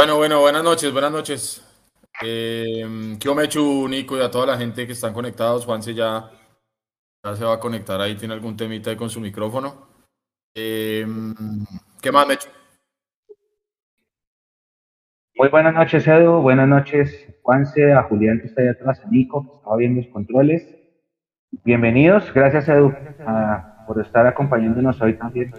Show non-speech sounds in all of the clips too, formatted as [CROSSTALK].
Bueno, bueno, buenas noches, buenas noches. Eh, Mechu, Nico y a toda la gente que están conectados. Juanse ya, ya se va a conectar ahí, tiene algún temita con su micrófono. Eh, ¿Qué más, Mechu? Muy buenas noches, Edu. Buenas noches, Juanse, a Julián que está ahí atrás, a Nico que estaba viendo los controles. Bienvenidos. Gracias, Edu, por estar acompañándonos hoy también.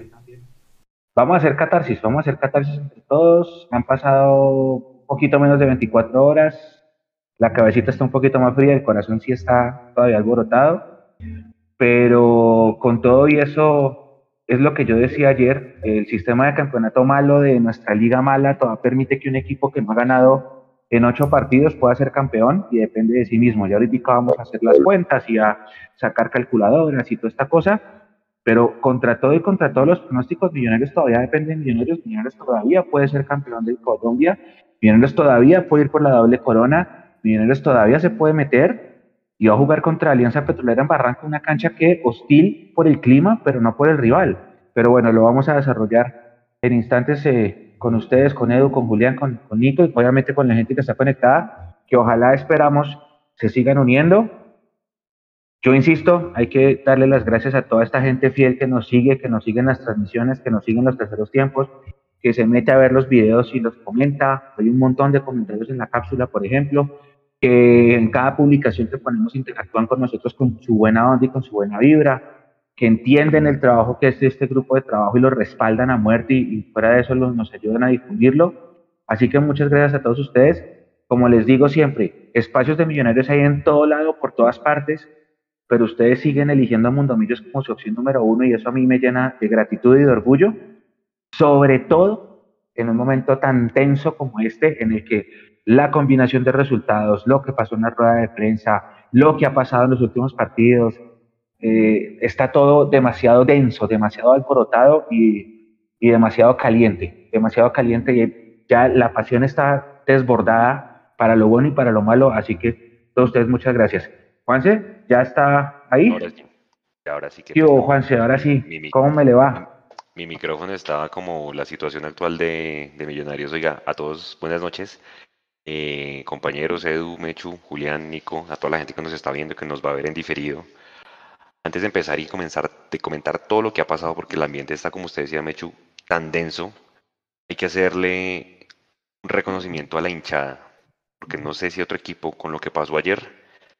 Vamos a hacer catarsis, vamos a hacer catarsis entre todos. Han pasado un poquito menos de 24 horas. La cabecita está un poquito más fría, el corazón sí está todavía alborotado. Pero con todo y eso, es lo que yo decía ayer, el sistema de campeonato malo de nuestra liga mala todavía permite que un equipo que no ha ganado en ocho partidos pueda ser campeón y depende de sí mismo. Ya ahorita vamos a hacer las cuentas y a sacar calculadoras y toda esta cosa pero contra todo y contra todos los pronósticos, Millonarios todavía dependen de Millonarios. Millonarios todavía puede ser campeón de Colombia. Millonarios todavía puede ir por la doble corona. Millonarios todavía se puede meter y va a jugar contra Alianza Petrolera en Barranca, una cancha que hostil por el clima, pero no por el rival. Pero bueno, lo vamos a desarrollar en instantes eh, con ustedes, con Edu, con Julián, con, con Nico y obviamente con la gente que está conectada, que ojalá esperamos se sigan uniendo yo insisto, hay que darle las gracias a toda esta gente fiel que nos sigue, que nos sigue en las transmisiones, que nos sigue en los terceros tiempos, que se mete a ver los videos y los comenta. Hay un montón de comentarios en la cápsula, por ejemplo, que en cada publicación que ponemos interactúan con nosotros con su buena onda y con su buena vibra, que entienden el trabajo que es este grupo de trabajo y lo respaldan a muerte y, fuera de eso nos ayudan a difundirlo. Así que muchas gracias a todos ustedes. Como les digo siempre, espacios de millonarios hay en todo lado, por todas partes pero ustedes siguen eligiendo a Mundomillos como su opción número uno y eso a mí me llena de gratitud y de orgullo, sobre todo en un momento tan tenso como este, en el que la combinación de resultados, lo que pasó en la rueda de prensa, lo que ha pasado en los últimos partidos, eh, está todo demasiado denso, demasiado alborotado y, y demasiado caliente, demasiado caliente y ya la pasión está desbordada para lo bueno y para lo malo, así que todos ustedes muchas gracias. Juanse, ¿ya está ahí? Ahora sí. Ahora sí que. ¿Qué Juanse? Ahora sí. ¿Cómo me le va? Mi, micrófono estaba como la situación actual de, Millonarios. Oiga, a todos, buenas noches. Eh, compañeros, Edu, Mechu, Julián, Nico, a toda la gente que nos está viendo, que nos va a ver en diferido. Antes de empezar y comenzar, de comentar todo lo que ha pasado, porque el ambiente está, como usted decía, Mechu, tan denso, hay que hacerle un reconocimiento a la hinchada, porque no sé si otro equipo con lo que pasó ayer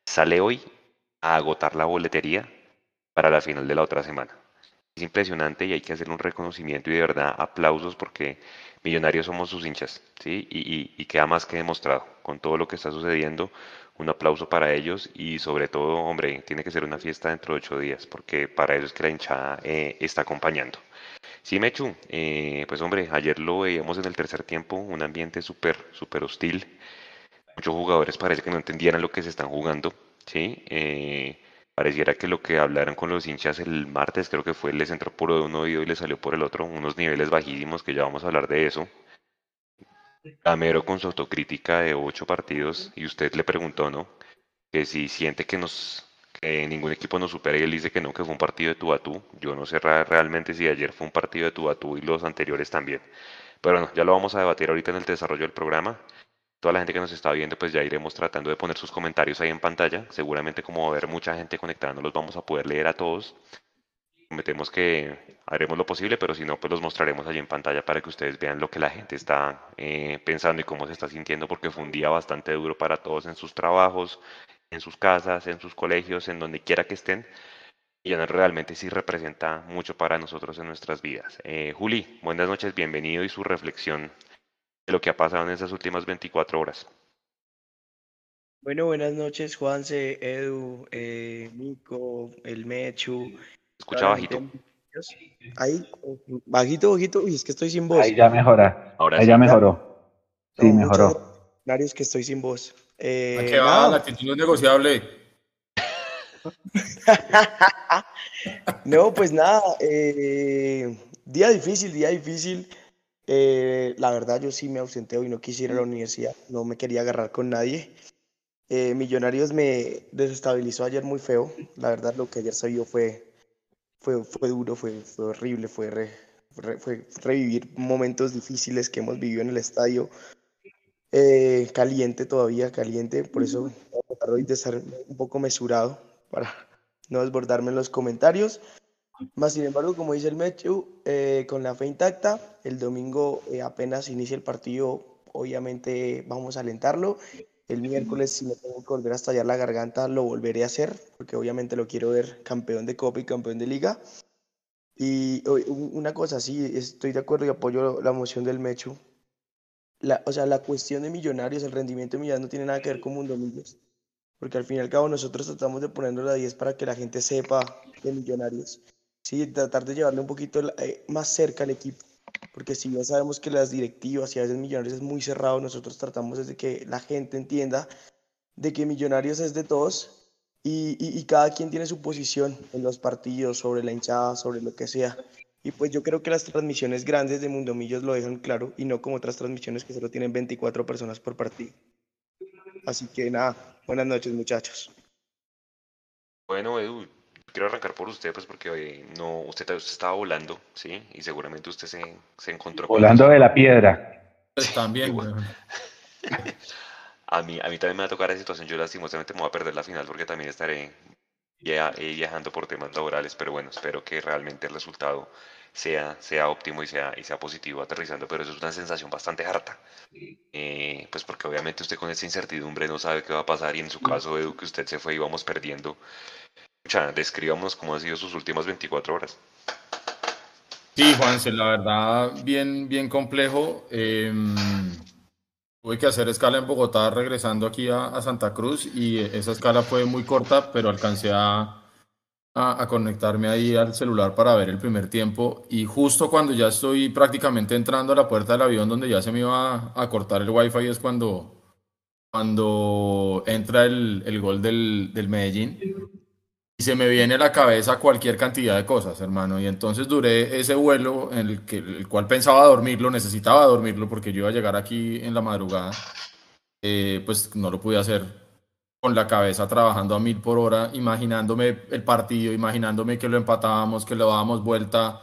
sale hoy a agotar la boletería para la final de la otra semana. Es impresionante y hay que hacer un reconocimiento y de verdad aplausos porque millonarios somos sus hinchas, ¿sí? Y, queda más que demostrado con todo lo que está sucediendo. Un aplauso para ellos y sobre todo, hombre, tiene que ser una fiesta dentro de ocho días porque para eso es que la hinchada eh, está acompañando. Sí, Mechu, eh, pues hombre, ayer lo veíamos en el tercer tiempo, un ambiente súper, súper hostil muchos jugadores parece que no entendieran lo que se están jugando, ¿sí? Eh, pareciera que lo que hablaron con los hinchas el martes, creo que fue, les entró por un oído y les salió por el otro, unos niveles bajísimos, que ya vamos a hablar de eso. Gamero con su autocrítica de ocho partidos, y usted le preguntó, ¿no? Que si siente que nos que ningún equipo nos supera y él dice que no, que fue un partido de tú a tú. Yo no sé realmente si ayer fue un partido de tú a tú y los anteriores también. Pero bueno, ya lo vamos a debatir ahorita en el desarrollo del programa toda la gente que nos está viendo, pues ya iremos tratando de poner sus comentarios ahí en pantalla. Seguramente como va a haber mucha gente conectada, los vamos a poder leer a todos. Prometemos que haremos lo posible, pero si no, pues los mostraremos allí en pantalla para que ustedes vean lo que la gente está eh, pensando y cómo se está sintiendo, porque fue un día bastante duro para todos en sus trabajos, en sus casas, en sus colegios, en donde quiera que estén. Y realmente sí representa mucho para nosotros en nuestras vidas. Eh, Juli, buenas noches, bienvenido y su reflexión lo que ha pasado en esas últimas 24 horas. Bueno, buenas noches, Juanse, Edu, eh, Nico, el Mechu. Escucha bajito. Ahí, bajito, bajito, y es que estoy sin voz. Ahí ya mejora. Ahora Ahí ya mejoró. Sí, mejoró. es que estoy sin voz. Eh, qué va? La actitud no es negociable. [LAUGHS] no, pues nada. Eh, día difícil, día difícil. Eh, la verdad, yo sí me ausenté hoy, no quisiera ir a la universidad, no me quería agarrar con nadie. Eh, Millonarios me desestabilizó ayer muy feo. La verdad, lo que ayer se vio fue, fue, fue duro, fue, fue horrible, fue, fue revivir momentos difíciles que hemos vivido en el estadio. eh, caliente todavía, caliente, por eso voy a tratar hoy de estar un poco mesurado para no desbordarme en los comentarios. Más sin embargo, como dice el Mechu, eh, con la fe intacta, el domingo eh, apenas inicia el partido, obviamente vamos a alentarlo. El miércoles, si me tengo que volver a estallar la garganta, lo volveré a hacer, porque obviamente lo quiero ver campeón de Copa y campeón de Liga. Y una cosa, sí, estoy de acuerdo y apoyo la moción del Mechu. La, o sea, la cuestión de millonarios, el rendimiento de millonarios no tiene nada que ver con Mundo Millos. Porque al fin y al cabo nosotros tratamos de ponernos la 10 para que la gente sepa de millonarios. Sí, tratar de llevarle un poquito eh, más cerca al equipo. Porque si ya sabemos que las directivas y a veces Millonarios es muy cerrado, nosotros tratamos de que la gente entienda de que Millonarios es de todos y, y, cada quien tiene su posición en los partidos, sobre la hinchada, sobre lo que sea. Y pues yo creo que las transmisiones grandes de Mundo Millos lo dejan claro y no como otras transmisiones que solo tienen 24 personas por partido. Así que nada, buenas noches muchachos. Bueno, Edu, quiero arrancar por usted, pues porque no, usted, estaba volando, ¿sí? Y seguramente usted se, se encontró. Volando de la piedra. Pues también, [LAUGHS] a, mí, a mí también me va a tocar esa situación. Yo lastimosamente me voy a perder la final porque también estaré eh, viajando por temas laborales, pero bueno, espero que realmente el resultado sea, sea óptimo y sea, y sea positivo aterrizando, pero eso es una sensación bastante harta. Eh, pues porque obviamente usted con esa incertidumbre no sabe qué va a pasar y en su caso, Edu, que usted se fue y vamos perdiendo sea, describamos cómo han sido sus últimas 24 horas. Sí, Juanse, la verdad, bien, bien complejo. Em, tuve que hacer escala en Bogotá regresando aquí a, Santa Cruz y esa escala fue muy corta, pero alcancé a, a, conectarme ahí al celular para ver el primer tiempo y justo cuando ya estoy prácticamente entrando a la puerta del avión donde ya se me iba a, cortar el wifi es cuando, cuando entra el, el gol del, del Medellín y se me viene a la cabeza cualquier cantidad de cosas, hermano. Y entonces duré ese vuelo en el, que, el cual pensaba dormirlo, necesitaba dormirlo porque yo iba a llegar aquí en la madrugada. Eh, pues no lo pude hacer con la cabeza trabajando a mil por hora, imaginándome el partido, imaginándome que lo empatábamos, que lo dábamos vuelta,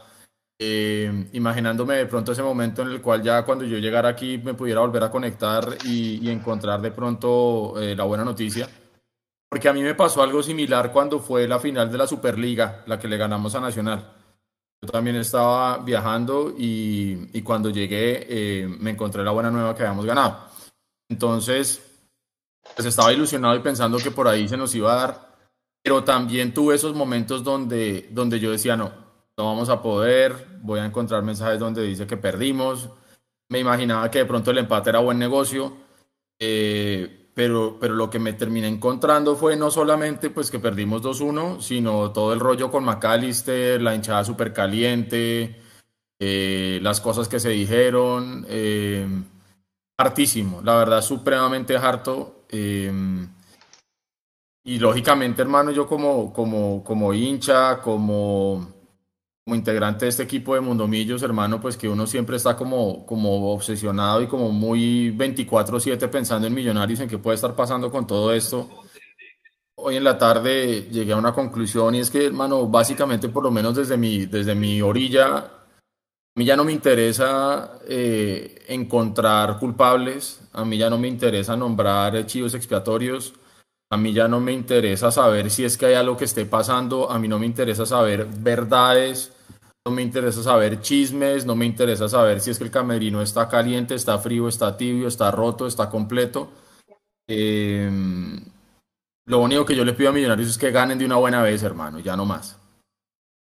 eh, imaginándome de pronto ese momento en el cual ya cuando yo llegara aquí me pudiera volver a conectar y, encontrar de pronto eh, la buena noticia. Porque a mí me pasó algo similar cuando fue la final de la Superliga, la que le ganamos a Nacional. Yo también estaba viajando y, cuando llegué eh, me encontré la buena nueva que habíamos ganado. Entonces, pues estaba ilusionado y pensando que por ahí se nos iba a dar. Pero también tuve esos momentos donde, donde yo decía, no, no vamos a poder, voy a encontrar mensajes donde dice que perdimos. Me imaginaba que de pronto el empate era buen negocio. Eh, pero, pero lo que me terminé encontrando fue no solamente pues que perdimos 2-1, sino todo el rollo con McAllister, la hinchada súper caliente, eh, las cosas que se dijeron, eh, hartísimo, la verdad supremamente harto. Eh, y lógicamente, hermano, yo como, como, como hincha, como como integrante de este equipo de Mundomillos, hermano, pues que uno siempre está como, como obsesionado y como muy 24/7 pensando en millonarios, en qué puede estar pasando con todo esto. Hoy en la tarde llegué a una conclusión y es que, hermano, básicamente por lo menos desde mi, desde mi orilla, a mí ya no me interesa eh, encontrar culpables, a mí ya no me interesa nombrar chivos expiatorios, a mí ya no me interesa saber si es que hay algo que esté pasando, a mí no me interesa saber verdades no me interesa saber chismes, no me interesa saber si es que el camerino está caliente, está frío, está tibio, está roto, está completo. Em, lo único que yo le pido a Millonarios es que ganen de una buena vez, hermano, ya no más.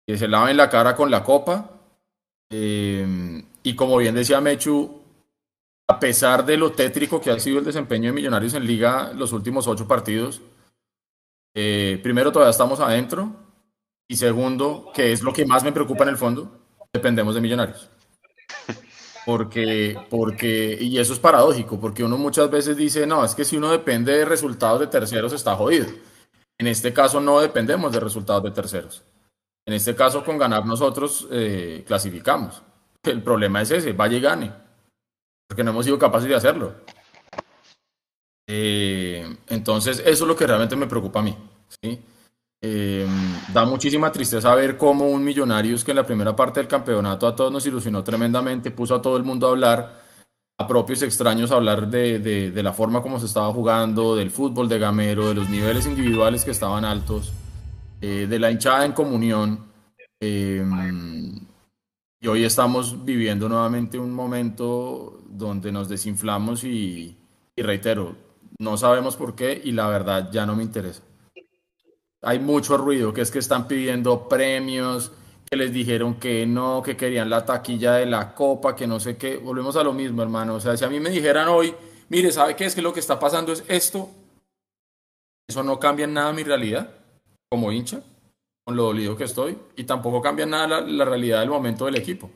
Que se laven la cara con la copa. Em, y como bien decía Mechu, a pesar de lo tétrico que ha sido el desempeño de Millonarios en liga los últimos ocho partidos, eh, primero todavía estamos adentro, y segundo, que es lo que más me preocupa en el fondo, dependemos de millonarios. [LAUGHS] Porque, porque, y eso es paradójico, porque uno muchas veces dice, no, es que si uno depende de resultados de terceros está jodido. En este caso no dependemos de resultados de terceros. En este caso, con ganar nosotros, eh, clasificamos. El problema es ese, vaya y gane, porque no hemos sido capaces de hacerlo. Eh, entonces, eso es lo que realmente me preocupa a mí. ¿sí? Eh, da muchísima tristeza ver cómo un Millonarios que en la primera parte del campeonato a todos nos ilusionó tremendamente, puso a todo el mundo a hablar, a propios extraños hablar de, de, la forma como se estaba jugando, del fútbol de Gamero, de los niveles individuales que estaban altos, eh, de la hinchada en comunión. Em, y hoy estamos viviendo nuevamente un momento donde nos desinflamos y reitero, no sabemos por qué y la verdad ya no me interesa. Hay mucho ruido, que es que están pidiendo premios, que les dijeron que no, que querían la taquilla de la copa, que no sé qué. Volvemos a lo mismo, hermano. O sea, si a mí me dijeran hoy, mire, ¿sabe qué es que lo que está pasando es esto? Eso no cambia nada mi realidad como hincha, con lo dolido que estoy, y tampoco cambia nada la, realidad del momento del equipo.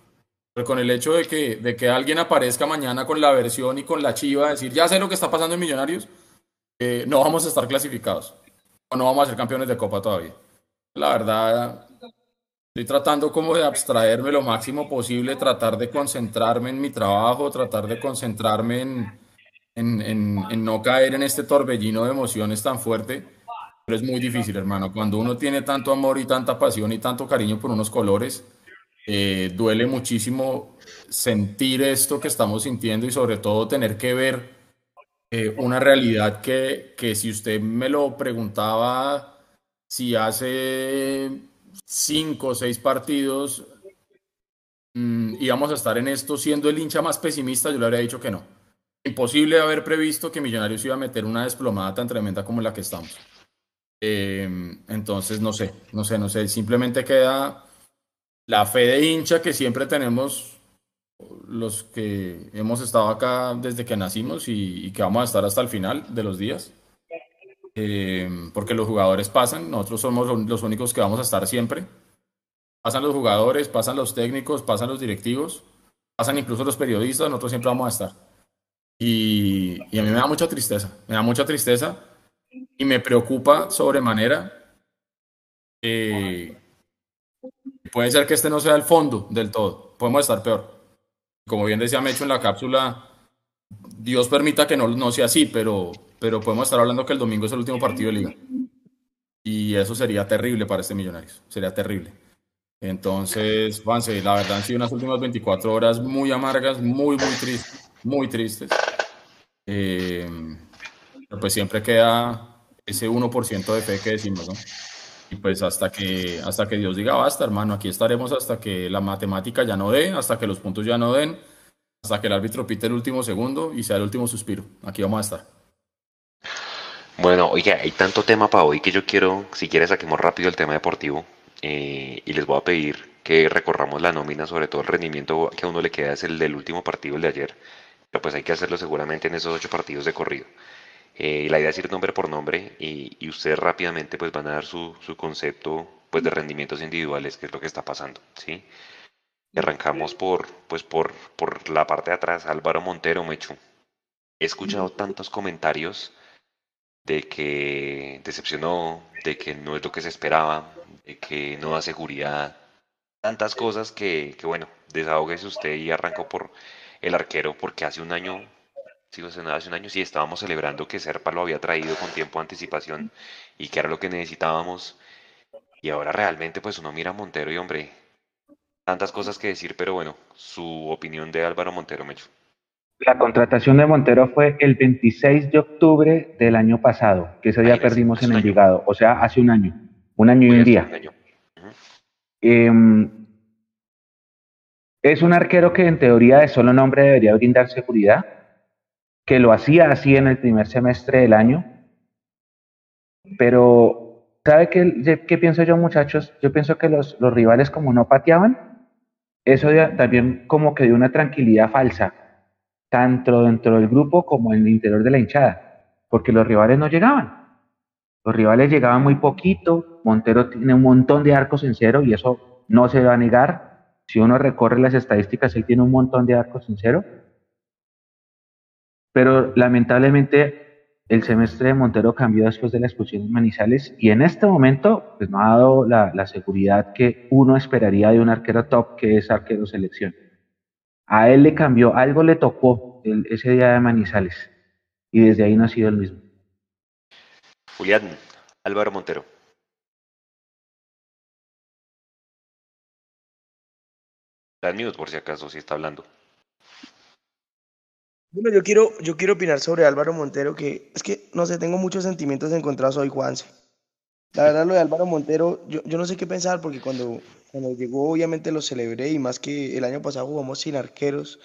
Pero con el hecho de que, de que alguien aparezca mañana con la versión y con la chiva, decir, ya sé lo que está pasando en Millonarios, eh, no vamos a estar clasificados. No vamos a ser campeones de Copa todavía. La verdad, Estoy tratando como de abstraerme lo máximo posible, tratar de concentrarme en mi trabajo, tratar de concentrarme en, en, en, no caer en este torbellino de emociones tan fuerte. Pero es muy difícil, hermano. Cuando uno tiene tanto amor y tanta pasión y tanto cariño por unos colores, eh, duele muchísimo sentir esto que estamos sintiendo y sobre todo tener que ver eh, una realidad que, que si usted me lo preguntaba si hace cinco o seis partidos mm, íbamos a estar en esto siendo el hincha más pesimista, yo le habría dicho que no. Imposible haber previsto que Millonarios iba a meter una desplomada tan tremenda como la que estamos. Em, entonces, no sé, no sé, no sé. Simplemente queda la fe de hincha que siempre tenemos los que hemos estado acá desde que nacimos y que vamos a estar hasta el final de los días. Eh, porque los jugadores pasan, nosotros somos los únicos que vamos a estar siempre. Pasan los jugadores, pasan los técnicos, pasan los directivos, pasan incluso los periodistas, nosotros siempre vamos a estar. Y, y a mí me da mucha tristeza, me da mucha tristeza y me preocupa sobremanera. Eh, puede ser que este no sea el fondo del todo, podemos estar peor. Como bien decía Mecho en la cápsula, Dios permita que no, no sea así, pero, pero podemos estar hablando que el domingo es el último partido de liga. Y eso sería terrible para este Millonarios, sería terrible. Entonces, Juanse, la verdad han sido unas últimas 24 horas muy amargas, muy, muy tristes, muy tristes. Eh, pues siempre queda ese 1% de fe que decimos, ¿no? Y pues hasta que, hasta que Dios diga basta, hermano, aquí estaremos hasta que la matemática ya no dé, hasta que los puntos ya no den, hasta que el árbitro pite el último segundo y sea el último suspiro. Aquí vamos a estar. Bueno, oye, hay tanto tema para hoy que yo quiero, si quieres, saquemos rápido el tema deportivo eh, y les voy a pedir que recorramos la nómina, sobre todo el rendimiento que a uno le queda es el del último partido, el de ayer, pero pues hay que hacerlo seguramente en esos ocho partidos de corrido. Eh, la idea es ir nombre por nombre y, y, ustedes rápidamente pues van a dar su, su concepto pues de rendimientos individuales, que es lo que está pasando, ¿sí? Arrancamos por, pues por, por la parte de atrás, Álvaro Montero, Mechu. He escuchado tantos comentarios de que decepcionó, de que no es lo que se esperaba, de que no da seguridad, tantas cosas que, que bueno, desahógese usted y arrancó por el arquero porque hace un año, hace un año sí estábamos celebrando que Serpa lo había traído con tiempo de anticipación y que era lo que necesitábamos. Y ahora realmente pues uno mira a Montero y hombre, tantas cosas que decir, pero bueno, su opinión de Álvaro Montero, Mecho. La contratación de Montero fue el 26 de octubre del año pasado, que ese día perdimos en Envigado, o sea, hace un año, un año y un día. Em, es un arquero que en teoría de solo nombre debería brindar seguridad, que lo hacía así en el primer semestre del año, pero ¿sabe qué, qué pienso yo muchachos? Yo pienso que los, los rivales como no pateaban, eso también como que dio una tranquilidad falsa tanto dentro del grupo como en el interior de la hinchada, porque los rivales no llegaban. Los rivales llegaban muy poquito, Montero tiene un montón de arcos en cero y eso no se va a negar. Si uno recorre las estadísticas, él tiene un montón de arcos en cero. Pero lamentablemente el semestre de Montero cambió después de la expulsión de Manizales y en este momento pues, no ha dado la, seguridad que uno esperaría de un arquero top que es arquero selección. A él le cambió, algo le tocó ese día de Manizales y desde ahí no ha sido el mismo. Julián, Álvaro Montero. Dan por si acaso, si está hablando. Bueno, yo quiero, yo quiero opinar sobre Álvaro Montero, que es que, no sé, tengo muchos sentimientos encontrados hoy, Juanse. La verdad, lo de Álvaro Montero, yo, yo no sé qué pensar, porque cuando, cuando llegó, obviamente lo celebré, y más que el año pasado jugamos sin arqueros,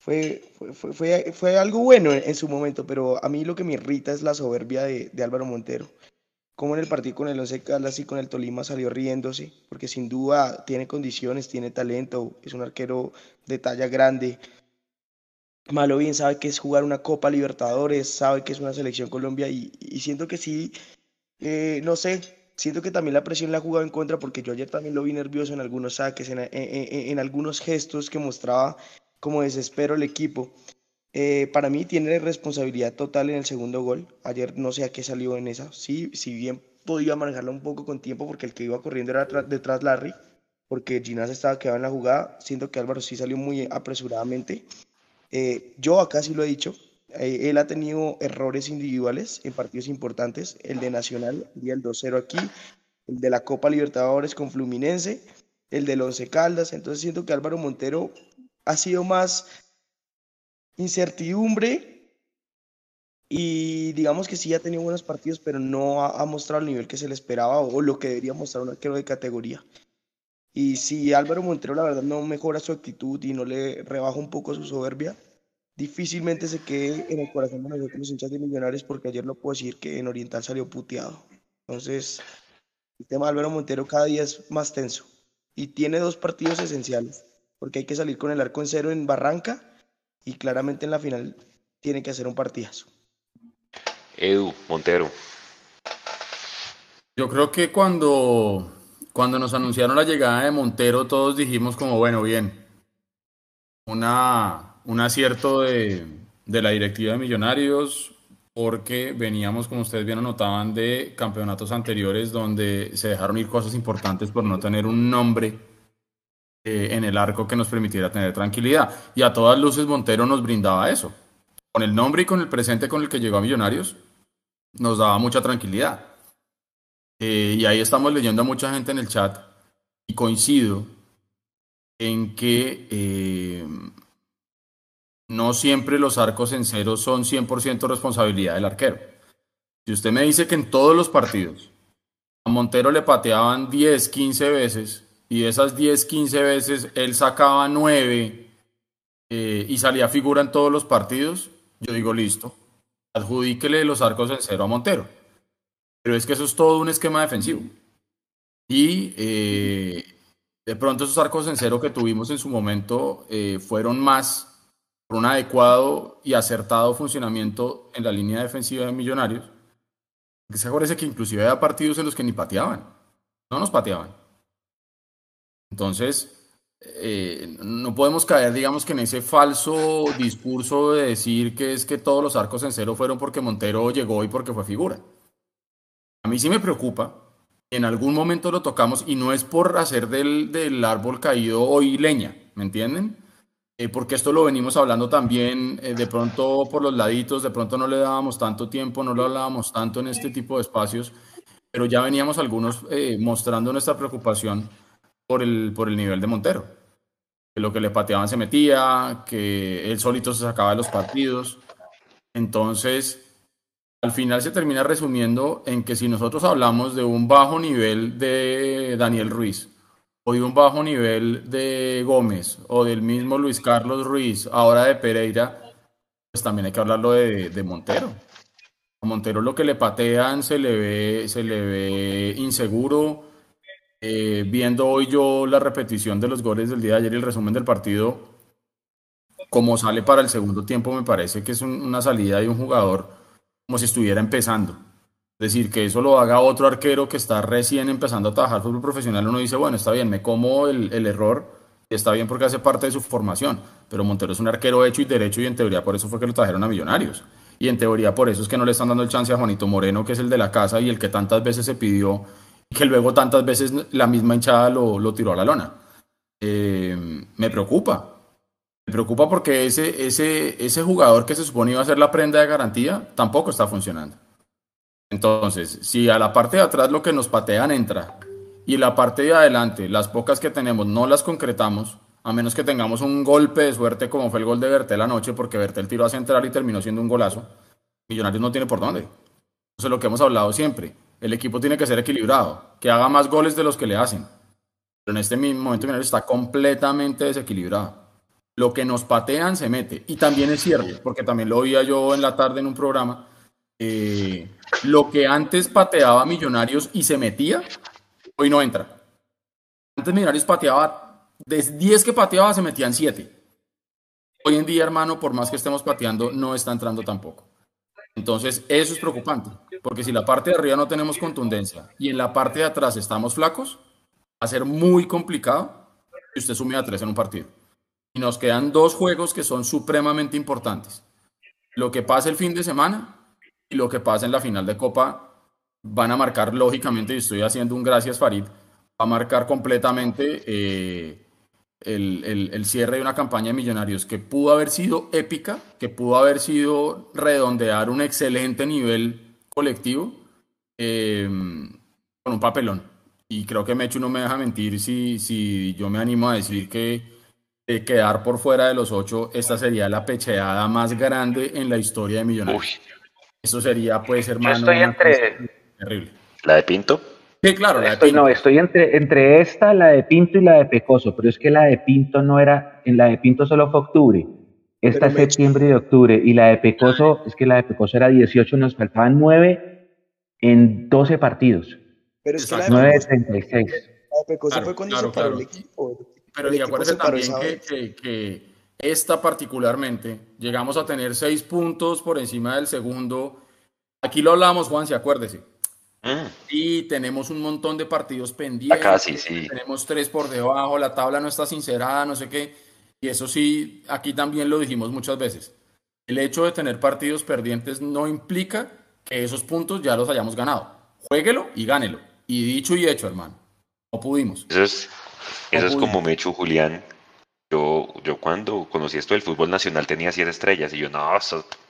fue, fue, fue, fue, algo bueno en, su momento, pero a mí lo que me irrita es la soberbia de, de Álvaro Montero. Como en el partido con el Once Caldas y con el Tolima salió riéndose, porque sin duda tiene condiciones, tiene talento, es un arquero de talla grande. Malo bien sabe que es jugar una Copa Libertadores, sabe que es una selección Colombia y, y siento que sí, eh, no sé, siento que también la presión la ha jugado en contra porque yo ayer también lo vi nervioso en algunos saques, en, en, en algunos gestos que mostraba como desespero el equipo. Eh, para mí tiene responsabilidad total en el segundo gol. Ayer no sé a qué salió en esa. Sí, si bien podía manejarla un poco con tiempo porque el que iba corriendo era detrás Larry, porque Ginás estaba quedado en la jugada. Siento que Álvaro sí salió muy apresuradamente. Eh, yo acá sí lo he dicho. Eh, él ha tenido errores individuales en partidos importantes. El de Nacional, el 2-0 aquí. El de la Copa Libertadores con Fluminense. El del Once Caldas. Entonces siento que Álvaro Montero ha sido más incertidumbre y digamos que sí ha tenido buenos partidos, pero no ha, mostrado el nivel que se le esperaba o, lo que debería mostrar un arquero de categoría. Y si Álvaro Montero la verdad no mejora su actitud y no le rebaja un poco su soberbia, difícilmente se quede en el corazón de nosotros los hinchas de Millonarios porque ayer lo puedo decir que en Oriental salió puteado. Entonces, el tema de Álvaro Montero cada día es más tenso y tiene dos partidos esenciales porque hay que salir con el arco en cero en Barranca y claramente en la final tiene que hacer un partidazo. Edu, Montero. Yo creo que cuando, cuando nos anunciaron la llegada de Montero, todos dijimos como, bueno, bien, una, un acierto de, de la directiva de Millonarios, porque veníamos, como ustedes bien anotaban, de campeonatos anteriores donde se dejaron ir cosas importantes por no tener un nombre eh, en el arco que nos permitiera tener tranquilidad. Y a todas luces Montero nos brindaba eso. Con el nombre y con el presente con el que llegó a Millonarios, nos daba mucha tranquilidad. Eh, y ahí estamos leyendo a mucha gente en el chat y coincido en que eh, no siempre los arcos en cero son 100% responsabilidad del arquero. Si usted me dice que en todos los partidos a Montero le pateaban 10, 15 veces y esas 10, 15 veces él sacaba 9 eh, y salía figura en todos los partidos, yo digo listo, adjudíquele los arcos en cero a Montero. Pero es que eso es todo un esquema defensivo. Y eh, de pronto esos arcos en cero que tuvimos en su momento eh, fueron más por un adecuado y acertado funcionamiento en la línea defensiva de Millonarios. Que se acuerde que inclusive había partidos en los que ni pateaban. No nos pateaban. Entonces, eh, no podemos caer, digamos, que en ese falso discurso de decir que es que todos los arcos en cero fueron porque Montero llegó y porque fue figura. A mí sí me preocupa. En algún momento lo tocamos y no es por hacer del, árbol caído hoy leña, ¿me entienden? Eh, porque esto lo venimos hablando también eh, de pronto por los laditos, de pronto no le dábamos tanto tiempo, no lo hablábamos tanto en este tipo de espacios, pero ya veníamos algunos mostrando nuestra preocupación por el, por el nivel de Montero. Que lo que le pateaban se metía, que él solito se sacaba de los partidos. Entonces, al final se termina resumiendo en que si nosotros hablamos de un bajo nivel de Daniel Ruiz, o de un bajo nivel de Gómez, o del mismo Luis Carlos Ruiz, ahora de Pereira, pues también hay que hablarlo de, Montero. A Montero lo que le patean se le ve, se le ve inseguro, eh, viendo hoy yo la repetición de los goles del día de ayer y el resumen del partido, como sale para el segundo tiempo, me parece que es una salida de un jugador como si estuviera empezando. Es decir, que eso lo haga otro arquero que está recién empezando a trabajar fútbol profesional, uno dice, bueno, está bien, me como el, el error, está bien porque hace parte de su formación, pero Montero es un arquero hecho y derecho y en teoría por eso fue que lo trajeron a Millonarios. Y en teoría por eso es que no le están dando el chance a Juanito Moreno, que es el de la casa y el que tantas veces se pidió que luego tantas veces la misma hinchada lo, lo tiró a la lona. Eh, me preocupa. Preocupa porque ese, ese, ese jugador que se supone iba a ser la prenda de garantía tampoco está funcionando. Entonces, si a la parte de atrás lo que nos patean entra y la parte de adelante, las pocas que tenemos, no las concretamos, a menos que tengamos un golpe de suerte como fue el gol de Bertel anoche, porque Bertel tiró a central y terminó siendo un golazo. Millonarios no tiene por dónde. Eso es lo que hemos hablado siempre. El equipo tiene que ser equilibrado, que haga más goles de los que le hacen. Pero en este momento Millonarios está completamente desequilibrado. Lo que nos patean se mete. Y también es cierto, porque también lo oía yo en la tarde en un programa, eh, lo que antes pateaba Millonarios y se metía, hoy no entra. Antes Millonarios pateaba, de 10 que pateaba se metían 7. Hoy en día, hermano, por más que estemos pateando, no está entrando tampoco. Entonces, eso es preocupante, porque si la parte de arriba no tenemos contundencia y en la parte de atrás estamos flacos, va a ser muy complicado que usted sume a tres en un partido. Nos quedan dos juegos que son supremamente importantes. Lo que pasa el fin de semana y lo que pasa en la final de Copa van a marcar, lógicamente, y estoy haciendo un gracias Farid, va a marcar completamente eh, el, el, cierre de una campaña de millonarios que pudo haber sido épica, que pudo haber sido redondear un excelente nivel colectivo eh, con un papelón. Y creo que Mechu no me deja mentir si, si yo me animo a decir que quedar por fuera de los ocho, esta sería la pecheada más grande en la historia de Millonarios. Eso sería, pues, hermano, estoy entre... terrible. ¿La de Pinto? Sí, claro, la estoy, No, estoy entre, entre esta, la de Pinto y la de Pecoso, pero es que la de Pinto no era, en la de Pinto solo fue octubre, esta es septiembre y octubre, y la de Pecoso, es que la de Pecoso era 18, nos faltaban 9 en 12 partidos. Pero es que la de 9 de 36. La de Pecoso fue cuando claro, claro. el equipo. Pero y acuérdense también que, que, que, esta particularmente, llegamos a tener 6 puntos por encima del segundo. Aquí lo hablamos, Juan, si acuérdese Mm. Y tenemos un montón de partidos pendientes. Acá sí, sí. Tenemos tres por debajo, la tabla no está sincerada, no sé qué. Y eso sí, aquí también lo dijimos muchas veces. El hecho de tener partidos perdientes no implica que esos puntos ya los hayamos ganado. Jueguelo y gánelo. Y dicho y hecho, hermano. No pudimos. Eso es, eso es como me hecho Julián. Yo, yo cuando conocí esto del fútbol nacional tenía siete estrellas y yo, no,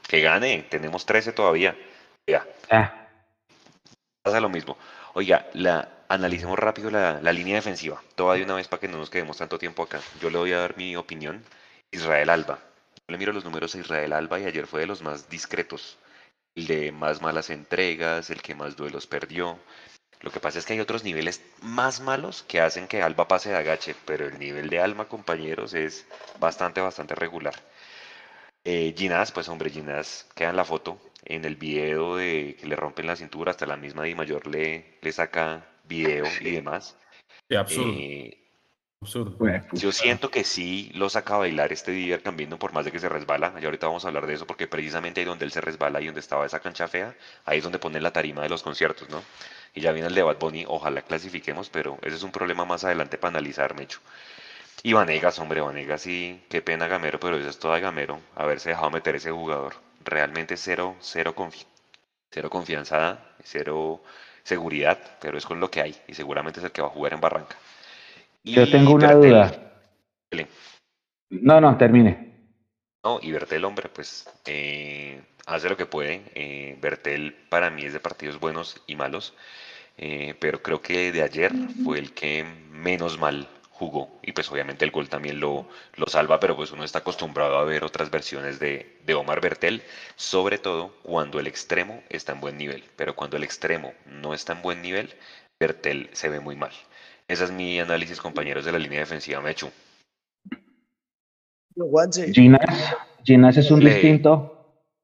que gane, tenemos trece todavía. Ya. Ah pasa lo mismo. Oiga, la, analicemos rápido la, línea defensiva. Toda de una vez para que no nos quedemos tanto tiempo acá. Yo le voy a dar mi opinión. Israel Alba. Yo le miro los números a Israel Alba y ayer fue de los más discretos. El de más malas entregas, el que más duelos perdió. Lo que pasa es que hay otros niveles más malos que hacen que Alba pase de agache, pero el nivel de Alma, compañeros, es bastante, bastante regular. Eh, Ginás, pues hombre, Ginás queda en la foto, en el video de que le rompen la cintura, hasta la misma Di Mayor le, le saca video y demás. Qué absurdo. Eh, absurdo. Yo siento que sí lo saca a bailar este Diver cambiando por más de que se resbala. Y ahorita vamos a hablar de eso porque precisamente ahí donde él se resbala y donde estaba esa cancha fea, ahí es donde ponen la tarima de los conciertos, ¿no? Y ya viene el de Bad Bunny, ojalá clasifiquemos, pero ese es un problema más adelante para analizar, Mecho. Y Vanegas, hombre, Vanegas sí, qué pena Gamero, pero eso es toda Gamero, haberse dejado meter ese jugador realmente cero, cero, cero confianza, cero seguridad, pero es con lo que hay y seguramente es el que va a jugar en Barranca. Yo tengo una duda. No, no, termine. No, y Bertel, hombre, pues eh, hace lo que puede. Eh, Bertel para mí es de partidos buenos y malos, eh, pero creo que de ayer fue el que menos mal jugó y pues obviamente el gol también lo, lo salva, pero pues uno está acostumbrado a ver otras versiones de, de, Omar Bertel, sobre todo cuando el extremo está en buen nivel, pero cuando el extremo no está en buen nivel, Bertel se ve muy mal. Ese es mi análisis, compañeros de la línea defensiva Mechu. Ginas, Ginas es un distinto.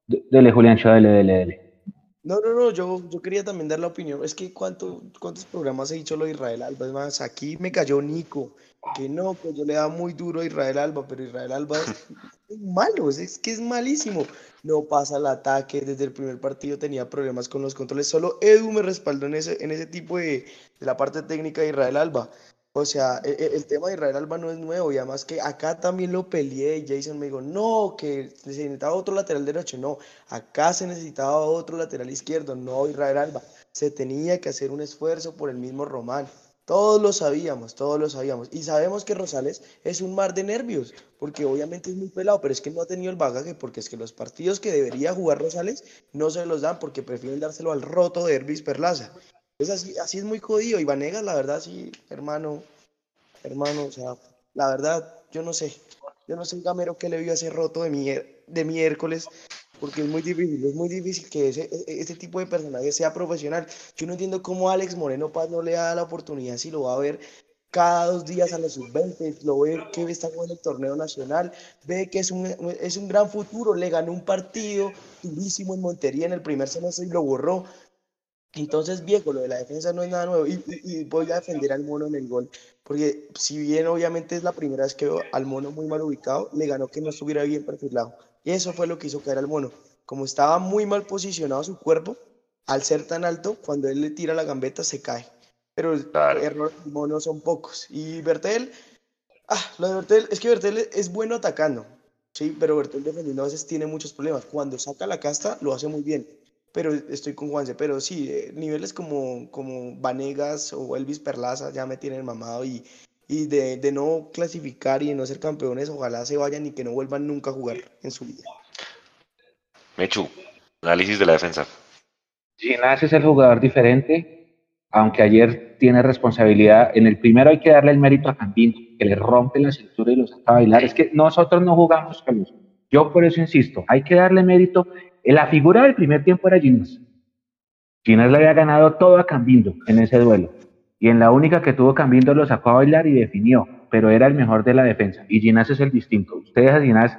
Dele, Julián, dele, dele, dele. No, no, no, yo, yo quería también dar la opinión. Es que cuánto, cuántos programas he dicho lo de Israel Alba. Es más, aquí me cayó Nico, que no, pues yo le daba muy duro a Israel Alba, pero Israel Alba es [LAUGHS] malo, es, que es malísimo. No pasa el ataque, desde el primer partido tenía problemas con los controles. Solo Edu me respaldó en ese, en ese tipo de, de la parte técnica de Israel Alba. O sea, e, e, el, tema de Israel Alba no es nuevo y además que acá también lo peleé Jason me dijo, no, que se necesitaba otro lateral derecho, no, acá se necesitaba otro lateral izquierdo, no Israel Alba, se tenía que hacer un esfuerzo por el mismo Román. Todos lo sabíamos, todos lo sabíamos. Y sabemos que Rosales es un mar de nervios, porque obviamente es muy pelado, pero es que no ha tenido el bagaje, porque es que los partidos que debería jugar Rosales no se los dan porque prefieren dárselo al roto de Herbis Perlaza. Es así, así es muy jodido. Y Vanegas, la verdad, sí, hermano, hermano, o sea, la verdad, yo no sé. Yo no sé, Gamero, qué le vio ese roto de, de miércoles, porque es muy difícil, es muy difícil que ese, ese tipo de personaje sea profesional. Yo no entiendo cómo Alex Moreno Paz no le da la oportunidad si lo va a ver cada dos días a los sub-20, lo ve que está con el torneo nacional, ve que es un, es un gran futuro, le ganó un partido durísimo en Montería en el primer semestre y lo borró. Entonces, viejo, lo de la defensa no es nada nuevo y, voy a defender al mono en el gol, porque si bien obviamente es la primera vez que veo al mono muy mal ubicado, le ganó que no estuviera bien perfilado. Y eso fue lo que hizo caer al mono. Como estaba muy mal posicionado su cuerpo, al ser tan alto, cuando él le tira la gambeta se cae. Pero los errores del mono son pocos. Y Bertel, ah, lo de Bertel, es que Bertel es bueno atacando, sí, pero Bertel defendiendo a veces tiene muchos problemas. Cuando saca la casta, lo hace muy bien pero estoy con Juanse, pero sí, eh, niveles como, como Vanegas o Elvis Perlaza ya me tienen mamado y, y de, de, no clasificar y de no ser campeones, ojalá se vayan y que no vuelvan nunca a jugar en su vida. Mechu, análisis de la defensa. Ginás es el jugador diferente, aunque ayer tiene responsabilidad. En el primero hay que darle el mérito a Cambino, que le rompe la cintura y lo saca a bailar. Es que nosotros no jugamos, Carlos. Yo por eso insisto, hay que darle mérito la figura del primer tiempo era Ginás. Ginás le había ganado todo a Cambindo en ese duelo. Y en la única que tuvo Cambindo lo sacó a bailar y definió, pero era el mejor de la defensa. Y Ginás es el distinto. Ustedes a Ginás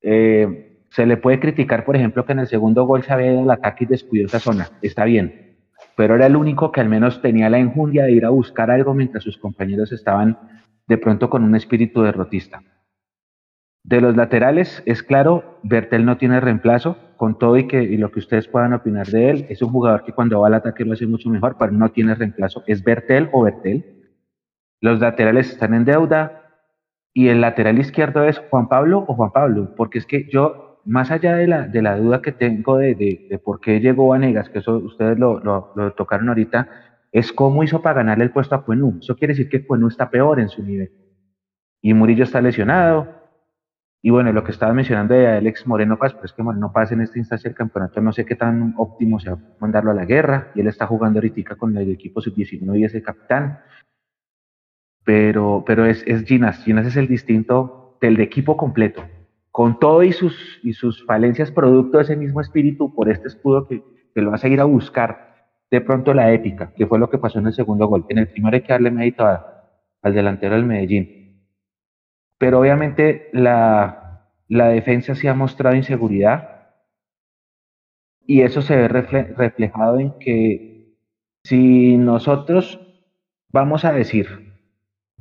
eh, se le puede criticar, por ejemplo, que en el segundo gol se había ido al ataque y descuidó esa zona. Está bien. Pero era el único que al menos tenía la enjundia de ir a buscar algo mientras sus compañeros estaban de pronto con un espíritu derrotista. De los laterales, es claro, Bertel no tiene reemplazo, con todo y, que, y lo que ustedes puedan opinar de él, es un jugador que cuando va al ataque lo hace mucho mejor, pero no tiene reemplazo. ¿Es Bertel o Bertel? Los laterales están en deuda y el lateral izquierdo es Juan Pablo o Juan Pablo, porque es que yo, más allá de la, de la duda que tengo de, de, por qué llegó Vanegas, que eso ustedes lo, lo, tocaron ahorita, es cómo hizo para ganarle el puesto a Cuenú. Eso quiere decir que Cuenú está peor en su nivel. Y Murillo está lesionado, y bueno, lo que estaba mencionando de Alex Moreno Paz, pues que Moreno Paz en esta instancia del campeonato no sé qué tan óptimo sea mandarlo a la guerra, y él está jugando ahorita con el equipo sub-19 y es el capitán. Pero, pero es, es Ginas, Ginas es el distinto del equipo completo, con todo y sus, y sus falencias producto de ese mismo espíritu por este escudo que, que lo va a seguir a buscar de pronto la épica, que fue lo que pasó en el segundo gol. En el primero hay que darle mérito al delantero del Medellín pero obviamente la, defensa se ha mostrado inseguridad y eso se ve reflejado en que si nosotros vamos a decir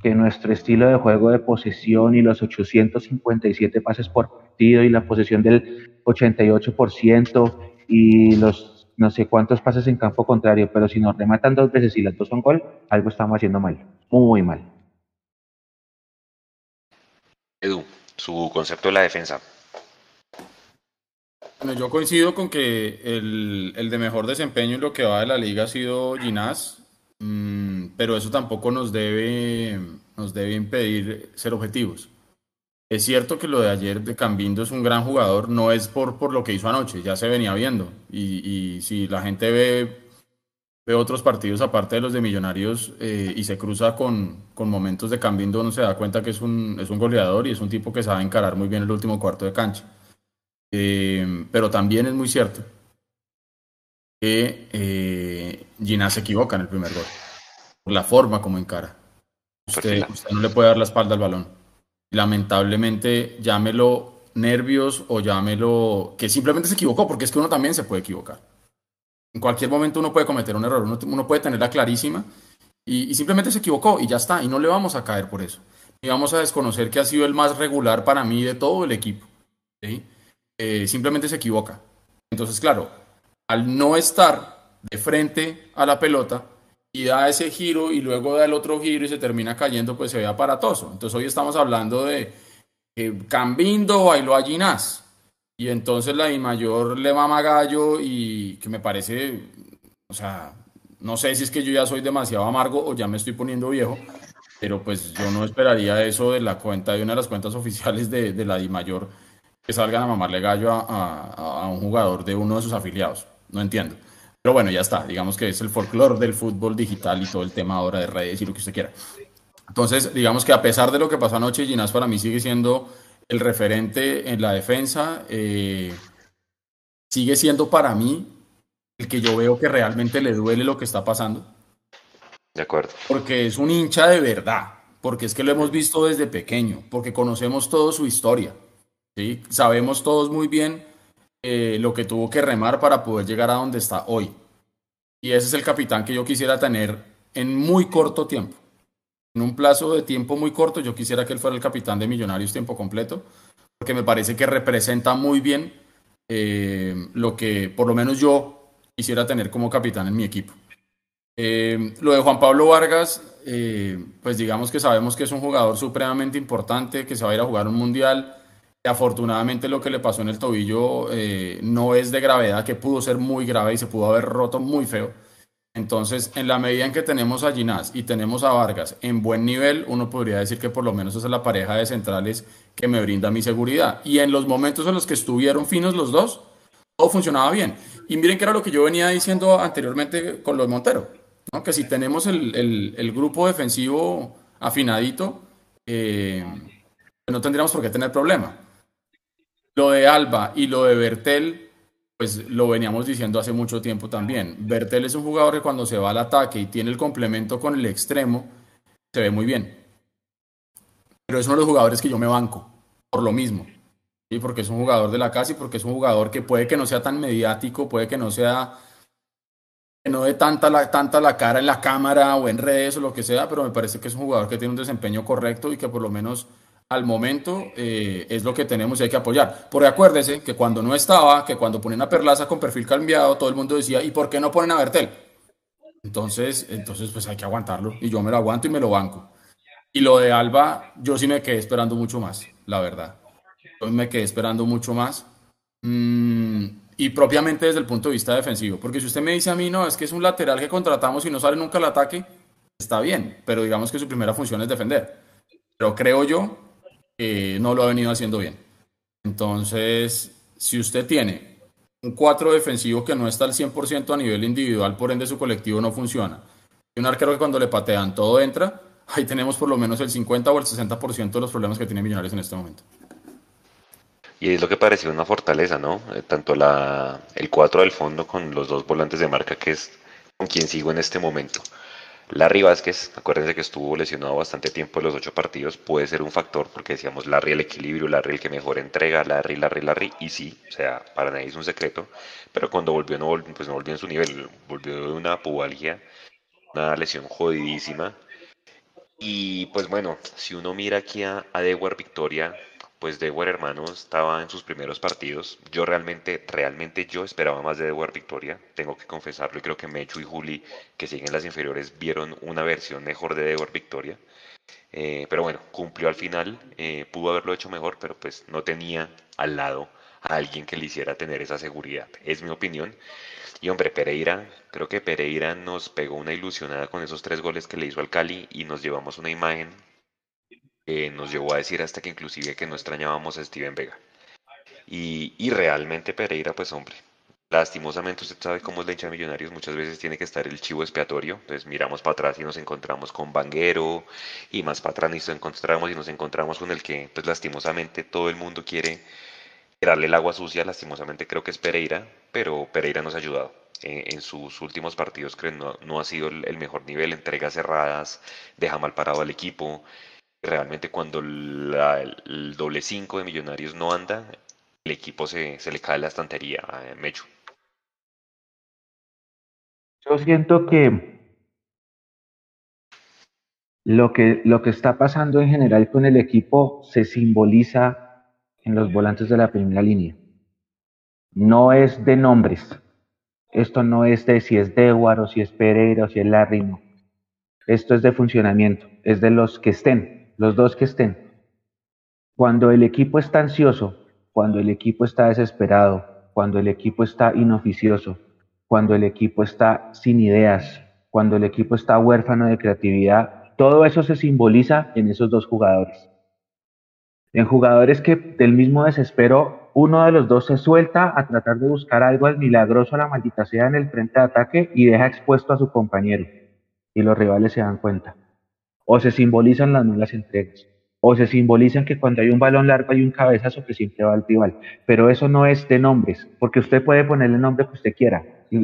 que nuestro estilo de juego de posesión y los 857 pases por partido y la posesión del 88% y los no sé cuántos pases en campo contrario, pero si nos rematan dos veces y las dos son gol, algo estamos haciendo mal, muy mal. Edu, su concepto de la defensa. Bueno, yo coincido con que el, de mejor desempeño en lo que va de la liga ha sido Ginás, mm, pero eso tampoco nos debe, nos debe impedir ser objetivos. Es cierto que lo de ayer de Cambindo es un gran jugador, no es por, por lo que hizo anoche, ya se venía viendo. Y, y si la gente ve ve otros partidos aparte de los de Millonarios eh, y se cruza con, con, momentos de Cambindo, uno se da cuenta que es un, es un goleador y es un tipo que sabe encarar muy bien el último cuarto de cancha. Eh, pero también es muy cierto que eh, se equivoca en el primer gol, por la forma como encara. Usted, usted no le puede dar la espalda al balón. Lamentablemente, llámelo nervios o llámelo que simplemente se equivocó, porque es que uno también se puede equivocar. En cualquier momento uno puede cometer un error, uno, puede tenerla clarísima y, simplemente se equivocó y ya está, y no le vamos a caer por eso. Y vamos a desconocer que ha sido el más regular para mí de todo el equipo. Eh, simplemente se equivoca. Entonces, claro, al no estar de frente a la pelota y da ese giro y luego da el otro giro y se termina cayendo, pues se ve aparatoso. Entonces hoy estamos hablando de eh, Cambindo bailó a Ginás. Y entonces la I mayor le mama gallo y que me parece, o sea, no sé si es que yo ya soy demasiado amargo o ya me estoy poniendo viejo, pero pues yo no esperaría eso de la cuenta, de una de las cuentas oficiales de, de la I mayor, que salgan a mamarle gallo a, a, un jugador de uno de sus afiliados. No entiendo. Pero bueno, ya está. Digamos que es el folclore del fútbol digital y todo el tema ahora de redes y lo que usted quiera. Entonces, digamos que a pesar de lo que pasó anoche, Ginás para mí sigue siendo el referente en la defensa. Eh, sigue siendo para mí el que yo veo que realmente le duele lo que está pasando. De acuerdo. Porque es un hincha de verdad, porque es que lo hemos visto desde pequeño, porque conocemos toda su historia. ¿sí? Sabemos todos muy bien eh, lo que tuvo que remar para poder llegar a donde está hoy. Y ese es el capitán que yo quisiera tener en muy corto tiempo. En un plazo de tiempo muy corto, yo quisiera que él fuera el capitán de Millonarios tiempo completo, porque me parece que representa muy bien eh, lo que por lo menos yo quisiera tener como capitán en mi equipo. Eh, lo de Juan Pablo Vargas, eh, pues digamos que sabemos que es un jugador supremamente importante, que se va a ir a jugar un mundial. Y afortunadamente lo que le pasó en el tobillo no es de gravedad, que pudo ser muy grave y se pudo haber roto muy feo entonces, en la medida en que tenemos a Ginás y tenemos a Vargas en buen nivel, uno podría decir que por lo menos esa es la pareja de centrales que me brinda mi seguridad. Y en los momentos en los que estuvieron finos los dos, todo funcionaba bien. Y miren que era lo que yo venía diciendo anteriormente con los Montero, que si tenemos el, grupo defensivo afinadito, eh, no tendríamos por qué tener problema. Lo de Alba y lo de Bertel pues lo veníamos diciendo hace mucho tiempo también. Bertel es un jugador que cuando se va al ataque y tiene el complemento con el extremo, se ve muy bien. Pero es uno de los jugadores que yo me banco, por lo mismo. ¿sí? Porque es un jugador de la casa y porque es un jugador que puede que no sea tan mediático, puede que no sea que no dé tanta la, tanta la cara en la cámara o en redes o lo que sea, pero me parece que es un jugador que tiene un desempeño correcto y que por lo menos al momento eh, es lo que tenemos y hay que apoyar. Porque acuérdese que cuando no estaba, que cuando ponen a Perlaza con perfil cambiado, todo el mundo decía, ¿y por qué no ponen a Bertel? Entonces, entonces pues hay que aguantarlo y yo me lo aguanto y me lo banco. Y lo de Alba, yo sí me quedé esperando mucho más, la verdad. Yo me quedé esperando mucho más. Mm, y propiamente desde el punto de vista defensivo. Porque si usted me dice a mí, no, es que es un lateral que contratamos y no sale nunca al ataque, está bien, pero digamos que su primera función es defender. Pero creo yo no lo ha venido haciendo bien. Entonces, si usted tiene un 4 defensivo que no está al 100% a nivel individual, por ende su colectivo no funciona, y un arquero que cuando le patean todo entra, ahí tenemos por lo menos el 50 o el 60% de los problemas que tiene Millonarios en este momento. Y es lo que pareció una fortaleza, ¿no? Eh, tanto la, el 4 del fondo con los dos volantes de marca, que es con quien sigo en este momento. Larry Vázquez, acuérdense que estuvo lesionado bastante tiempo en los ocho partidos, puede ser un factor porque decíamos Larry el equilibrio, Larry el que mejor entrega, Larry, Larry, Larry, y sí, o sea, para nadie es un secreto, pero cuando volvió no, volvió, pues no volvió en su nivel, volvió de una pubalgia, una lesión jodidísima. Y pues bueno, si uno mira aquí a, a Dewar Victoria, pues Dewar hermano estaba en sus primeros partidos. Yo realmente, realmente yo esperaba más de Dewar Victoria, tengo que confesarlo, y creo que Mechu y Juli, que siguen las inferiores, vieron una versión mejor de Dewar Victoria. Eh, pero bueno, cumplió al final, eh, pudo haberlo hecho mejor, pero pues no tenía al lado a alguien que le hiciera tener esa seguridad. Es mi opinión. Y hombre, Pereira, creo que Pereira nos pegó una ilusionada con esos tres goles que le hizo al Cali y nos llevamos una imagen nos llevó a decir hasta que inclusive que no extrañábamos a Steven Vega. Y, realmente Pereira, pues hombre, lastimosamente usted sabe cómo es la hincha de Millonarios, muchas veces tiene que estar el chivo expiatorio, entonces miramos para atrás y nos encontramos con Vanguero, y más para atrás nos encontramos y nos encontramos con el que, pues lastimosamente todo el mundo quiere darle el agua sucia, lastimosamente creo que es Pereira, pero Pereira nos ha ayudado. En, sus últimos partidos creo no, no ha sido el, el mejor nivel, entregas cerradas, deja mal parado al equipo, realmente cuando el doble 5 de Millonarios no anda, el equipo se, le cae la estantería a Mecho. Yo siento que lo que, lo que está pasando en general con el equipo se simboliza en los volantes de la primera línea. No es de nombres. Esto no es de si es Dewar o si es Pereira o si es Larry, no. Esto es de funcionamiento, es de los que estén los dos que estén. Cuando el equipo está ansioso, cuando el equipo está desesperado, cuando el equipo está inoficioso, cuando el equipo está sin ideas, cuando el equipo está huérfano de creatividad, todo eso se simboliza en esos dos jugadores. En jugadores que del mismo desespero, uno de los dos se suelta a tratar de buscar algo al milagroso a la maldita sea en el frente de ataque y deja expuesto a su compañero. Y los rivales se dan cuenta. O se simbolizan las malas entregas, o se simbolizan que cuando hay un balón largo hay un cabezazo que siempre va al rival, pero eso no es de nombres, porque usted puede ponerle el nombre que usted quiera, y,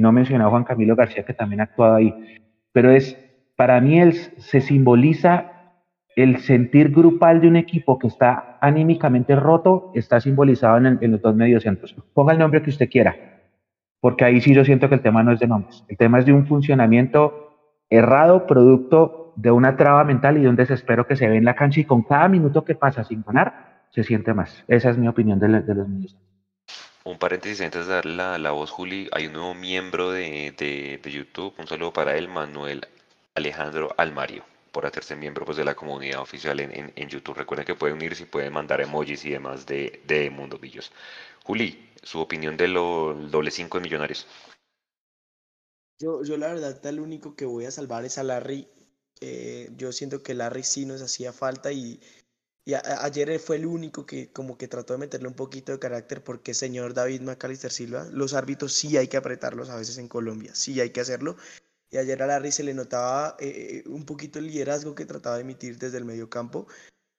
no mencionaba a Juan Camilo García que también ha actuado ahí, pero es, para mí él se simboliza el sentir grupal de un equipo que está anímicamente roto, está simbolizado en, los dos mediocentros. Ponga el nombre que usted quiera, porque ahí sí yo siento que el tema no es de nombres, el tema es de un funcionamiento errado, producto de una traba mental y de un desespero que se ve en la cancha y con cada minuto que pasa sin ganar, se siente más. Esa es mi opinión de, los medios. Un paréntesis antes de darle la, voz, Juli, hay un nuevo miembro de, de, YouTube, un saludo para él, Manuel Alejandro Almario, por hacerse miembro pues, de la comunidad oficial en, en, YouTube. Recuerden que pueden unirse y pueden mandar emojis y demás de, de Mundo Villos. Juli, su opinión de los doble 5 de Millonarios. Yo, yo la verdad, el único que voy a salvar es a Larry. Eh, yo siento que Larry sí nos hacía falta y, y ayer fue el único que como que trató de meterle un poquito de carácter porque señor David Macalister Silva, los árbitros sí hay que apretarlos a veces en Colombia, sí hay que hacerlo. Y ayer a Larry se le notaba eh, un poquito el liderazgo que trataba de emitir desde el medio campo.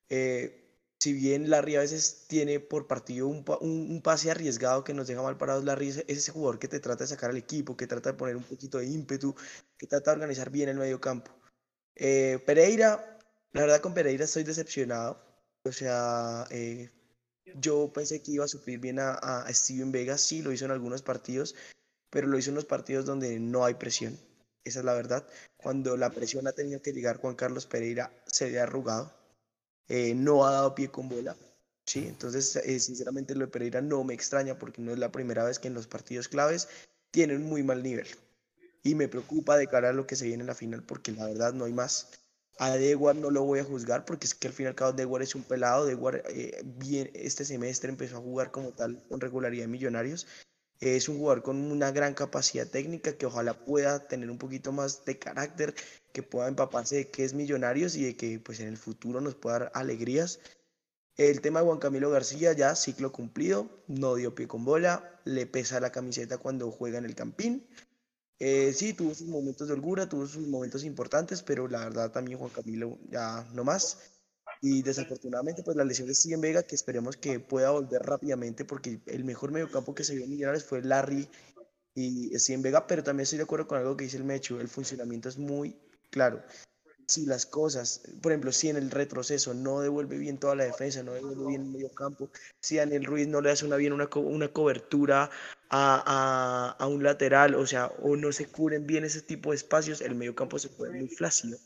Eh, si bien Larry a veces tiene por partido un, pase arriesgado que nos deja mal parados, Larry es, ese jugador que te trata de sacar al equipo, que trata de poner un poquito de ímpetu, que trata de organizar bien el medio campo. Eh, Pereira, la verdad con Pereira estoy decepcionado. O sea, eh, yo pensé que iba a sufrir bien a, a, Steven Vega, sí lo hizo en algunos partidos, pero lo hizo en los partidos donde no hay presión. Esa es la verdad. Cuando la presión ha tenido que llegar Juan Carlos Pereira, se ha arrugado eh, no ha dado pie con bola. ¿sí? Entonces, sinceramente, lo de Pereira no me extraña porque no es la primera vez que en los partidos claves tienen un muy mal nivel. Y me preocupa de cara a lo que se viene en la final porque la verdad no hay más. A Dewar no lo voy a juzgar porque es que al fin y al cabo Dewar es un pelado. Dewar eh, bien, este semestre empezó a jugar como tal con regularidad en Millonarios. Es un jugador con una gran capacidad técnica que ojalá pueda tener un poquito más de carácter que pueda empaparse de que es Millonarios y de que pues en el futuro nos pueda dar alegrías. El tema de Juan Camilo García ya ciclo cumplido, no dio pie con bola, le pesa la camiseta cuando juega en el Campín. Eh, sí, tuvo sus momentos de holgura, tuvo sus momentos importantes, pero la verdad también Juan Camilo ya no más. Y desafortunadamente, pues la lesión de Steven Vega, que esperemos que pueda volver rápidamente, porque el mejor mediocampo que se vio en Millonarios fue Larry y Steven Vega, pero también estoy de acuerdo con algo que dice el Mechu, el funcionamiento es muy claro, si las cosas, por ejemplo, si en el retroceso no devuelve bien toda la defensa, no devuelve bien el medio campo, si Daniel Ruiz no le hace una bien una, una cobertura a, a, un lateral, o sea, o no se cubren bien ese tipo de espacios, el medio campo se puede muy flácido.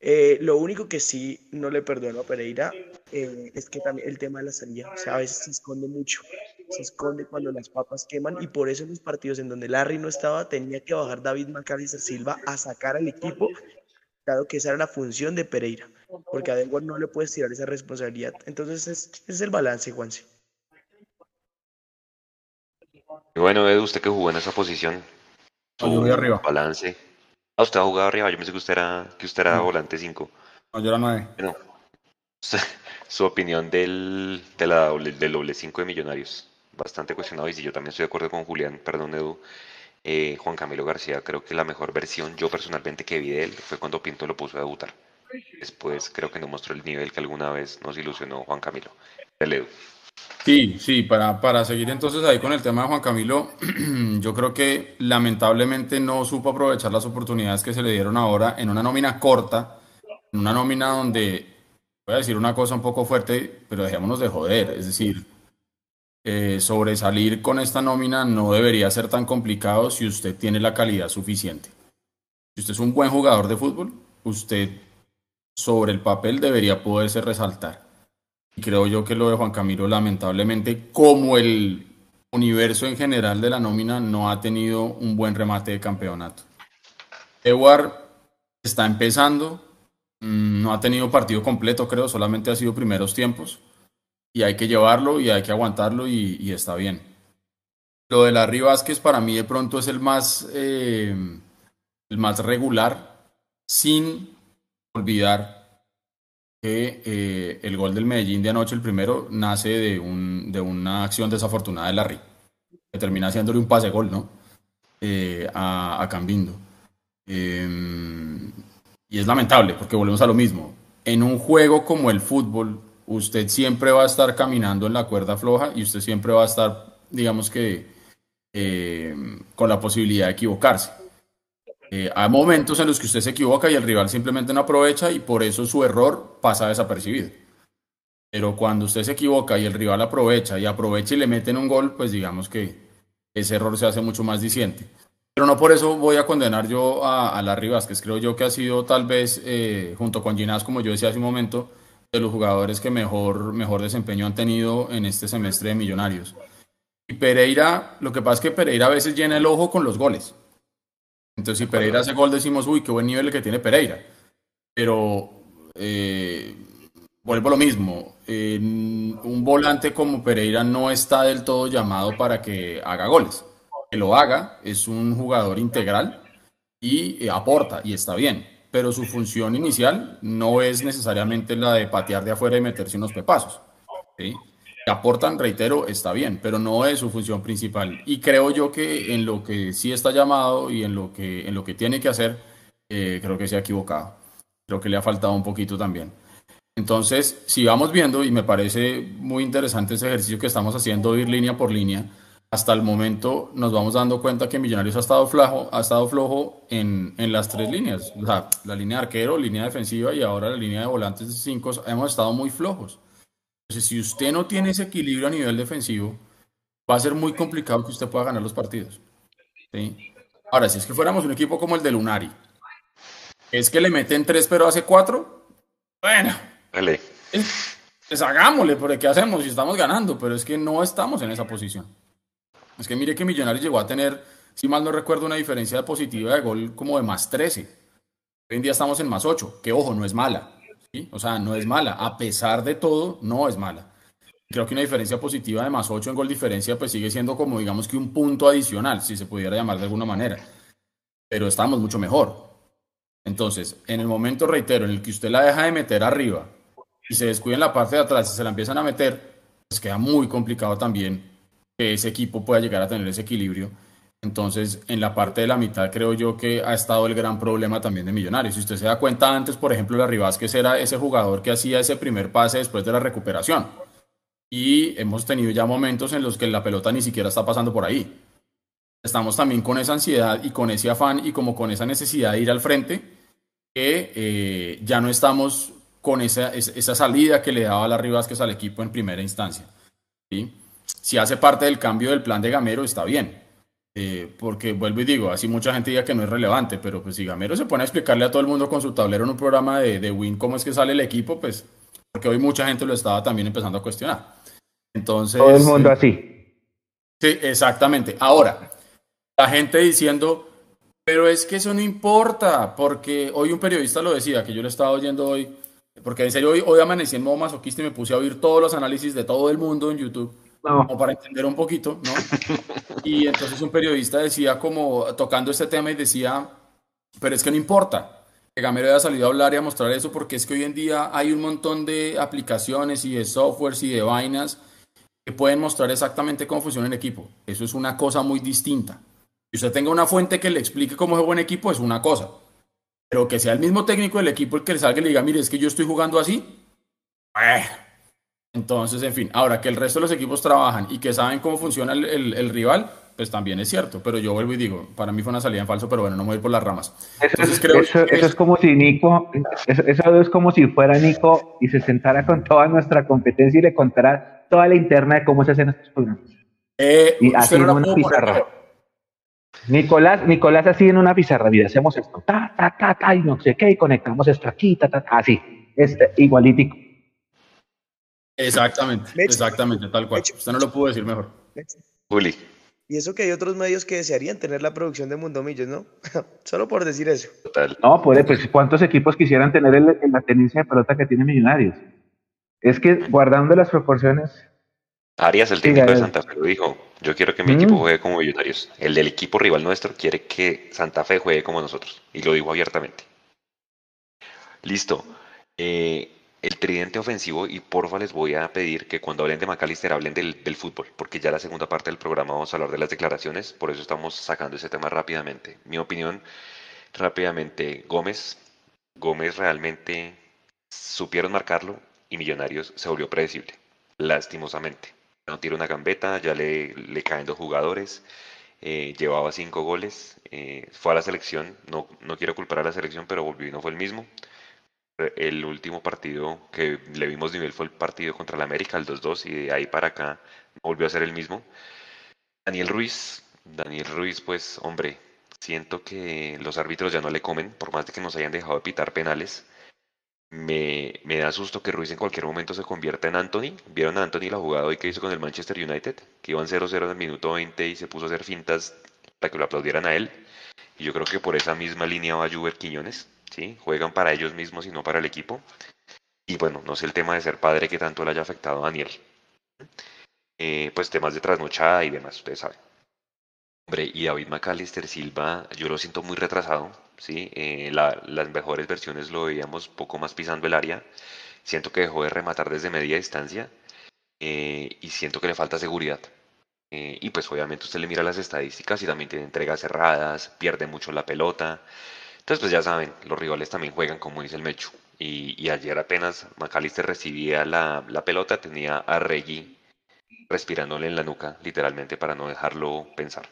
Eh, lo único que sí no le perdono a Pereira eh, es que también el tema de la salida, o sea, a veces se esconde mucho, se esconde cuando las papas queman y por eso en los partidos en donde Larry no estaba tenía que bajar David Macalister Silva a sacar al equipo, claro que esa era la función de Pereira, porque a Denver no le puedes tirar esa responsabilidad, entonces es, es el balance, Juanse. Y bueno, Edu, usted que jugó en esa posición, su arriba. balance. Ah, usted ha jugado arriba, yo pensé que usted era, que usted era volante 5. No, yo era 9. Bueno, [LAUGHS] su opinión del, de la doble, del doble 5 de Millonarios. Bastante cuestionado y si yo también estoy de acuerdo con Julián, perdón Edu, eh, Juan Camilo García, creo que la mejor versión yo personalmente que vi de él fue cuando Pinto lo puso a debutar. Después creo que no mostró el nivel que alguna vez nos ilusionó Juan Camilo. Sí, sí, para, para seguir entonces ahí con el tema de Juan Camilo, [CLEARS THROAT] yo creo que lamentablemente no supo aprovechar las oportunidades que se le dieron ahora en una nómina corta, en una nómina donde, voy a decir una cosa un poco fuerte, pero dejémonos de joder, es decir, eh, sobresalir con esta nómina no debería ser tan complicado si usted tiene la calidad suficiente. Si usted es un buen jugador de fútbol, usted sobre el papel debería poderse resaltar creo yo que lo de Juan Camilo, lamentablemente, como el universo en general de la nómina, no ha tenido un buen remate de campeonato. Edward está empezando, mm, no ha tenido partido completo, creo, solamente ha sido primeros tiempos. Y hay que llevarlo y hay que aguantarlo y, está bien. Lo de Larry Vázquez para mí de pronto es el más, eh, el más regular, sin olvidar que eh, el gol del Medellín de anoche, el primero, nace de, un, de una acción desafortunada de Larry, que termina haciéndole un pase gol, ¿no? Eh, a, a, Cambindo. Em, Y es lamentable porque volvemos a lo mismo. En un juego como el fútbol, usted siempre va a estar caminando en la cuerda floja y usted siempre va a estar, digamos que, eh, con la posibilidad de equivocarse. Eh, hay momentos en los que usted se equivoca y el rival simplemente no aprovecha y por eso su error pasa desapercibido. Pero cuando usted se equivoca y el rival aprovecha y aprovecha y le meten un gol, pues digamos que ese error se hace mucho más diciente. Pero no por eso voy a condenar yo a, a Larry Vázquez. Creo yo que ha sido tal vez, eh, junto con Ginás, como yo decía hace un momento, de los jugadores que mejor, mejor desempeño han tenido en este semestre de Millonarios. Y Pereira, lo que pasa es que Pereira a veces llena el ojo con los goles. Entonces, si Pereira hace gol, decimos, uy, qué buen nivel el que tiene Pereira. Pero eh, vuelvo a lo mismo. un volante como Pereira no está del todo llamado para que haga goles. Que lo haga, es un jugador integral y eh, aporta, y está bien. Pero su función inicial no es necesariamente la de patear de afuera y meterse unos pepazos. ¿sí? aportan, reitero, está bien, pero no es su función principal. Y creo yo que en lo que sí está llamado y en lo que, en lo que tiene que hacer, eh, creo que se ha equivocado. Creo que le ha faltado un poquito también. Entonces, si vamos viendo, y me parece muy interesante ese ejercicio que estamos haciendo, ir línea por línea, hasta el momento nos vamos dando cuenta que Millonarios ha estado flojo, ha estado flojo en, en las tres líneas. O sea, la línea de arquero, línea defensiva y ahora la línea de volantes de cinco, hemos estado muy flojos. Entonces, si usted no tiene ese equilibrio a nivel defensivo, va a ser muy complicado que usted pueda ganar los partidos. Ahora, si es que fuéramos un equipo como el de Lunari, es que le meten tres pero hace cuatro, bueno, Dale. pues hagámosle, porque ¿qué hacemos si estamos ganando? Pero es que no estamos en esa posición. Es que mire que Millonarios llegó a tener, si mal no recuerdo, una diferencia positiva de gol como de más 13. Hoy en día estamos en más 8, que ojo, no es mala. O sea, no es mala. A pesar de todo, no es mala. Creo que una diferencia positiva de más 8 en gol diferencia, pues sigue siendo como, digamos que un punto adicional, si se pudiera llamar de alguna manera. Pero estamos mucho mejor. Entonces, en el momento, reitero, en el que usted la deja de meter arriba y se descuida en la parte de atrás y se la empiezan a meter, pues queda muy complicado también que ese equipo pueda llegar a tener ese equilibrio entonces, en la parte de la mitad creo yo que ha estado el gran problema también de Millonarios. Si usted se da cuenta antes, por ejemplo, la Vázquez era ese jugador que hacía ese primer pase después de la recuperación. Y hemos tenido ya momentos en los que la pelota ni siquiera está pasando por ahí. Estamos también con esa ansiedad y con ese afán y como con esa necesidad de ir al frente, que eh, ya no estamos con esa, esa salida que le daba la Vázquez al equipo en primera instancia. ¿sí? Si hace parte del cambio del plan de Gamero, está bien eh, porque vuelvo y digo, así mucha gente diga que no es relevante, pero pues si Gamero se pone a explicarle a todo el mundo con su tablero en un programa de, de Win cómo es que sale el equipo, pues porque hoy mucha gente lo estaba también empezando a cuestionar. Entonces... Todo el mundo así. Sí, exactamente. Ahora, la gente diciendo, pero es que eso no importa, porque hoy un periodista lo decía, que yo lo estaba oyendo hoy, porque en serio hoy, hoy amanecí en modo masoquista y me puse a oír todos los análisis de todo el mundo en YouTube como para entender un poquito, ¿no? Y entonces un periodista decía como tocando este tema y decía, pero es que no importa que Gamero haya salido a hablar y a mostrar eso porque es que hoy en día hay un montón de aplicaciones y de softwares y de vainas que pueden mostrar exactamente cómo funciona el equipo. Eso es una cosa muy distinta. Si usted tenga una fuente que le explique cómo es un buen equipo es una cosa. Pero que sea el mismo técnico del equipo el que le salga y le diga, mire, es que yo estoy jugando así. Eh, entonces, en fin, ahora que el resto de los equipos trabajan y que saben cómo funciona el, rival, pues también es cierto. Pero yo vuelvo y digo, para mí fue una salida en falso, pero bueno, no me voy por las ramas. Eso, es, como si Nico, eso, es como si fuera Nico y se sentara con toda nuestra competencia y le contara toda la interna de cómo se hacen estos programas. Eh, y así en una pizarra. Nicolás, Nicolás así en una pizarra, mira, hacemos esto, ta, ta, ta, ta, y no sé qué, y conectamos esto aquí, ta, ta, ta, así, es igualitico. Exactamente, exactamente, tal cual. Usted no lo pudo decir mejor. Juli. Y eso que hay otros medios que desearían tener la producción de Mundo Millos, ¿no? [LAUGHS] Solo por decir eso. Total. No, puede, pues ¿cuántos equipos quisieran tener el, la tenencia de pelota que tiene Millonarios? Es que guardando las proporciones. Arias, el técnico de Santa Fe, lo dijo. Yo quiero que mi equipo juegue como Millonarios. El del equipo rival nuestro quiere que Santa Fe juegue como nosotros. Y lo digo abiertamente. Listo. Eh, el tridente ofensivo y porfa les voy a pedir que cuando hablen de McAllister hablen del, fútbol, porque ya la segunda parte del programa vamos a hablar de las declaraciones, por eso estamos sacando ese tema rápidamente. Mi opinión, rápidamente, Gómez, Gómez realmente supieron marcarlo y Millonarios se volvió predecible, lastimosamente. No tira una gambeta, ya le, le caen dos jugadores, eh, llevaba cinco goles, eh, fue a la selección, no, no quiero culpar a la selección, pero volvió y no fue el mismo. El último partido que le vimos nivel fue el partido contra el América, el 2-2, y de ahí para acá volvió a ser el mismo. Daniel Ruiz, Daniel Ruiz, pues hombre, siento que los árbitros ya no le comen, por más de que nos hayan dejado de pitar penales. Me, me, da susto que Ruiz en cualquier momento se convierta en Anthony. ¿Vieron a Anthony la jugada hoy que hizo con el Manchester United? Que iban 0-0 en el minuto 20 y se puso a hacer fintas para que lo aplaudieran a él. Y yo creo que por esa misma línea va Juber Quiñones. ¿Sí? Juegan para ellos mismos y no para el equipo. Y bueno, no sé el tema de ser padre que tanto le haya afectado a Daniel. Eh, pues temas de trasnochada y demás, ustedes saben. Hombre, y David McAllister Silva, yo lo siento muy retrasado, ¿sí? Eh, las mejores versiones lo veíamos poco más pisando el área. Siento que dejó de rematar desde media distancia eh, y siento que le falta seguridad. y pues obviamente usted le mira las estadísticas y también tiene entregas cerradas, pierde mucho la pelota. Entonces, pues ya saben, los rivales también juegan como dice el Mechu. Y, ayer apenas McAllister recibía la, pelota, tenía a Reggie respirándole en la nuca, literalmente, para no dejarlo pensar.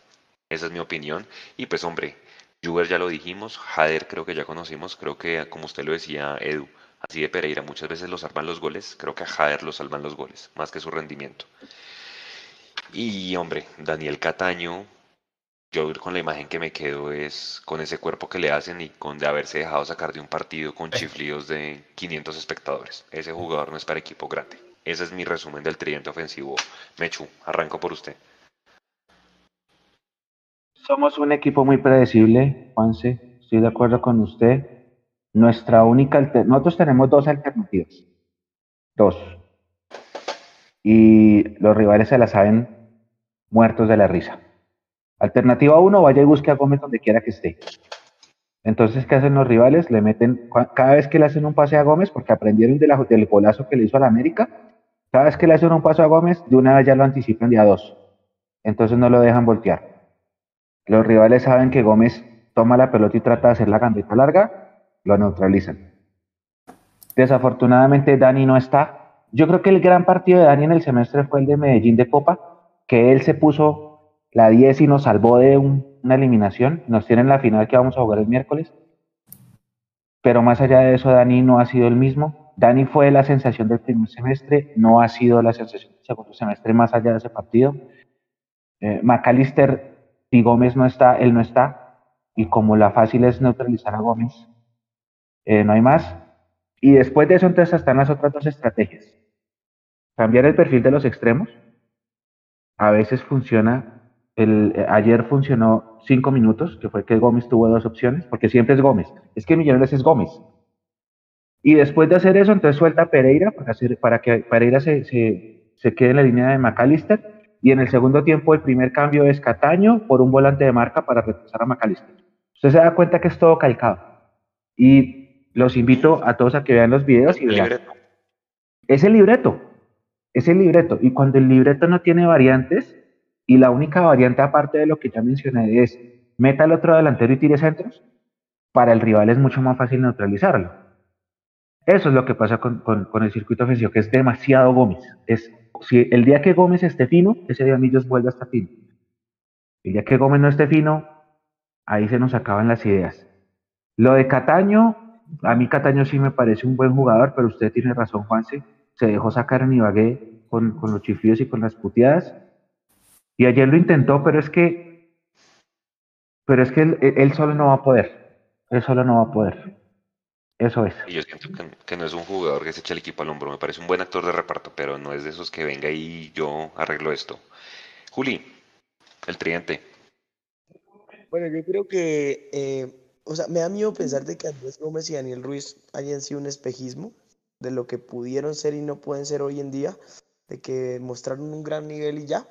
Esa es mi opinión. Y pues, hombre, Juber ya lo dijimos, Jader creo que ya conocimos, creo que, como usted lo decía, Edu, así de Pereira, muchas veces lo salvan los goles, creo que a Jader lo salvan los goles, más que su rendimiento. Y, hombre, Daniel Cataño, yo con la imagen que me quedo es con ese cuerpo que le hacen y con de haberse dejado sacar de un partido con chiflidos de 500 espectadores. Ese jugador no es para equipo grande. Ese es mi resumen del tridente ofensivo. Mechu, arranco por usted. Somos un equipo muy predecible, Juanse. Estoy de acuerdo con usted. Nuestra única nosotros tenemos dos alternativas. Dos. Y los rivales se la saben muertos de la risa. Alternativa 1, vaya y busque a Gómez donde quiera que esté. Entonces, ¿qué hacen los rivales? Le meten, cada vez que le hacen un pase a Gómez, porque aprendieron del golazo que le hizo a la América, cada vez que le hacen un paso a Gómez, de una vez ya lo anticipan de a dos. Entonces no lo dejan voltear. Los rivales saben que Gómez toma la pelota y trata de hacer la gambeta larga, lo neutralizan. Desafortunadamente Dani no está. Yo creo que el gran partido de Dani en el semestre fue el de Medellín de Copa, que él se puso la 10 y nos salvó de una eliminación. Nos tienen la final que vamos a jugar el miércoles. Pero más allá de eso, Dani no ha sido el mismo. Dani fue la sensación del primer semestre, no ha sido la sensación del segundo semestre más allá de ese partido. Eh, McAllister, y Gómez no está, él no está. Y como la fácil es neutralizar a Gómez, eh, no hay más. Y después de eso, entonces están las otras dos estrategias. Cambiar el perfil de los extremos. A veces funciona el, eh, ayer funcionó cinco minutos, que fue que Gómez tuvo dos opciones, porque siempre es Gómez. Es que Millonarios es Gómez. Y después de hacer eso, entonces suelta a Pereira para, hacer, para que Pereira se, se, quede en la línea de McAllister. Y en el segundo tiempo, el primer cambio es Cataño por un volante de marca para retrasar a McAllister. Usted se da cuenta que es todo calcado. Y los invito a todos a que vean los videos y vean. Es el libreto. Es el libreto. Y cuando el libreto no tiene variantes, y la única variante, aparte de lo que ya mencioné, es meta al otro delantero y tire centros. Para el rival es mucho más fácil neutralizarlo. Eso es lo que pasa con, el circuito ofensivo, que es demasiado Gómez. Es, si el día que Gómez esté fino, ese día Millos vuelve a estar fino. El día que Gómez no esté fino, ahí se nos acaban las ideas. Lo de Cataño, a mí Cataño sí me parece un buen jugador, pero usted tiene razón, Juanse. Se dejó sacar en Ibagué con, con los chiflidos y con las puteadas y ayer lo intentó, pero es que, pero es que él, solo no va a poder. Él solo no va a poder. Eso es. Y yo siento que, no es un jugador que se echa el equipo al hombro. Me parece un buen actor de reparto, pero no es de esos que venga y yo arreglo esto. Juli, el tridente. Bueno, yo creo que, eh, o sea, me da miedo pensar de que Andrés Gómez y Daniel Ruiz hayan sido un espejismo de lo que pudieron ser y no pueden ser hoy en día, de que mostraron un gran nivel y ya,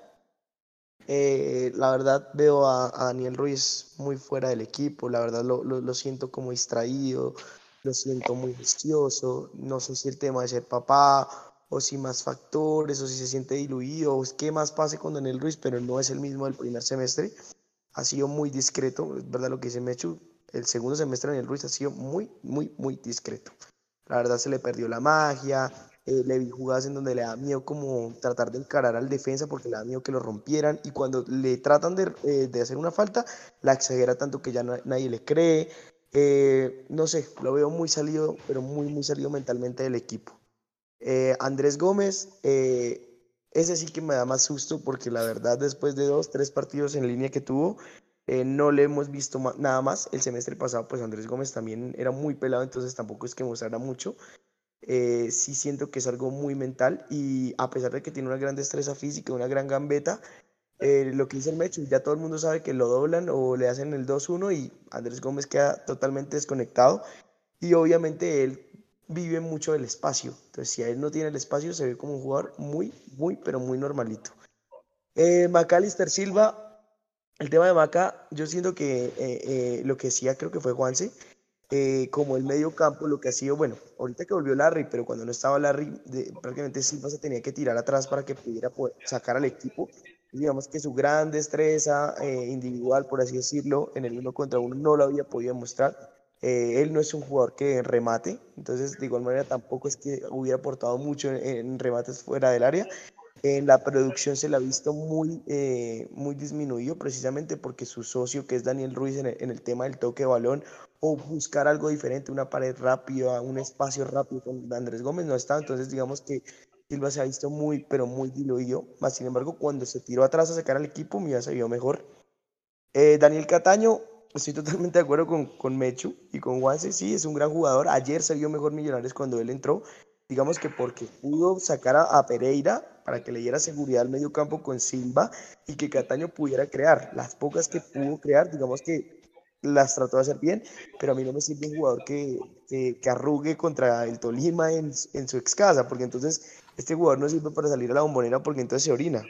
eh, la verdad veo a, Daniel Ruiz muy fuera del equipo, la verdad lo, lo, siento como distraído, lo siento muy vicioso, no sé si el tema de ser papá o si más factores o si se siente diluido o qué más pase con Daniel Ruiz, pero no es el mismo del primer semestre. Ha sido muy discreto, es verdad lo que dice Mechu, el segundo semestre de Daniel Ruiz ha sido muy, muy, muy discreto. La verdad se le perdió la magia, eh, le vi jugadas en donde le da miedo como tratar de encarar al defensa porque le da miedo que lo rompieran y cuando le tratan de, eh, de hacer una falta, la exagera tanto que ya nadie le cree. Eh, no sé, lo veo muy salido, pero muy, muy salido mentalmente del equipo. Andrés Gómez, ese sí que me da más susto porque la verdad después de dos, tres partidos en línea que tuvo, no le hemos visto nada más. El semestre pasado, pues Andrés Gómez también era muy pelado, entonces tampoco es que mostrara mucho. Eh, sí siento que es algo muy mental y a pesar de que tiene una gran destreza física, una gran gambeta, eh, lo que dice el Mecho, ya todo el mundo sabe que lo doblan o le hacen el 2-1 y Andrés Gómez queda totalmente desconectado y obviamente él vive mucho del espacio, entonces si él no tiene el espacio se ve como un jugador muy, muy, pero muy normalito. Eh, Macalister Silva, el tema de Maca, yo siento que eh, lo que decía creo que fue Juanse, eh, como el medio campo, lo que ha sido, bueno, ahorita que volvió Larry, pero cuando no estaba Larry, prácticamente Silva se tenía que tirar atrás para que pudiera sacar al equipo. Digamos que su gran destreza eh, individual, por así decirlo, en el uno contra uno no lo había podido mostrar. Eh, él no es un jugador que remate, entonces de igual manera tampoco es que hubiera aportado mucho en, remates fuera del área. En la producción se la ha visto muy, muy disminuido precisamente porque su socio, que es Daniel Ruiz, en el, en el tema del toque de balón o buscar algo diferente, una pared rápida, un espacio rápido con Andrés Gómez no está, entonces digamos que Silva se ha visto muy, pero muy diluido, más sin embargo cuando se tiró atrás a sacar al equipo, ya se vio mejor. Eh, Daniel Cataño, estoy totalmente de acuerdo con, con Mechu y con Juanse, sí, es un gran jugador, ayer se vio mejor Millonarios cuando él entró, digamos que porque pudo sacar a, Pereira para que le diera seguridad al medio campo con Silva y que Cataño pudiera crear. Las pocas que pudo crear, digamos que las trató de hacer bien, pero a mí no me sirve un jugador que, que, arrugue contra el Tolima en, en, su ex casa, porque entonces este jugador no sirve para salir a la bombonera porque entonces se orina.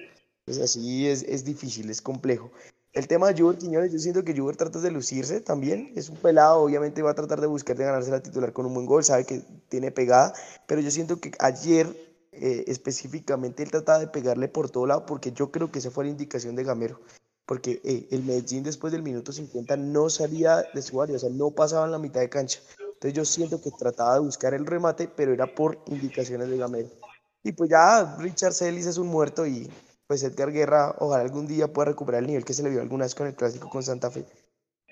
Entonces así es, es difícil, es complejo. El tema de Juber Quiñones, yo siento que Juber trata de lucirse también. Es un pelado, obviamente va a tratar de buscar de ganarse la titular con un buen gol, sabe que tiene pegada, pero yo siento que ayer eh, específicamente él trataba de pegarle por todo lado porque yo creo que esa fue la indicación de Gamero porque eh, el Medellín después del minuto 50 no salía de su área, o sea, no pasaba en la mitad de cancha. Entonces yo siento que trataba de buscar el remate, pero era por indicaciones de Gamero. Y pues ya Richard Celis es un muerto y pues Edgar Guerra ojalá algún día pueda recuperar el nivel que se le vio alguna vez con el clásico con Santa Fe.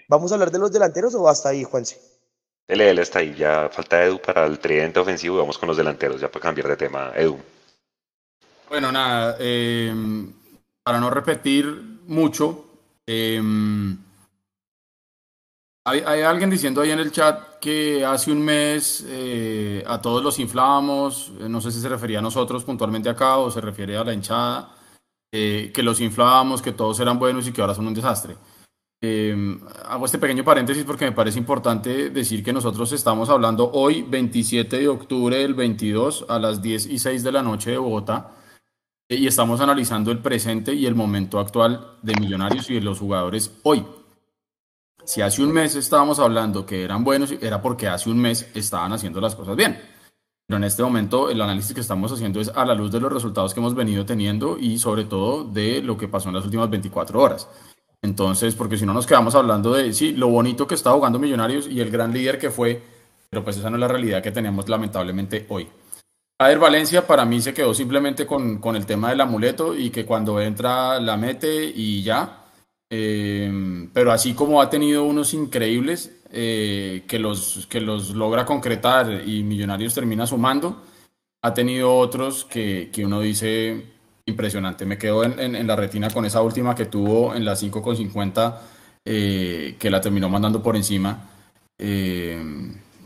¿Vamos a hablar de los delanteros o hasta ahí, Juanse? Dele, él está ahí. Ya falta Edu para el tridente ofensivo y vamos con los delanteros, ya para cambiar de tema. Edu. Bueno, nada, eh, para no repetir mucho. Em, hay, alguien diciendo ahí en el chat que hace un mes eh, a todos los inflábamos, eh, no sé si se refería a nosotros puntualmente acá o se refiere a la hinchada, eh, que los inflábamos, que todos eran buenos y que ahora son un desastre. Em, hago este pequeño paréntesis porque me parece importante decir que nosotros estamos hablando hoy, 27 de octubre del 22, a las 10 y 6 de la noche de Bogotá y estamos analizando el presente y el momento actual de Millonarios y de los jugadores hoy. Si hace un mes estábamos hablando que eran buenos, era porque hace un mes estaban haciendo las cosas bien. Pero en este momento el análisis que estamos haciendo es a la luz de los resultados que hemos venido teniendo y sobre todo de lo que pasó en las últimas 24 horas. Entonces, porque si no nos quedamos hablando de, sí, lo bonito que está jugando Millonarios y el gran líder que fue, pero pues esa no es la realidad que tenemos lamentablemente hoy. Jader Valencia para mí se quedó simplemente con, con, el tema del amuleto y que cuando entra la mete y ya. Eh, pero así como ha tenido unos increíbles eh, que, los, que los logra concretar y Millonarios termina sumando, ha tenido otros que, que uno dice impresionante. Me quedo en, en, la retina con esa última que tuvo en la 5,50 eh, que la terminó mandando por encima. [LAUGHS] Eh,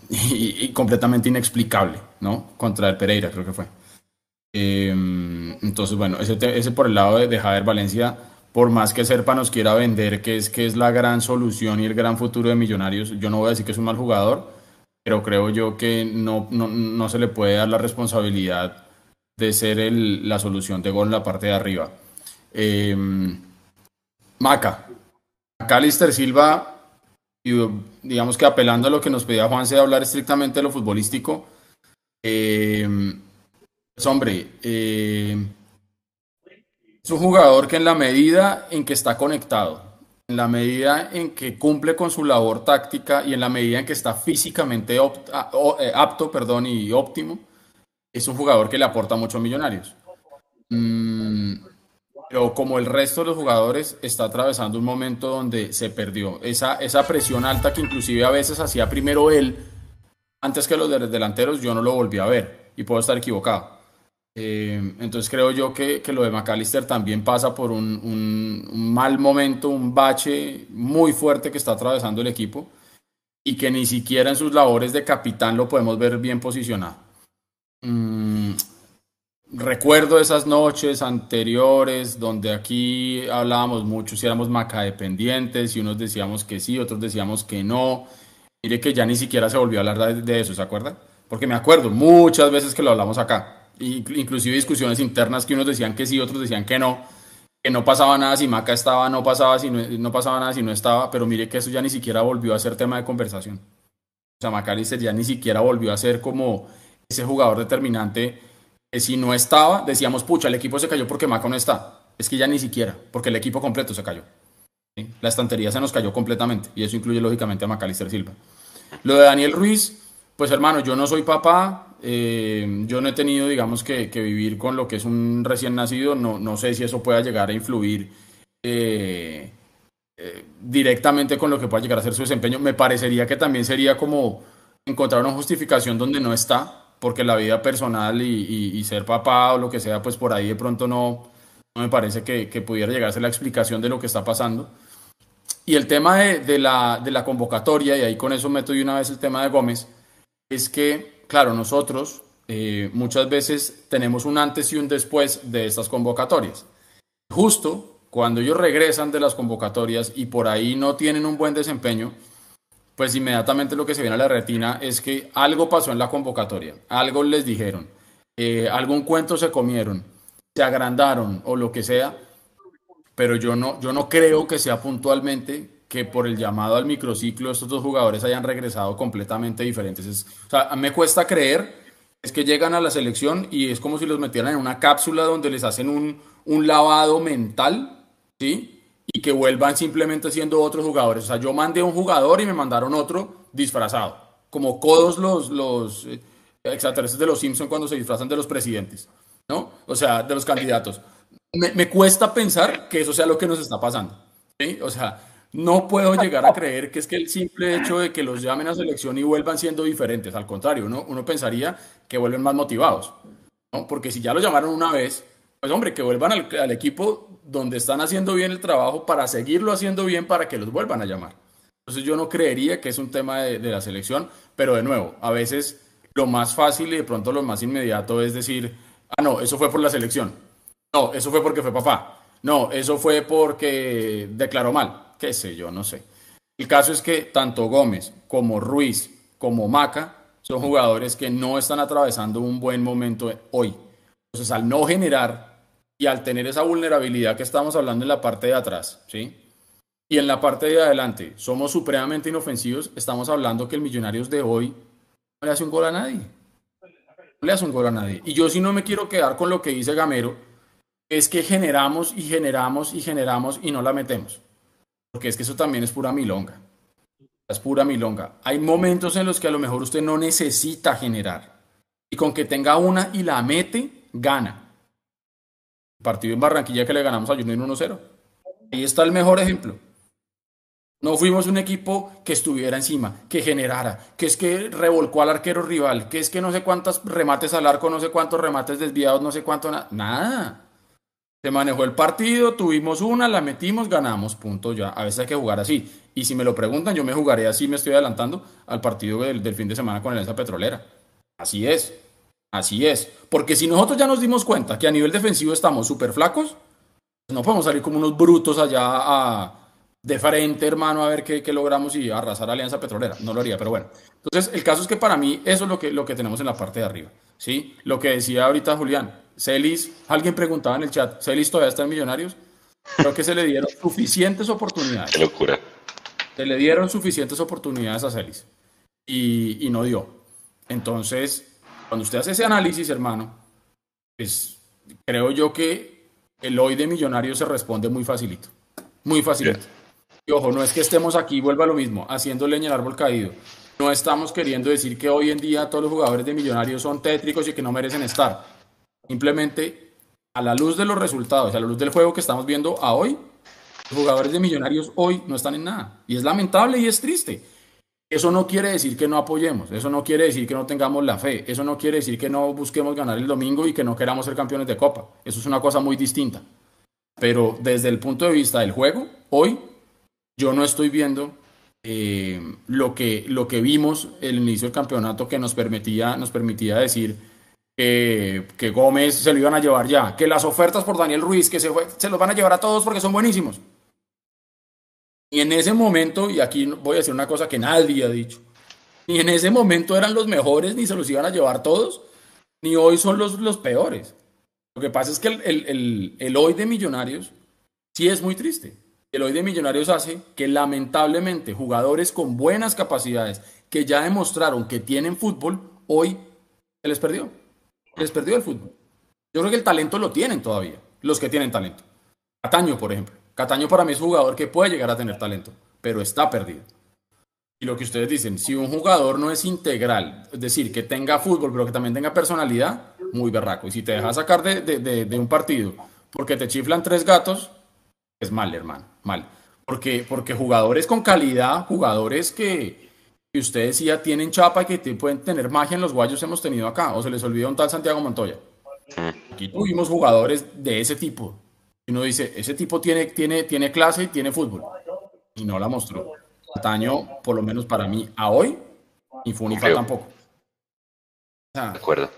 y, completamente inexplicable, ¿no? Contra el Pereira, creo que fue. Em, entonces, bueno, ese, ese, por el lado de, Javier Valencia, por más que Serpa nos quiera vender que es, que es la gran solución y el gran futuro de Millonarios, yo no voy a decir que es un mal jugador, pero creo yo que no, no, no se le puede dar la responsabilidad de ser el, la solución de gol en la parte de arriba. Eh, Maca. Lister Silva y digamos que apelando a lo que nos pedía Juan de hablar estrictamente de lo futbolístico, eh, pues hombre, eh, es un jugador que en la medida en que está conectado en la medida en que cumple con su labor táctica y en la medida en que está físicamente eh, apto perdón, y óptimo, es un jugador que le aporta mucho a Millonarios. Mm, pero como el resto de los jugadores está atravesando un momento donde se perdió esa, esa presión alta que inclusive a veces hacía primero él antes que los delanteros, yo no lo volví a ver y puedo estar equivocado. Eh, entonces creo yo que, lo de McAllister también pasa por un, mal momento, un bache muy fuerte que está atravesando el equipo y que ni siquiera en sus labores de capitán lo podemos ver bien posicionado. Mm, recuerdo esas noches anteriores donde aquí hablábamos mucho si éramos Maca dependientes y unos decíamos que sí, otros decíamos que no. Mire que ya ni siquiera se volvió a hablar de, eso, ¿se acuerda? Porque me acuerdo muchas veces que lo hablamos acá inclusive discusiones internas que unos decían que sí, otros decían que no, que no pasaba nada si Maca estaba, no pasaba, si no, pasaba nada si no estaba, pero mire que eso ya ni siquiera volvió a ser tema de conversación. O sea, Macalister ya ni siquiera volvió a ser como ese jugador determinante que si no estaba, decíamos, pucha, el equipo se cayó porque Maca no está. Es que ya ni siquiera, porque el equipo completo se cayó. La estantería se nos cayó completamente y eso incluye lógicamente a Macalister Silva. Lo de Daniel Ruiz, pues hermano, yo no soy papá, eh, yo no he tenido, digamos, que, vivir con lo que es un recién nacido, no, no sé si eso pueda llegar a influir eh, eh, directamente con lo que pueda llegar a ser su desempeño. Me parecería que también sería como encontrar una justificación donde no está, porque la vida personal y, ser papá o lo que sea, pues por ahí de pronto no, no me parece que, pudiera llegar a ser la explicación de lo que está pasando. Y el tema de, la convocatoria, y ahí con eso meto de una vez el tema de Gómez, es que, claro, nosotros eh, muchas veces tenemos un antes y un después de estas convocatorias. Justo cuando ellos regresan de las convocatorias y por ahí no tienen un buen desempeño, pues inmediatamente lo que se viene a la retina es que algo pasó en la convocatoria, algo les dijeron, eh, algún cuento se comieron, se agrandaron o lo que sea, pero yo no, yo no creo que sea puntualmente que por el llamado al microciclo estos dos jugadores hayan regresado completamente diferentes. o sea, me cuesta creer es que llegan a la selección y es como si los metieran en una cápsula donde les hacen un, un lavado mental, ¿sí? Y que vuelvan simplemente siendo otros jugadores. O sea, yo mandé un jugador y me mandaron otro disfrazado, como todos los, los eh, extraterrestres de los Simpsons cuando se disfrazan de los presidentes, ¿no? O sea, de los candidatos. Me, cuesta pensar que eso sea lo que nos está pasando. O sea, no puedo llegar a creer que es que el simple hecho de que los llamen a selección y vuelvan siendo diferentes, al contrario, uno, uno pensaría que vuelven más motivados, ¿no? porque si ya los llamaron una vez, pues hombre, que vuelvan al, equipo donde están haciendo bien el trabajo para seguirlo haciendo bien para que los vuelvan a llamar. Entonces yo no creería que es un tema de, de la selección, pero de nuevo, a veces lo más fácil y de pronto lo más inmediato es decir, ah, no, eso fue por la selección. No, eso fue porque fue papá. No, eso fue porque declaró mal qué sé yo, no sé. El caso es que tanto Gómez como Ruiz como Maca son jugadores que no están atravesando un buen momento hoy. Entonces, al no generar y al tener esa vulnerabilidad que estamos hablando en la parte de atrás, ¿sí? Y en la parte de adelante somos supremamente inofensivos, estamos hablando que el Millonarios de hoy no le hace un gol a nadie. No le hace un gol a nadie. Y yo si no me quiero quedar con lo que dice Gamero, es que generamos y generamos y generamos y no la metemos. Porque es que eso también es pura milonga. Es pura milonga. Hay momentos en los que a lo mejor usted no necesita generar. Y con que tenga una y la mete, gana. El partido en Barranquilla que le ganamos a Junior 1-0. Ahí está el mejor ejemplo. No fuimos un equipo que estuviera encima, que generara, que es que revolcó al arquero rival, que es que no sé cuántos remates al arco, no sé cuántos remates desviados, no sé cuánto, nada. Manejó el partido, tuvimos una, la metimos, ganamos, punto ya. A veces hay que jugar así. Y si me lo preguntan, yo me jugaré así, me estoy adelantando al partido del, fin de semana con Alianza Petrolera. Así es, así es. Porque si nosotros ya nos dimos cuenta que a nivel defensivo estamos súper flacos, no podemos salir como unos brutos allá a, de frente, hermano, a ver qué, logramos y arrasar a Alianza Petrolera. No lo haría, pero bueno. Entonces, el caso es que para mí eso es lo que, lo que tenemos en la parte de arriba. ¿sí? Lo que decía ahorita Julián, Celis, alguien preguntaba en el chat, ¿Celis todavía está en Millonarios? Creo que se le dieron suficientes oportunidades. Qué locura. Se le dieron suficientes oportunidades a Celis y, no dio. Entonces, cuando usted hace ese análisis, hermano, pues creo yo que el hoy de Millonarios se responde muy facilito. Muy facilito. Y ojo, no es que estemos aquí, vuelva a lo mismo, haciendo leña el árbol caído. No estamos queriendo decir que hoy en día todos los jugadores de Millonarios son tétricos y que no merecen estar. Simplemente, a la luz de los resultados, a la luz del juego que estamos viendo a hoy, los jugadores de Millonarios hoy no están en nada. Y es lamentable y es triste. Eso no quiere decir que no apoyemos, eso no quiere decir que no tengamos la fe, eso no quiere decir que no busquemos ganar el domingo y que no queramos ser campeones de Copa. Eso es una cosa muy distinta. Pero desde el punto de vista del juego, hoy yo no estoy viendo eh, lo, que, lo que vimos el inicio del campeonato que nos permitía, nos permitía decir que, Gómez se lo iban a llevar ya, que las ofertas por Daniel Ruiz, que se, se los van a llevar a todos porque son buenísimos. Y en ese momento, y aquí voy a decir una cosa que nadie ha dicho, ni en ese momento eran los mejores, ni se los iban a llevar todos, ni hoy son los, los peores. Lo que pasa es que el, el, el, hoy de Millonarios sí es muy triste. El hoy de Millonarios hace que lamentablemente jugadores con buenas capacidades que ya demostraron que tienen fútbol, hoy se les perdió. Les perdió el fútbol. Yo creo que el talento lo tienen todavía, los que tienen talento. Cataño, por ejemplo. Cataño para mí es un jugador que puede llegar a tener talento, pero está perdido. Y lo que ustedes dicen, si un jugador no es integral, es decir, que tenga fútbol, pero que también tenga personalidad, muy berraco. Y si te dejas sacar de, de, de, un partido porque te chiflan tres gatos, es mal, hermano, mal. Porque, porque jugadores con calidad, jugadores que, que usted decía tienen chapa y que pueden tener magia en los guayos hemos tenido acá. O se les olvidó un tal Santiago Montoya. Aquí tuvimos jugadores de ese tipo, uno dice, ese tipo tiene, tiene, tiene clase y tiene fútbol. Y no la mostró. Cataño, por lo menos para mí, a hoy, ni Funifa tampoco. de acuerdo.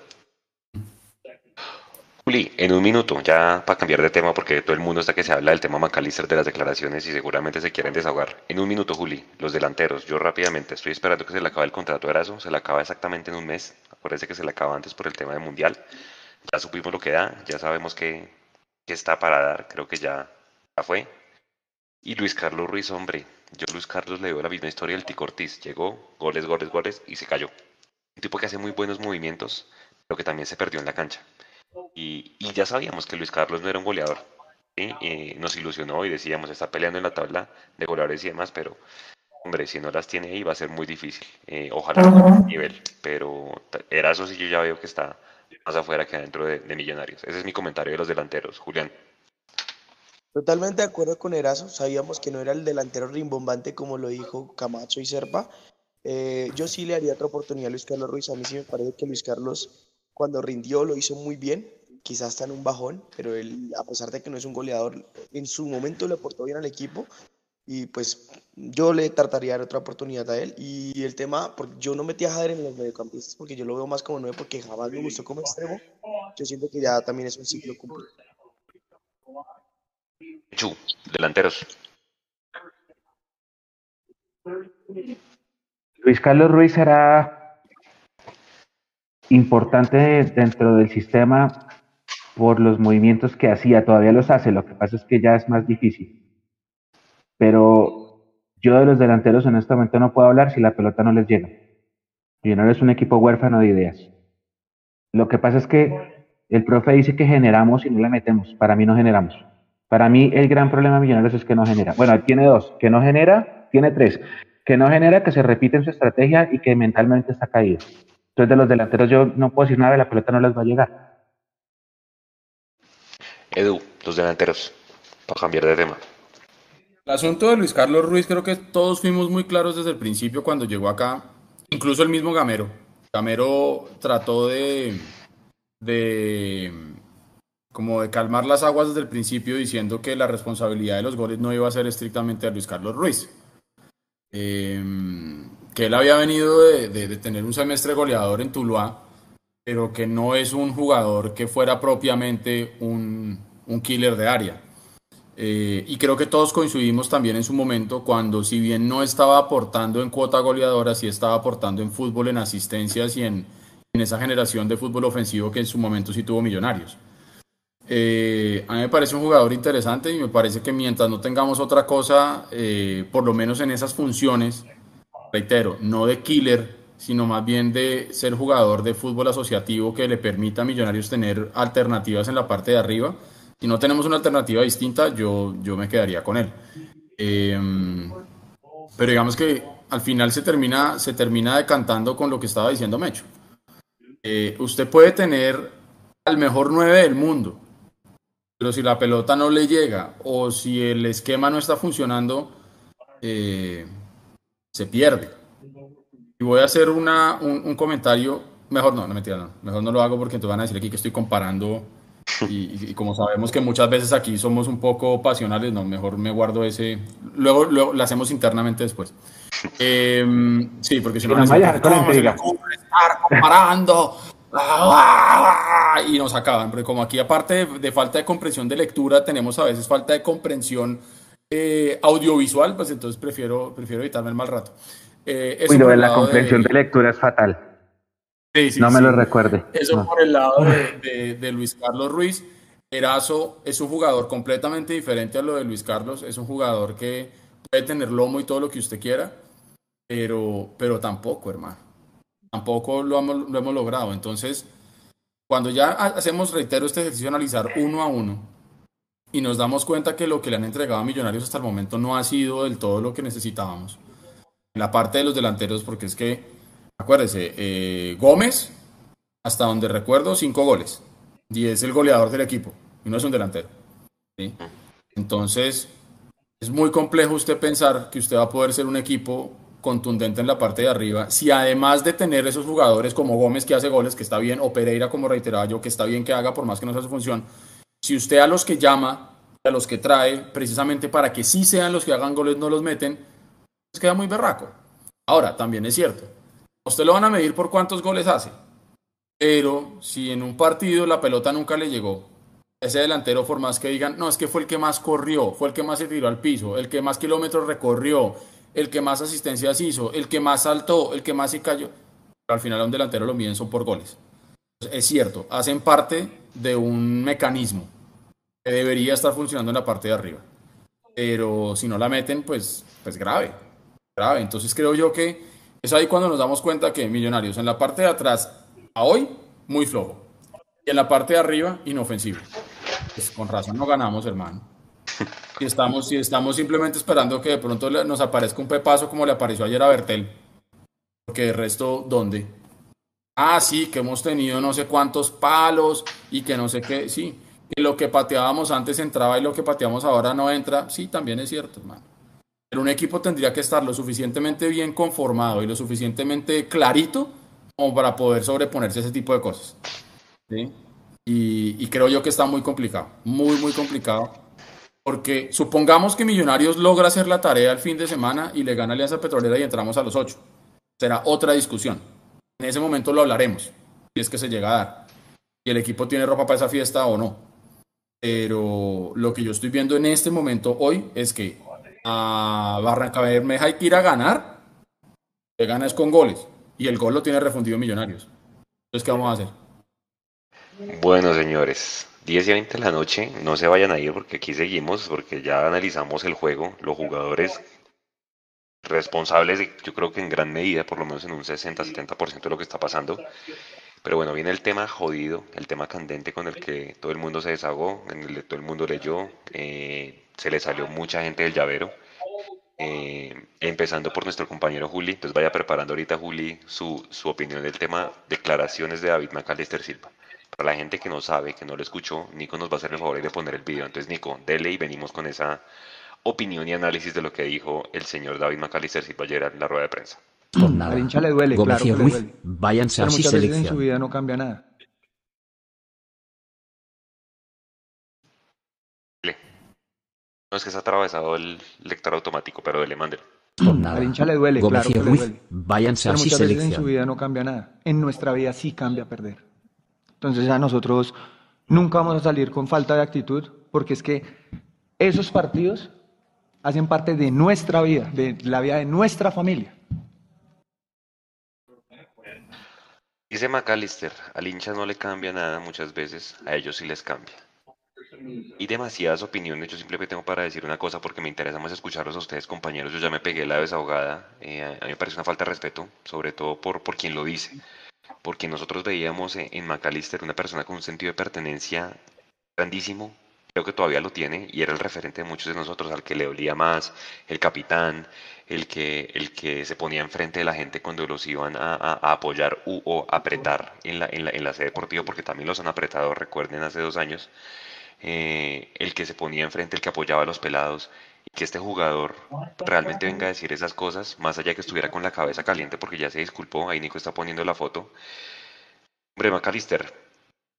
Juli, en un minuto, ya para cambiar de tema, porque todo el mundo está que se habla del tema McAllister de las declaraciones y seguramente se quieren desahogar. En un minuto, Juli, los delanteros, yo rápidamente estoy esperando que se le acabe el contrato de Erazo, se le acaba exactamente en un mes, acuérdense que se le acaba antes por el tema del Mundial. Ya supimos lo que da, ya sabemos que que está para dar, creo que ya, ya fue. Y Luis Carlos Ruiz, hombre, yo Luis Carlos le veo la misma historia del Tico Ortiz. Llegó, goles, goles, goles y se cayó. Un tipo que hace muy buenos movimientos, pero que también se perdió en la cancha. Y, y ya sabíamos que Luis Carlos no era un goleador. ¿sí? nos ilusionó y decíamos, está peleando en la tabla de goleadores y demás, pero hombre, si no las tiene ahí va a ser muy difícil. Eh, ojalá a nivel, pero era eso sí yo ya veo que está más afuera que adentro de, Millonarios. Ese es mi comentario de los delanteros. Julián. Totalmente de acuerdo con Erazo. Sabíamos que no era el delantero rimbombante como lo dijo Camacho y Serpa. Eh, yo sí le haría otra oportunidad a Luis Carlos Ruiz. A mí sí me parece que Luis Carlos, cuando rindió, lo hizo muy bien. Quizás está en un bajón, pero él, a pesar de que no es un goleador, en su momento le aportó bien al equipo y pues yo le trataría de dar otra oportunidad a él. Y el tema, porque yo no metí a Jader en los mediocampistas porque yo lo veo más como nueve porque jamás me gustó como extremo. Yo siento que ya también es un ciclo cumplido. Chu, delanteros. Luis Carlos Ruiz será importante dentro del sistema por los movimientos que hacía, todavía los hace, lo que pasa es que ya es más difícil pero yo de los delanteros en este momento no puedo hablar si la pelota no les llega. Millonarios es un equipo huérfano de ideas. Lo que pasa es que el profe dice que generamos y no le metemos. Para mí no generamos. Para mí el gran problema de Millonarios es que no genera. Bueno, tiene dos. Que no genera, tiene tres. Que no genera, que se repite en su estrategia y que mentalmente está caído. Entonces de los delanteros yo no puedo decir nada, la pelota no les va a llegar. Edu, los delanteros, para cambiar de tema. El asunto de Luis Carlos Ruiz creo que todos fuimos muy claros desde el principio cuando llegó acá, incluso el mismo Gamero. Gamero trató de, de como de calmar las aguas desde el principio diciendo que la responsabilidad de los goles no iba a ser estrictamente a Luis Carlos Ruiz. Em, que él había venido de, de, tener un semestre goleador en Tuluá, pero que no es un jugador que fuera propiamente un, un killer de área. Eh, y creo que todos coincidimos también en su momento cuando, si bien no estaba aportando en cuota goleadora, sí estaba aportando en fútbol, en asistencias y en, en esa generación de fútbol ofensivo que en su momento sí tuvo Millonarios. Eh, a mí me parece un jugador interesante y me parece que mientras no tengamos otra cosa, eh, por lo menos en esas funciones, reitero, no de killer, sino más bien de ser jugador de fútbol asociativo que le permita a Millonarios tener alternativas en la parte de arriba si no tenemos una alternativa distinta, yo, yo me quedaría con él. Em, pero digamos que al final se termina, se termina decantando con lo que estaba diciendo Mecho. Eh, usted puede tener al mejor 9 del mundo, pero si la pelota no le llega o si el esquema no está funcionando, eh, se pierde. Y voy a hacer una, un, comentario, mejor no, no mentira, no, mejor no lo hago porque te van a decir aquí que estoy comparando y, como sabemos que muchas veces aquí somos un poco pasionales, no, mejor me guardo ese, luego, lo hacemos internamente después. [LAUGHS] Em, sí, porque si no, no estar comparando [LAUGHS] y nos acaban, porque como aquí aparte de, falta de comprensión de lectura, tenemos a veces falta de comprensión eh, audiovisual, pues entonces prefiero, prefiero evitarme el mal rato. Eh, Uy, de la comprensión de... lectura es fatal. Sí, sí, no me lo recuerde. Eso por el lado [LAUGHS] de, de, Luis Carlos Ruiz. Erazo es un jugador completamente diferente a lo de Luis Carlos. Es un jugador que puede tener lomo y todo lo que usted quiera, pero, pero tampoco, hermano tampoco lo hemos, lo hemos logrado. Entonces, cuando ya hacemos, reitero, este ejercicio de analizar uno a uno y nos damos cuenta que lo que le han entregado a Millonarios hasta el momento no ha sido del todo lo que necesitábamos. En la parte de los delanteros, porque es que, acuérdese, eh, Gómez, hasta donde recuerdo, cinco goles. Y es el goleador del equipo, y no es un delantero. Entonces, es muy complejo usted pensar que usted va a poder ser un equipo contundente en la parte de arriba, si además de tener esos jugadores como Gómez que hace goles, que está bien, o Pereira como reiteraba yo, que está bien que haga por más que no sea su función, si usted a los que llama, a los que trae, precisamente para que sí sean los que hagan goles, no los meten, pues queda muy berraco. Ahora, también es cierto, usted lo van a medir por cuántos goles hace, pero si en un partido la pelota nunca le llegó, ese delantero, por más que digan, no, es que fue el que más corrió, fue el que más se tiró al piso, el que más kilómetros recorrió, el que más asistencias hizo, el que más saltó, el que más se cayó. Pero al final a un delantero lo miden son por goles. Es cierto, hacen parte de un mecanismo que debería estar funcionando en la parte de arriba. Pero si no la meten, pues, pues grave, grave. Entonces creo yo que es ahí cuando nos damos cuenta que Millonarios en la parte de atrás, a hoy, muy flojo. Y en la parte de arriba, inofensivo. Pues con razón no ganamos, hermano. Y estamos, si estamos simplemente esperando que de pronto nos aparezca un pepazo como le apareció ayer a Bertel. Porque de resto, ¿dónde? Ah, sí, que hemos tenido no sé cuántos palos y que no sé qué, sí. Que lo que pateábamos antes entraba y lo que pateamos ahora no entra. Sí, también es cierto, hermano. Pero un equipo tendría que estar lo suficientemente bien conformado y lo suficientemente clarito como para poder sobreponerse a ese tipo de cosas. ¿sí? Y, creo yo que está muy complicado, muy, muy complicado porque supongamos que Millonarios logra hacer la tarea el fin de semana y le gana Alianza Petrolera y entramos a los ocho. Será otra discusión. En ese momento lo hablaremos, si es que se llega a dar. Si el equipo tiene ropa para esa fiesta o no. Pero lo que yo estoy viendo en este momento hoy es que a Barranca Bermeja hay ir a ganar. Le gana es con goles. Y el gol lo tiene refundido Millonarios. Entonces, ¿qué vamos a hacer? Bueno, señores, 10 y 20 de la noche, no se vayan a ir porque aquí seguimos, porque ya analizamos el juego, los jugadores responsables, yo creo que en gran medida, por lo menos en un 60-70% de lo que está pasando. Pero bueno, viene el tema jodido, el tema candente con el que todo el mundo se desahogó, en el que todo el mundo leyó, eh, se le salió mucha gente del llavero. Eh, empezando por nuestro compañero Juli, entonces vaya preparando ahorita Juli su, su opinión del tema declaraciones de David Macalister Silva. Para la gente que no sabe, que no lo escuchó, Nico nos va a hacer el favor de poner el video. Entonces, Nico, dele y venimos con esa opinión y análisis de lo que dijo el señor David Macalister Silva ayer en la rueda de prensa. Con nada. Al hincha le duele, claro que le duele. Váyanse Pero muchas veces en su vida no cambia nada. No es que se ha atravesado el lector automático, pero. Con nada. Al hincha le duele, claro que le duele. Váyanse Pero muchas veces en su vida no cambia nada. En nuestra vida sí cambia perder. Entonces a nosotros nunca vamos a salir con falta de actitud porque es que esos partidos hacen parte de nuestra vida, de la vida de nuestra familia. Dice McAllister, al hincha no le cambia nada muchas veces, a ellos sí les cambia. Y demasiadas opiniones, yo simplemente tengo para decir una cosa porque me interesa más escucharlos a ustedes compañeros, yo ya me pegué la desahogada, eh, a mí me parece una falta de respeto, sobre todo por, por quien lo dice porque nosotros veíamos en McAllister una persona con un sentido de pertenencia grandísimo, creo que todavía lo tiene y era el referente de muchos de nosotros, al que le olía más, el capitán, el que, el que se ponía enfrente de la gente cuando los iban a, apoyar u, o apretar en la, en, la, en la sede deportiva, porque también los han apretado, recuerden, hace dos años, eh, el que se ponía enfrente, el que apoyaba a los pelados, y que este jugador realmente venga a decir esas cosas, más allá que estuviera con la cabeza caliente porque ya se disculpó, ahí Nico está poniendo la foto. Hombre, McAllister,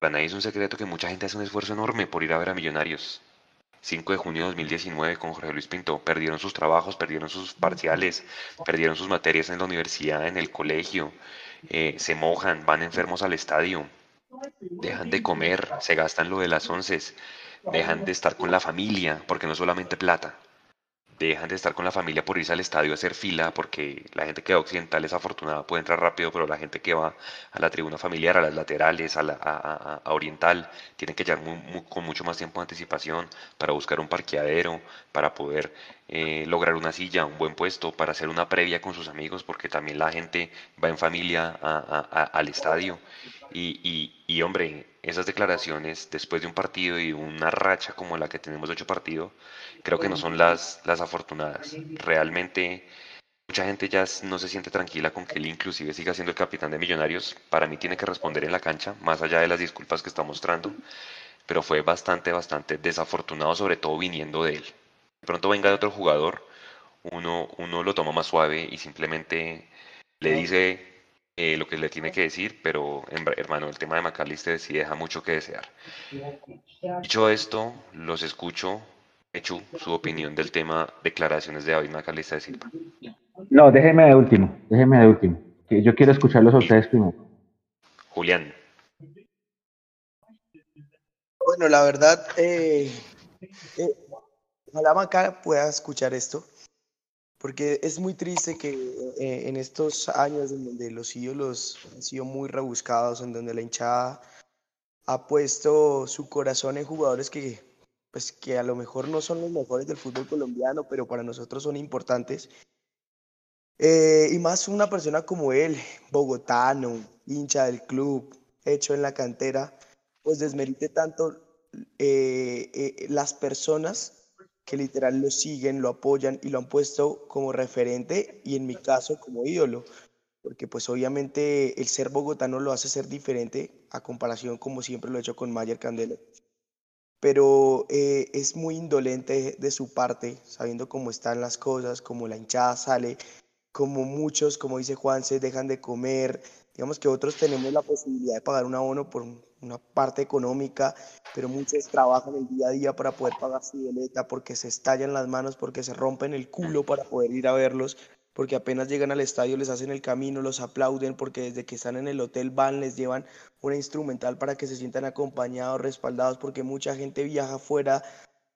para nadie es un secreto que mucha gente hace un esfuerzo enorme por ir a ver a Millonarios. 5 de junio de 2019 con Jorge Luis Pinto. Perdieron sus trabajos, perdieron sus parciales, perdieron sus materias en la universidad, en el colegio, eh, se mojan, van enfermos al estadio, dejan de comer, se gastan lo de las once, dejan de estar con la familia, porque no solamente plata, dejan de estar con la familia por irse al estadio a hacer fila, porque la gente que va occidental es afortunada, puede entrar rápido, pero la gente que va a la tribuna familiar, a las laterales, a, la, a, oriental, tiene que llegar con mucho más tiempo de anticipación para buscar un parqueadero, para poder eh, lograr una silla, un buen puesto, para hacer una previa con sus amigos, porque también la gente va en familia al estadio. Y, y, hombre, esas declaraciones después de un partido y una racha como la que tenemos de ocho partidos, creo que no son las, las afortunadas. Realmente mucha gente ya no se siente tranquila con que él inclusive siga siendo el capitán de Millonarios. Para mí tiene que responder en la cancha, más allá de las disculpas que está mostrando, pero fue bastante, bastante desafortunado, sobre todo viniendo de él. De pronto venga de otro jugador, uno, uno lo toma más suave y simplemente le dice eh, lo que le tiene que decir, pero hermano, el tema de McAllister sí deja mucho que desear. Dicho esto, los escucho. Hecho su opinión del tema declaraciones de David McAllister de Silva. No, déjeme de último, déjeme de último. Que yo quiero escucharlos a ustedes primero. Julián. Bueno, la verdad, eh, eh, ojalá Maca pueda escuchar esto porque es muy triste que eh, en estos años en donde los ídolos han sido muy rebuscados, en donde la hinchada ha puesto su corazón en jugadores que, pues, que a lo mejor no son los mejores del fútbol colombiano, pero para nosotros son importantes. Eh, y más una persona como él, bogotano, hincha del club, hecho en la cantera, pues desmerite tanto eh, las personas que literal lo siguen, lo apoyan y lo han puesto como referente y en mi caso como ídolo, porque pues obviamente el ser bogotano lo hace ser diferente a comparación como siempre lo he hecho con Mayer Candelo. Pero eh, es muy indolente de su parte, sabiendo cómo están las cosas, cómo la hinchada sale, como muchos, como dice Juan, se dejan de comer. Digamos que otros tenemos la posibilidad de pagar un abono por una parte económica, pero muchos trabajan el día a día para poder pagar su boleta, porque se estallan las manos, porque se rompen el culo para poder ir a verlos, porque apenas llegan al estadio les hacen el camino, los aplauden, porque desde que están en el hotel van, les llevan una instrumental para que se sientan acompañados, respaldados, porque mucha gente viaja fuera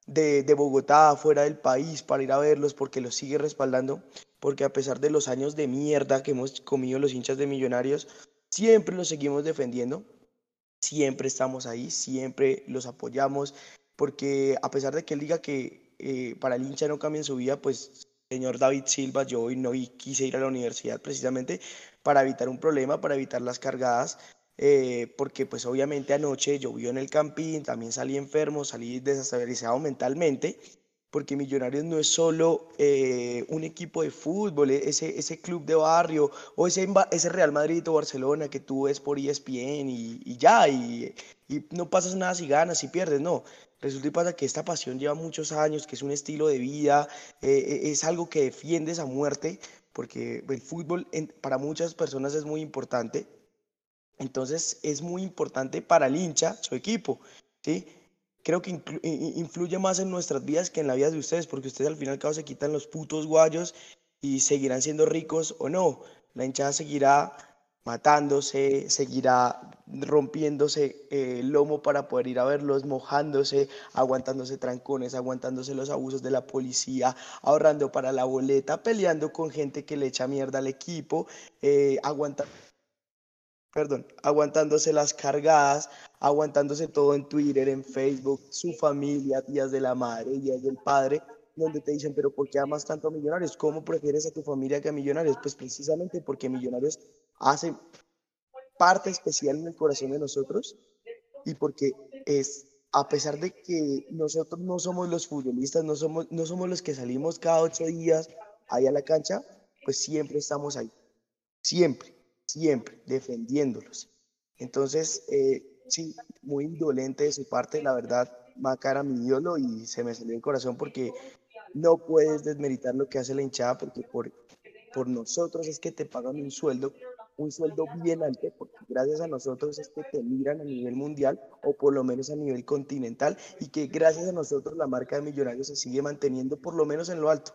de, de Bogotá, fuera del país, para ir a verlos, porque los sigue respaldando, porque a pesar de los años de mierda que hemos comido los hinchas de millonarios, siempre los seguimos defendiendo siempre estamos ahí, siempre los apoyamos, porque a pesar de que él diga que eh, para el hincha no cambia su vida, pues señor David Silva, yo hoy no quise ir a la universidad precisamente para evitar un problema, para evitar las cargadas, eh, porque pues obviamente anoche llovió en el campín, también salí enfermo, salí desestabilizado mentalmente porque Millonarios no es solo eh, un equipo de fútbol, e-, ese, ese club de barrio o ese, ese Real Madrid o Barcelona que tú ves por ESPN y, y ya, y, y, no pasas nada si ganas, si pierdes, no. Resulta y pasa que esta pasión lleva muchos años, que es un estilo de vida, eh, e-, es algo que defiendes a muerte, porque el fútbol para muchas personas es muy importante. Entonces es muy importante para el hincha, su equipo, ¿sí? Creo que influye más en nuestras vidas que en la vida de ustedes, porque ustedes al final y al cabo se quitan los putos guayos y seguirán siendo ricos o no. La hinchada seguirá matándose, seguirá rompiéndose eh, el lomo para poder ir a verlos, mojándose, aguantándose trancones, aguantándose los abusos de la policía, ahorrando para la boleta, peleando con gente que le echa mierda al equipo, eh, perdón, aguantándose las cargadas, aguantándose todo en Twitter, en Facebook, su familia, días de la madre, días del padre, donde te dicen, pero ¿por qué amas tanto a Millonarios? ¿Cómo prefieres a tu familia que a Millonarios? Pues precisamente porque Millonarios hace parte especial en el corazón de nosotros y porque es a pesar de que nosotros no somos los futbolistas, no somos, no somos los que salimos cada ocho días ahí a la cancha, pues siempre estamos ahí. Siempre, siempre, defendiéndolos. Entonces, eh, sí, muy indolente de su parte, la verdad, Macara mi ídolo y se me salió el corazón porque no puedes desmeritar lo que hace la hinchada porque por, por nosotros es que te pagan un sueldo, un sueldo bien alto, porque gracias a nosotros es que te miran a nivel mundial o por lo menos a nivel continental y que gracias a nosotros la marca de Millonarios se sigue manteniendo por lo menos en lo alto,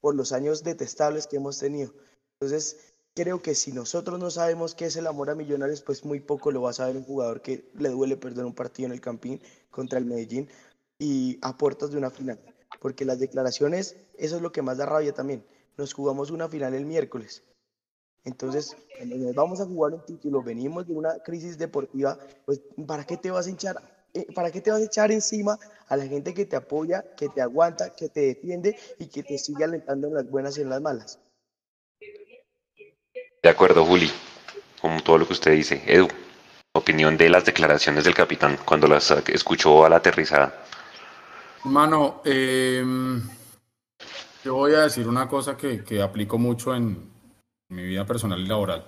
por los años detestables que hemos tenido. Entonces, creo que si nosotros no sabemos qué es el amor a Millonarios, pues muy poco lo va a saber un jugador que le duele perder un partido en el Campín contra el Medellín y a puertas de una final. Porque las declaraciones, eso es lo que más da rabia también. Nos jugamos una final el miércoles. Entonces, cuando nos vamos a jugar un título, venimos de una crisis deportiva, pues ¿para qué te vas a echar, eh, para qué te vas a echar encima a la gente que te apoya, que te aguanta, que te defiende y que te sigue alentando en las buenas y en las malas? De acuerdo, Juli, con todo lo que usted dice. Edu, opinión de las declaraciones del capitán cuando las escuchó a la aterrizada. Mano, em, yo voy a decir una cosa que, que aplico mucho en mi vida personal y laboral.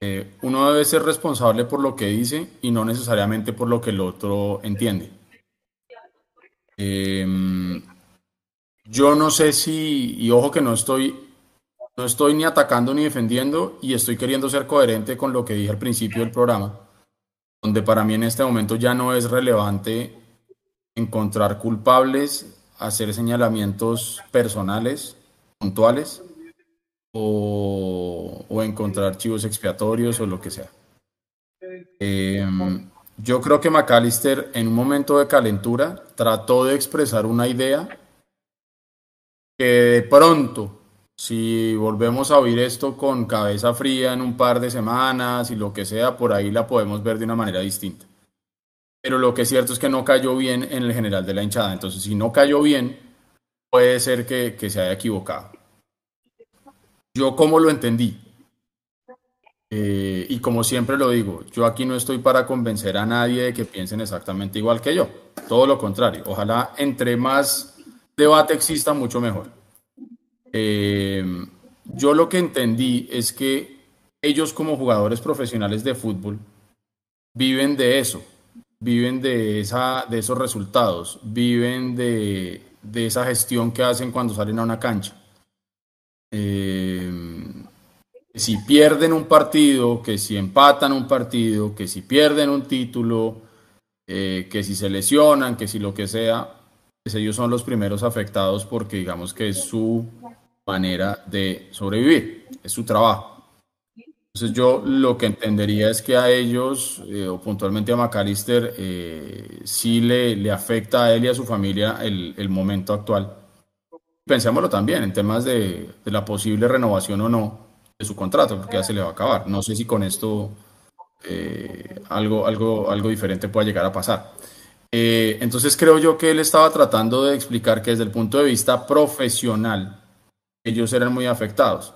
Eh, uno debe ser responsable por lo que dice y no necesariamente por lo que el otro entiende. Em, yo no sé si, y ojo que no estoy no estoy ni atacando ni defendiendo y estoy queriendo ser coherente con lo que dije al principio del programa, donde para mí en este momento ya no es relevante encontrar culpables, hacer señalamientos personales, puntuales, o, encontrar archivos expiatorios o lo que sea. Em, yo creo que McAllister en un momento de calentura trató de expresar una idea que de pronto si volvemos a oír esto con cabeza fría en un par de semanas y lo que sea, por ahí la podemos ver de una manera distinta. Pero lo que es cierto es que no cayó bien en el general de la hinchada. Entonces, si no cayó bien, puede ser que, se haya equivocado. Yo como lo entendí, eh, y como siempre lo digo, yo aquí no estoy para convencer a nadie de que piensen exactamente igual que yo. Todo lo contrario. Ojalá entre más debate exista, mucho mejor. Eh, yo lo que entendí es que ellos como jugadores profesionales de fútbol viven de eso, viven de, esa, de esos resultados, viven de, esa gestión que hacen cuando salen a una cancha. Eh, si pierden un partido, que si empatan un partido, que si pierden un título, eh, que si se lesionan, que si lo que sea, pues ellos son los primeros afectados porque digamos que es su manera de sobrevivir, es su trabajo. Entonces yo lo que entendería es que a ellos, eh, o puntualmente a McAllister, eh, sí le, le, afecta a él y a su familia el, el momento actual. Pensémoslo también en temas de, de, la posible renovación o no de su contrato, porque ya se le va a acabar. No sé si con esto eh, algo, algo, algo diferente pueda llegar a pasar. entonces creo yo que él estaba tratando de explicar que desde el punto de vista profesional, ellos eran muy afectados.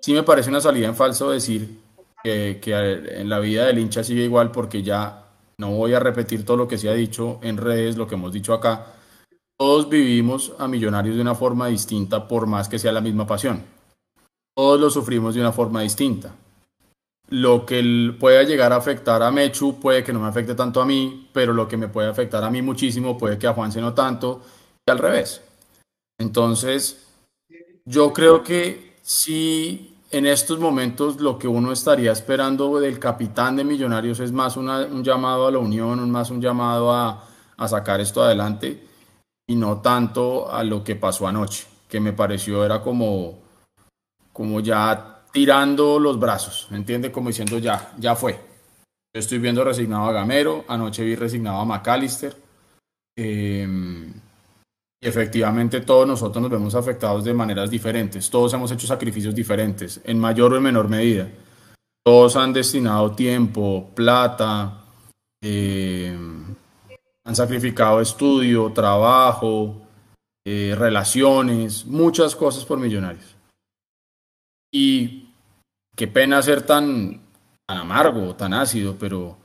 Sí me parece una salida en falso decir que, en la vida del hincha sigue igual porque ya no voy a repetir todo lo que se ha dicho en redes, lo que hemos dicho acá. Todos vivimos a millonarios de una forma distinta por más que sea la misma pasión. Todos lo sufrimos de una forma distinta. Lo que pueda llegar a afectar a Mechu puede que no me afecte tanto a mí, pero lo que me puede afectar a mí muchísimo puede que a Juanse no tanto y al revés. Entonces, yo creo que sí, en estos momentos lo que uno estaría esperando del capitán de Millonarios es más un llamado a la unión, más un llamado a, sacar esto adelante y no tanto a lo que pasó anoche, que me pareció era como, como ya tirando los brazos, ¿me entiende? Como diciendo ya, ya fue. Yo estoy viendo resignado a Gamero, anoche vi resignado a McAllister. Y efectivamente todos nosotros nos vemos afectados de maneras diferentes. Todos hemos hecho sacrificios diferentes, en mayor o en menor medida. Todos han destinado tiempo, plata, eh, han sacrificado estudio, trabajo, eh, relaciones, muchas cosas por millonarios. Y qué pena ser tan, tan amargo, tan ácido, pero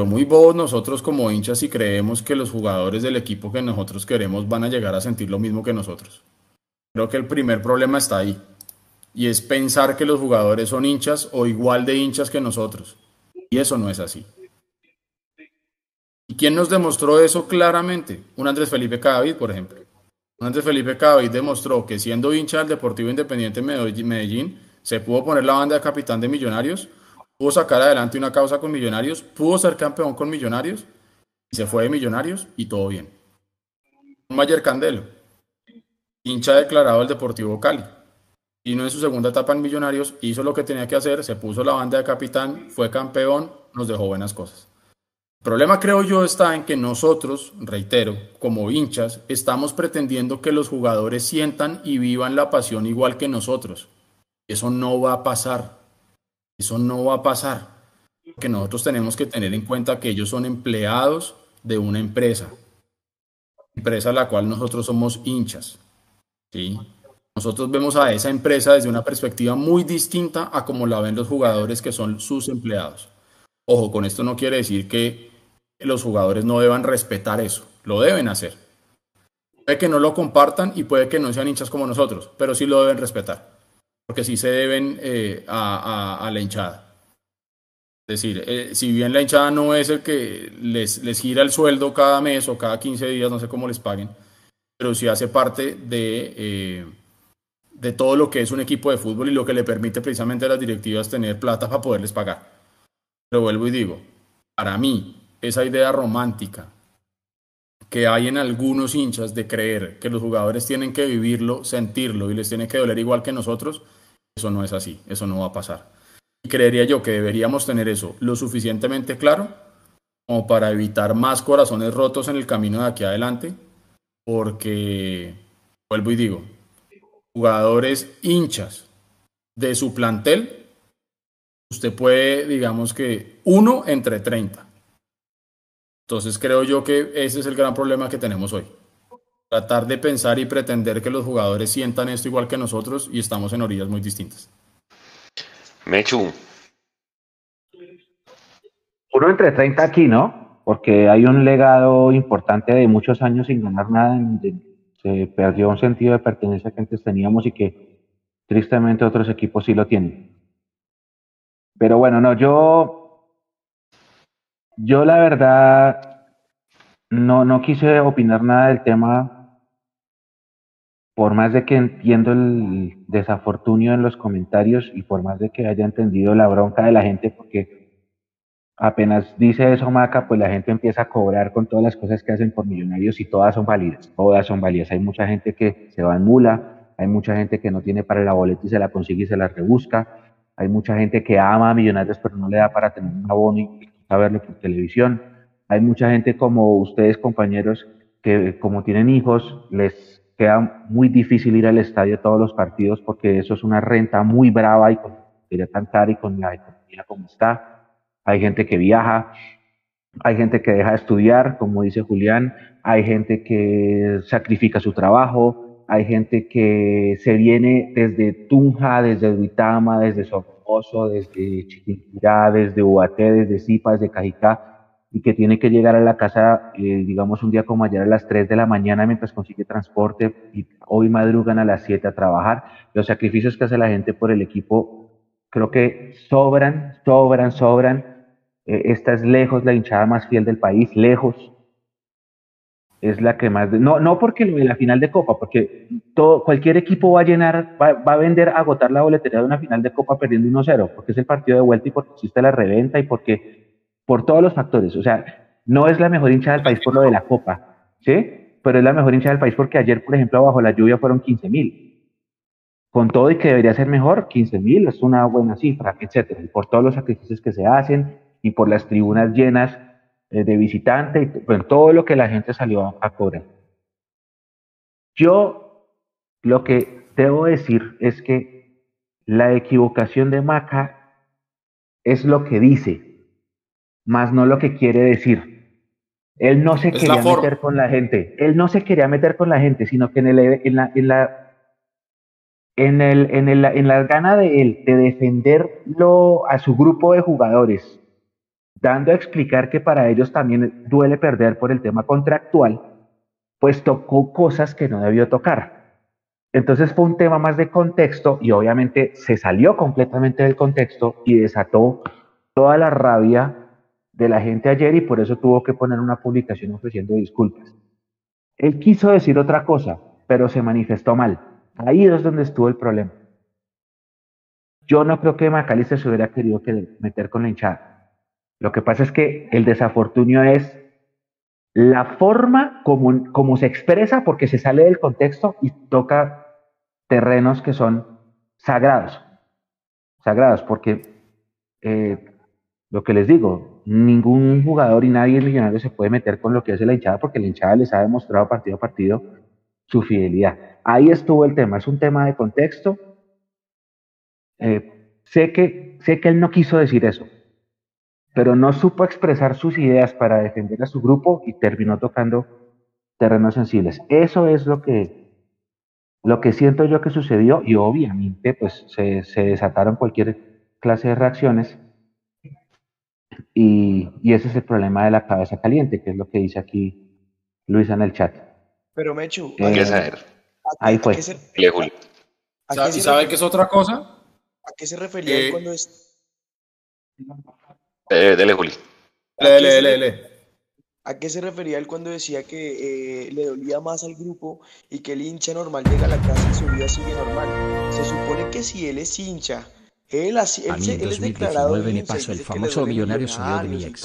Pero muy bobos nosotros como hinchas y creemos que los jugadores del equipo que nosotros queremos van a llegar a sentir lo mismo que nosotros. Creo que el primer problema está ahí. Y es pensar que los jugadores son hinchas o igual de hinchas que nosotros. Y eso no es así. ¿Y quién nos demostró eso claramente? Un Andrés Felipe Cadavid, por ejemplo. Andrés Felipe Cadavid demostró que siendo hincha del Deportivo Independiente Medellín, se pudo poner la banda de capitán de Millonarios, pudo sacar adelante una causa con Millonarios, pudo ser campeón con Millonarios, y se fue de Millonarios y todo bien. Mayer Candelo, hincha declarado del Deportivo Cali. Y no en su segunda etapa en Millonarios, hizo lo que tenía que hacer, se puso la banda de capitán, fue campeón, nos dejó buenas cosas. El problema creo yo está en que nosotros, reitero, como hinchas, estamos pretendiendo que los jugadores sientan y vivan la pasión igual que nosotros. Eso no va a pasar. Eso no va a pasar. Que nosotros tenemos que tener en cuenta que ellos son empleados de una empresa. Empresa a la cual nosotros somos hinchas. ¿sí? Nosotros vemos a esa empresa desde una perspectiva muy distinta a como la ven los jugadores que son sus empleados. Ojo, con esto no quiere decir que los jugadores no deban respetar eso. Lo deben hacer. Puede que no lo compartan y puede que no sean hinchas como nosotros, pero sí lo deben respetar porque sí se deben eh, a, la hinchada. Es decir, eh, si bien la hinchada no es el que les, les gira el sueldo cada mes o cada 15 días, no sé cómo les paguen, pero sí hace parte de, eh, de todo lo que es un equipo de fútbol y lo que le permite precisamente a las directivas tener plata para poderles pagar. Pero vuelvo y digo, para mí, esa idea romántica que hay en algunos hinchas de creer que los jugadores tienen que vivirlo, sentirlo y les tiene que doler igual que nosotros, eso no es así, eso no va a pasar. Y creería yo que deberíamos tener eso lo suficientemente claro como para evitar más corazones rotos en el camino de aquí adelante, porque, vuelvo y digo, jugadores hinchas de su plantel, usted puede, digamos que uno entre 30. Entonces creo yo que ese es el gran problema que tenemos hoy tratar de pensar y pretender que los jugadores sientan esto igual que nosotros y estamos en orillas muy distintas. Mechu. Uno entre 30 aquí, ¿no? Porque hay un legado importante de muchos años sin ganar nada, se perdió un sentido de pertenencia que antes teníamos y que tristemente otros equipos sí lo tienen. Pero bueno, no, yo, yo la verdad no, no quise opinar nada del tema por más de que entiendo el desafortunio en los comentarios y por más de que haya entendido la bronca de la gente, porque apenas dice eso Maca, pues la gente empieza a cobrar con todas las cosas que hacen por millonarios y todas son válidas, todas son válidas. Hay mucha gente que se va en mula, hay mucha gente que no tiene para la boleta y se la consigue y se la rebusca, hay mucha gente que ama a millonarios pero no le da para tener un abono y verlo por televisión, hay mucha gente como ustedes compañeros que como tienen hijos les queda muy difícil ir al estadio todos los partidos porque eso es una renta muy brava y con la tan cara y con la economía como está. Hay gente que viaja, hay gente que deja de estudiar, como dice Julián, hay gente que sacrifica su trabajo, hay gente que se viene desde Tunja, desde Duitama, desde Socorro, desde Chiquinquirá, desde Ubaté, desde Zipa, desde Cajicá, y que tiene que llegar a la casa, eh, digamos, un día como ayer a las 3 de la mañana mientras consigue transporte y hoy madrugan a las 7 a trabajar. Los sacrificios que hace la gente por el equipo creo que sobran, sobran, sobran. Eh, esta es lejos la hinchada más fiel del país, lejos. Es la que más... no, no porque lo de la final de Copa, porque todo, cualquier equipo va a llenar, va, va a vender, agotar la boletería de una final de Copa perdiendo 1-0, porque es el partido de vuelta y porque existe la reventa y porque por todos los factores. O sea, no es la mejor hincha del país por lo de la copa, ¿sí? Pero es la mejor hincha del país porque ayer, por ejemplo, bajo la lluvia fueron 15 mil. Con todo y que debería ser mejor, 15 mil es una buena cifra, etcétera. Y por todos los sacrificios que se hacen y por las tribunas llenas eh, de visitantes y por todo lo que la gente salió a cobrar. Yo lo que debo decir es que la equivocación de Maca es lo que dice, más no lo que quiere decir. Él no se quería meter con la gente, él no se quería meter con la gente, sino que en, el, en la, en la en, el, en, el, en la gana de él de defenderlo a su grupo de jugadores dando a explicar que para ellos también duele perder por el tema contractual, pues tocó cosas que no debió tocar. Entonces fue un tema más de contexto y obviamente se salió completamente del contexto y desató toda la rabia de la gente ayer y por eso tuvo que poner una publicación ofreciendo disculpas. Él quiso decir otra cosa, pero se manifestó mal. Ahí es donde estuvo el problema. Yo no creo que Macalister se hubiera querido meter con la hinchada. Lo que pasa es que el desafortunio es la forma como, se expresa porque se sale del contexto y toca terrenos que son sagrados. Sagrados, porque eh, lo que les digo, ningún jugador y nadie en millonario se puede meter con lo que hace la hinchada porque la hinchada les ha demostrado partido a partido su fidelidad. Ahí estuvo el tema, es un tema de contexto. Eh, sé, que, sé que él no quiso decir eso, pero no supo expresar sus ideas para defender a su grupo y terminó tocando terrenos sensibles. Eso es lo que, lo que siento yo que sucedió y obviamente pues se, se desataron cualquier clase de reacciones y, y, ese es el problema de la cabeza caliente, que es lo que dice aquí Luisa en el chat. Pero Mechu, eh, ¿qué saber? Ahí fue. ¿Y sabe qué es otra cosa? ¿A qué se refería eh, cuando es... Eh, dele, Juli. Dele, dele, dele. ¿A qué se refería él cuando decía que eh, le dolía más al grupo y que el hincha normal llega a la casa y su vida sigue normal? Se supone que si él es hincha él, así, él, a mí en 2019 me pasó el famoso millonario sueño de mi ex.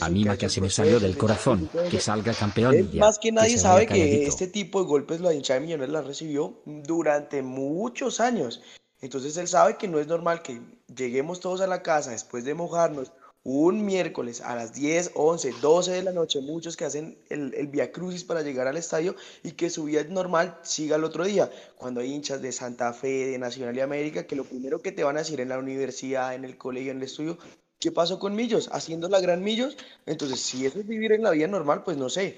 A mí que así me salió del corazón, que salga campeón. Él, más que nadie sabe que este tipo de golpes la hinchada de Millonarios la recibió durante muchos años. Entonces él sabe que no es normal que lleguemos todos a la casa después de mojarnos, un miércoles a las 10, 11, 12 de la noche, muchos que hacen el, el Via Crucis para llegar al estadio y que su vida normal siga el otro día. Cuando hay hinchas de Santa Fe, de Nacional y América, que lo primero que te van a decir en la universidad, en el colegio, en el estudio, ¿qué pasó con Millos? Haciendo la gran Millos. Entonces, si eso es vivir en la vida normal, pues no sé.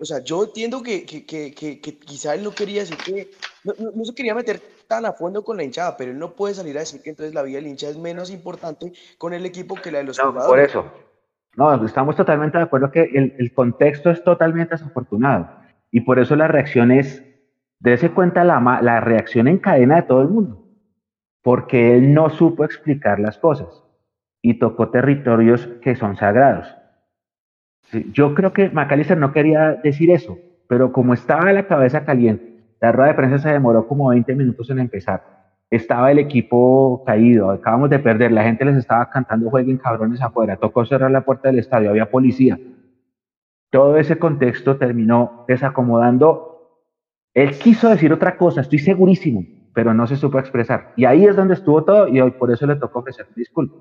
O sea, yo entiendo que, que, que, que, quizá él no quería decir que, no, no, se quería meter tan a fondo con la hinchada, pero él no puede salir a decir que entonces la vida del hincha es menos importante con el equipo que la de los no, Por eso, no, estamos totalmente de acuerdo que el, el, contexto es totalmente desafortunado y por eso la reacción es, dése cuenta la, la reacción en cadena de todo el mundo, porque él no supo explicar las cosas y tocó territorios que son sagrados. Yo creo que McAllister no quería decir eso, pero como estaba la cabeza caliente, la rueda de prensa se demoró como 20 minutos en empezar. Estaba el equipo caído, acabamos de perder, la gente les estaba cantando jueguen cabrones afuera, tocó cerrar la puerta del estadio, había policía. Todo ese contexto terminó desacomodando. Él quiso decir otra cosa, estoy segurísimo, pero no se supo expresar. Y ahí es donde estuvo todo y hoy por eso le tocó ofrecer disculpas.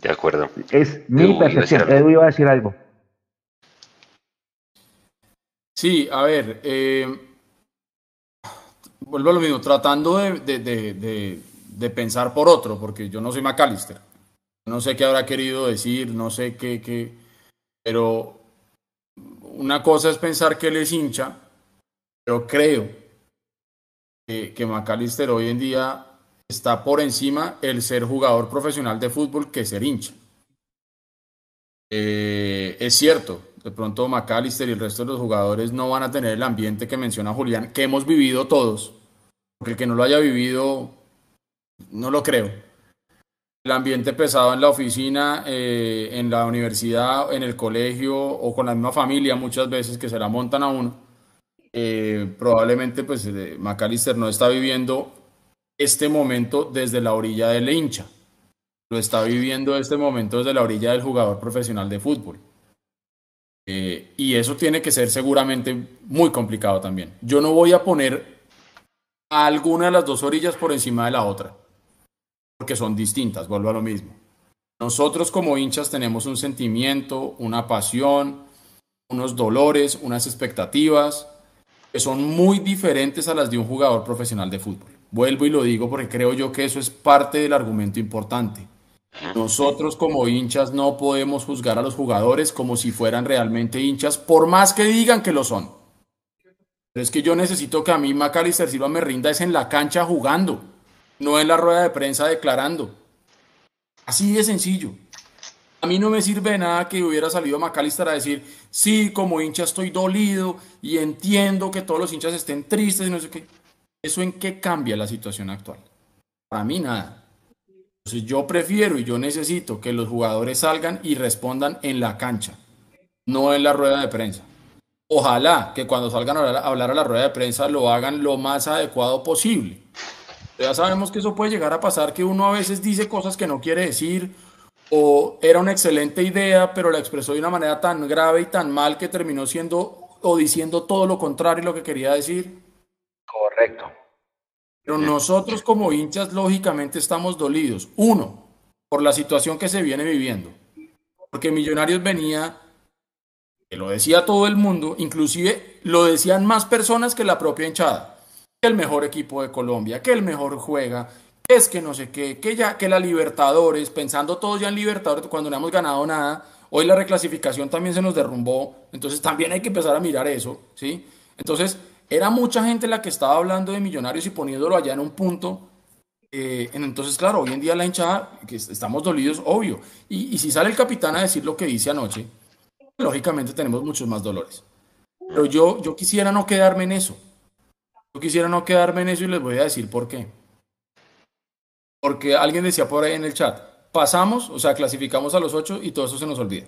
De acuerdo. Es mi percepción. Edu iba a decir algo. Sí, a ver, eh, vuelvo a lo mismo, tratando de, de, de, pensar por otro, porque yo no soy McAllister. No sé qué habrá querido decir, no sé qué, qué, pero una cosa es pensar que él es hincha, pero creo que, que McAllister hoy en día está por encima el ser jugador profesional de fútbol que ser hincha. Eh, es cierto, de pronto McAllister y el resto de los jugadores no van a tener el ambiente que menciona Julián, que hemos vivido todos. Porque el que no lo haya vivido, no lo creo. El ambiente pesado en la oficina, eh, en la universidad, en el colegio o con la misma familia muchas veces que se la montan a uno. Eh, probablemente pues McAllister no está viviendo este momento desde la orilla del hincha. Lo está viviendo este momento desde la orilla del jugador profesional de fútbol. Eh, y eso tiene que ser seguramente muy complicado también. Yo no voy a poner a alguna de las dos orillas por encima de la otra, porque son distintas, vuelvo a lo mismo. Nosotros como hinchas tenemos un sentimiento, una pasión, unos dolores, unas expectativas que son muy diferentes a las de un jugador profesional de fútbol. Vuelvo y lo digo porque creo yo que eso es parte del argumento importante. Nosotros como hinchas no podemos juzgar a los jugadores como si fueran realmente hinchas, por más que digan que lo son. Pero es que yo necesito que a mí Macalister Silva me rinda es en la cancha jugando, no en la rueda de prensa declarando. Así de sencillo. A mí no me sirve nada que hubiera salido McAllister a decir, sí, como hincha estoy dolido y entiendo que todos los hinchas estén tristes y no sé qué. ¿Eso en qué cambia la situación actual? Para mí nada. Entonces yo prefiero y yo necesito que los jugadores salgan y respondan en la cancha, no en la rueda de prensa. Ojalá que cuando salgan a hablar a la rueda de prensa lo hagan lo más adecuado posible. Ya sabemos que eso puede llegar a pasar, que uno a veces dice cosas que no quiere decir o era una excelente idea, pero la expresó de una manera tan grave y tan mal que terminó siendo o diciendo todo lo contrario de lo que quería decir. Correcto. Pero nosotros como hinchas lógicamente estamos dolidos. Uno, por la situación que se viene viviendo. Porque Millonarios venía, que lo decía todo el mundo, inclusive lo decían más personas que la propia hinchada. Que el mejor equipo de Colombia, que el mejor juega, es que no sé qué, que ya que la Libertadores, pensando todos ya en Libertadores cuando no hemos ganado nada, hoy la reclasificación también se nos derrumbó, entonces también hay que empezar a mirar eso, ¿sí? Entonces, era mucha gente la que estaba hablando de Millonarios y poniéndolo allá en un punto. Eh, entonces, claro, hoy en día la hinchada, que estamos dolidos, obvio. Y, y si sale el capitán a decir lo que dice anoche, lógicamente tenemos muchos más dolores. Pero yo, yo quisiera no quedarme en eso. Yo quisiera no quedarme en eso y les voy a decir por qué. Porque alguien decía por ahí en el chat, pasamos, o sea, clasificamos a los ocho y todo eso se nos olvida.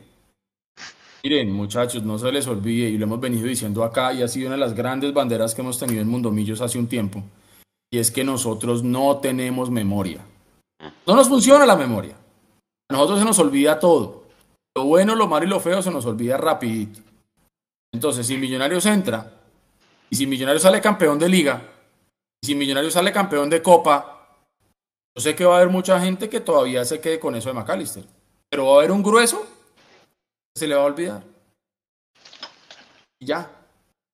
Miren, muchachos, no se les olvide, y lo hemos venido diciendo acá, y ha sido una de las grandes banderas que hemos tenido en Mundomillos hace un tiempo, y es que nosotros no tenemos memoria. No nos funciona la memoria. A nosotros se nos olvida todo. Lo bueno, lo malo y lo feo se nos olvida rapidito. Entonces, si Millonarios entra, y si Millonarios sale campeón de liga, y si Millonarios sale campeón de copa, yo sé que va a haber mucha gente que todavía se quede con eso de McAllister, pero va a haber un grueso se le va a olvidar. Y ya.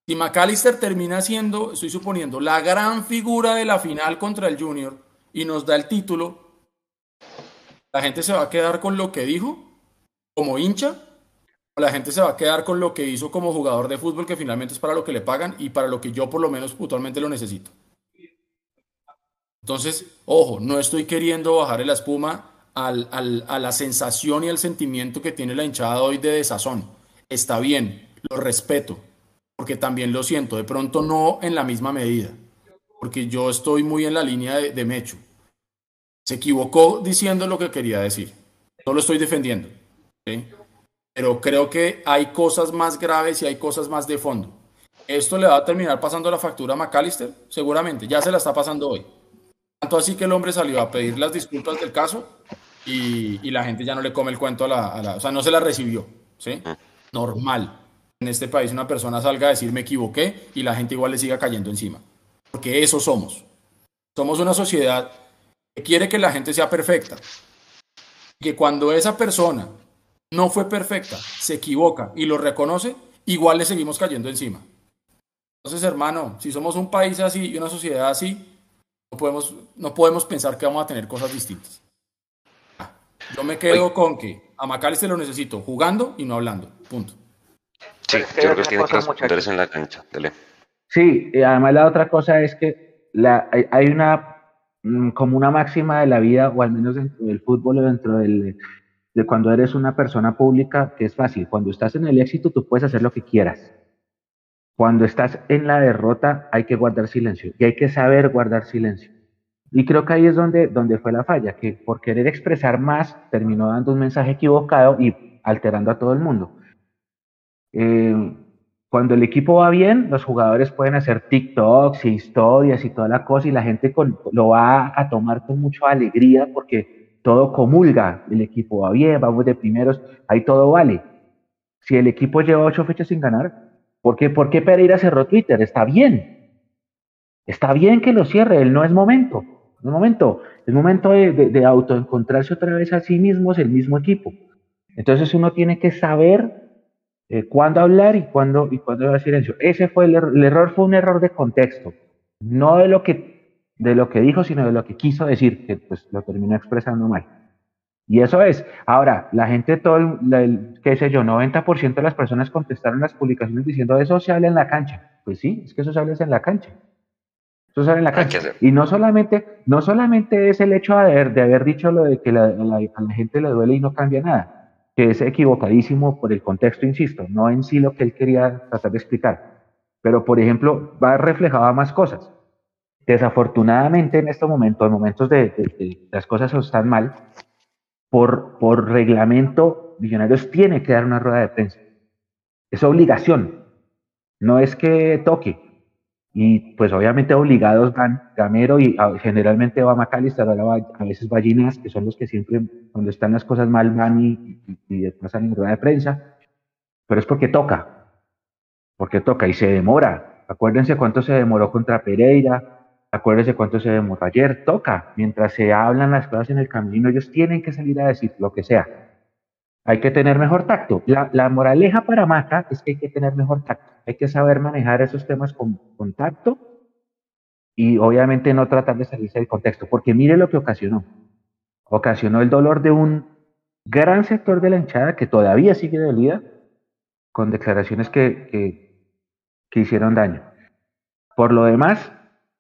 Si McAllister termina siendo, estoy suponiendo, la gran figura de la final contra el Junior y nos da el título, la gente se va a quedar con lo que dijo como hincha o la gente se va a quedar con lo que hizo como jugador de fútbol que finalmente es para lo que le pagan y para lo que yo por lo menos puntualmente lo necesito. Entonces, ojo, no estoy queriendo bajar la espuma al, al, a la sensación y al sentimiento que tiene la hinchada hoy de desazón. Está bien, lo respeto, porque también lo siento, de pronto no en la misma medida, porque yo estoy muy en la línea de, de Mecho. Se equivocó diciendo lo que quería decir. No lo estoy defendiendo. Pero creo que hay cosas más graves y hay cosas más de fondo. ¿Esto le va a terminar pasando la factura a McAllister? Seguramente, ya se la está pasando hoy. Tanto así que el hombre salió a pedir las disculpas del caso y, y la gente ya no le come el cuento a la, a la, O sea, no se la recibió. ¿sí? Normal. En este país una persona salga a decir me equivoqué y la gente igual le siga cayendo encima. Porque eso somos. Somos una sociedad que quiere que la gente sea perfecta. Que cuando esa persona no fue perfecta, se equivoca y lo reconoce, igual le seguimos cayendo encima. Entonces, hermano, si somos un país así y una sociedad así, no podemos, no podemos pensar que vamos a tener cosas distintas. Yo me quedo con que a McAllister lo necesito jugando y no hablando. Punto. Sí, yo creo que tiene que en la cancha. Dele. Sí, y además la otra cosa es que la, hay, hay una mm, como una máxima de la vida, o al menos dentro del fútbol o dentro del, de cuando eres una persona pública, que es fácil. Cuando estás en el éxito, tú puedes hacer lo que quieras. Cuando estás en la derrota hay que guardar silencio y hay que saber guardar silencio. Y creo que ahí es donde, donde fue la falla, que por querer expresar más terminó dando un mensaje equivocado y alterando a todo el mundo. Eh, cuando el equipo va bien, los jugadores pueden hacer TikToks y historias y toda la cosa y la gente lo va a tomar con mucha alegría porque todo comulga, el equipo va bien, vamos de primeros, ahí todo vale. Si el equipo lleva ocho fechas sin ganar, ¿Por qué, ¿Por qué Pereira cerró Twitter? Está bien. Está bien que lo cierre, él no es momento. Es momento. Es momento de, autoencontrarse otra vez a sí mismos, el mismo equipo. Entonces uno tiene que saber eh, cuándo hablar y cuándo, y cuándo dar silencio. Ese fue el, er el, error, fue un error de contexto. No de lo que, de lo que dijo, sino de lo que quiso decir, que pues lo terminó expresando mal. Y eso es. Ahora, la gente, todo, el, qué sé yo, 90% de las personas contestaron las publicaciones diciendo eso se habla en la cancha. Pues sí, es que eso se habla en la cancha. Eso habla en la. Y no solamente, no solamente es el hecho de haber, de haber dicho lo de que la, la, a la gente le duele y no cambia nada. que es equivocadísimo por el contexto, insisto, no en sí lo que él quería tratar de explicar, pero por ejemplo, va reflejado a más cosas. Desafortunadamente en este momento, en momentos de, las cosas están mal, por, por reglamento, Millonarios tiene que dar una rueda de prensa. Es obligación, no es que toque. Y pues obviamente obligados van Gamero y ah, generalmente va McAllister, a veces Ballinas, que son los que siempre, cuando están las cosas mal, van y, y, pasan en rueda de prensa. Pero es porque toca, porque toca y se demora. Acuérdense cuánto se demoró contra Pereira, acuérdense cuánto se demoró ayer, toca. Mientras se hablan las cosas en el camino, ellos tienen que salir a decir lo que sea. Hay que tener mejor tacto. La, moraleja para Maca es que hay que tener mejor tacto. Hay que saber manejar esos temas con, con tacto y obviamente no tratar de salirse del contexto, porque mire lo que ocasionó. Ocasionó el dolor de un gran sector de la hinchada que todavía sigue dolida con declaraciones que, que, hicieron daño. Por lo demás,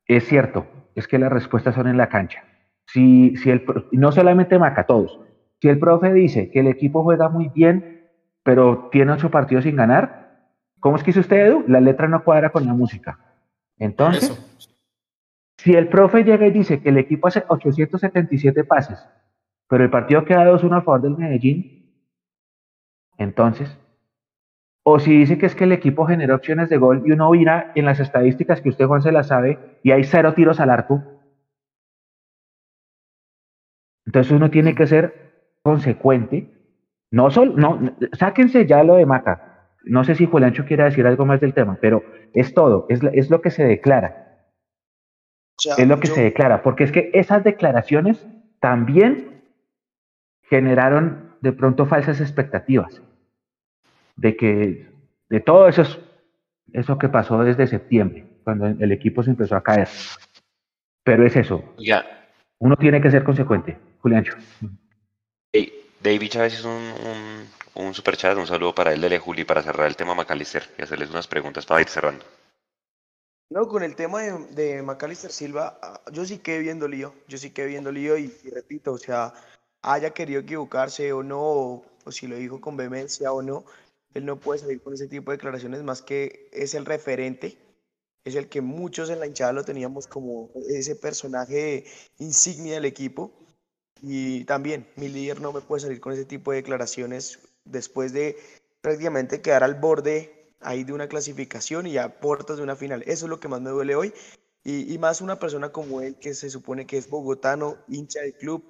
es cierto, es que las respuestas son en la cancha. Si, si el, no solamente Maca, todos. Si el profe dice que el equipo juega muy bien, pero tiene ocho partidos sin ganar, ¿cómo es que hizo usted, Edu? La letra no cuadra con la música. Entonces, si el profe llega y dice que el equipo hace 877 pases, pero el partido queda 2-1 a favor del Medellín, entonces, o si dice que es que el equipo generó opciones de gol y uno mira en las estadísticas que usted, Juan, se las sabe y hay cero tiros al arco, entonces uno tiene que ser consecuente. No solo, no, sáquense ya lo de Maca. No sé si Juelancho quiere decir algo más del tema, pero es todo, es, es lo que se declara. es lo que se declara, porque es que esas declaraciones también generaron de pronto falsas expectativas de que de todo eso, eso que pasó desde septiembre, cuando el equipo se empezó a caer. Pero es eso. Ya. Uno tiene que ser consecuente, Juliancho. David Chávez hizo un, un, super chat, un saludo para él de Juli para cerrar el tema McAllister y hacerles unas preguntas para ir cerrando. No, con el tema de, de McAllister Silva, ah, yo sí quedé viendo lío, yo sí quedé viendo lío y, repito, o sea, haya querido equivocarse o no, o, si lo dijo con vehemencia o no, él no puede salir con ese tipo de declaraciones más que es el referente, es el que muchos en la hinchada lo teníamos como ese personaje insignia del equipo y también mi líder no me puede salir con ese tipo de declaraciones después de prácticamente quedar al borde ahí de una clasificación y a puertas de una final. Eso es lo que más me duele hoy. Y, más una persona como él que se supone que es bogotano, hincha del club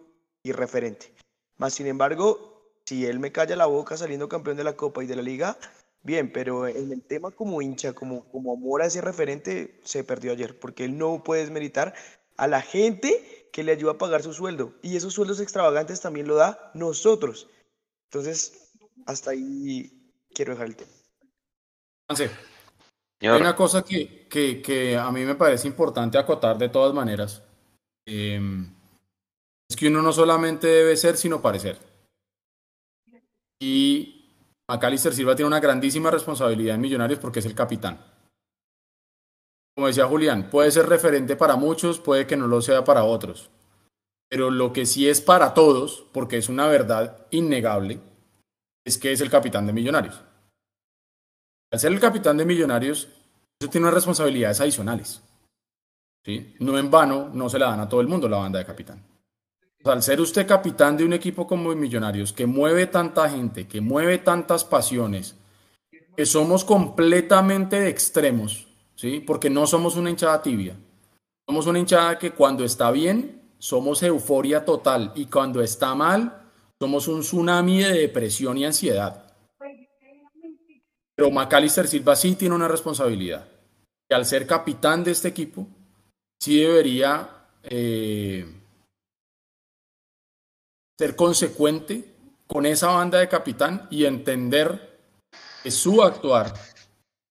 y referente. Más sin embargo, si él me calla la boca saliendo campeón de la Copa y de la Liga, bien, pero en el tema como hincha, como, como amor a ese referente, se perdió ayer, porque él no puede desmeritar a la gente que le ayuda a pagar su sueldo. Y esos sueldos extravagantes también lo da nosotros. Entonces, hasta ahí quiero dejar el tema. Hay una cosa que, que, a mí me parece importante acotar de todas maneras. Em, es que uno no solamente debe ser, sino parecer. Y Macalister Silva tiene una grandísima responsabilidad en Millonarios porque es el capitán como decía Julián, puede ser referente para muchos, puede que no lo sea para otros. Pero lo que sí es para todos, porque es una verdad innegable, es que es el capitán de Millonarios. Al ser el capitán de Millonarios, eso tiene responsabilidades adicionales. ¿sí? No en vano, no se la dan a todo el mundo la banda de capitán. al ser usted capitán de un equipo como Millonarios, que mueve tanta gente, que mueve tantas pasiones, que somos completamente de extremos, ¿sí? Porque no somos una hinchada tibia. Somos una hinchada que cuando está bien, somos euforia total y cuando está mal, somos un tsunami de depresión y ansiedad. Pero Macalister Silva sí tiene una responsabilidad. Y al ser capitán de este equipo, sí debería eh, ser consecuente con esa banda de capitán y entender que su actuar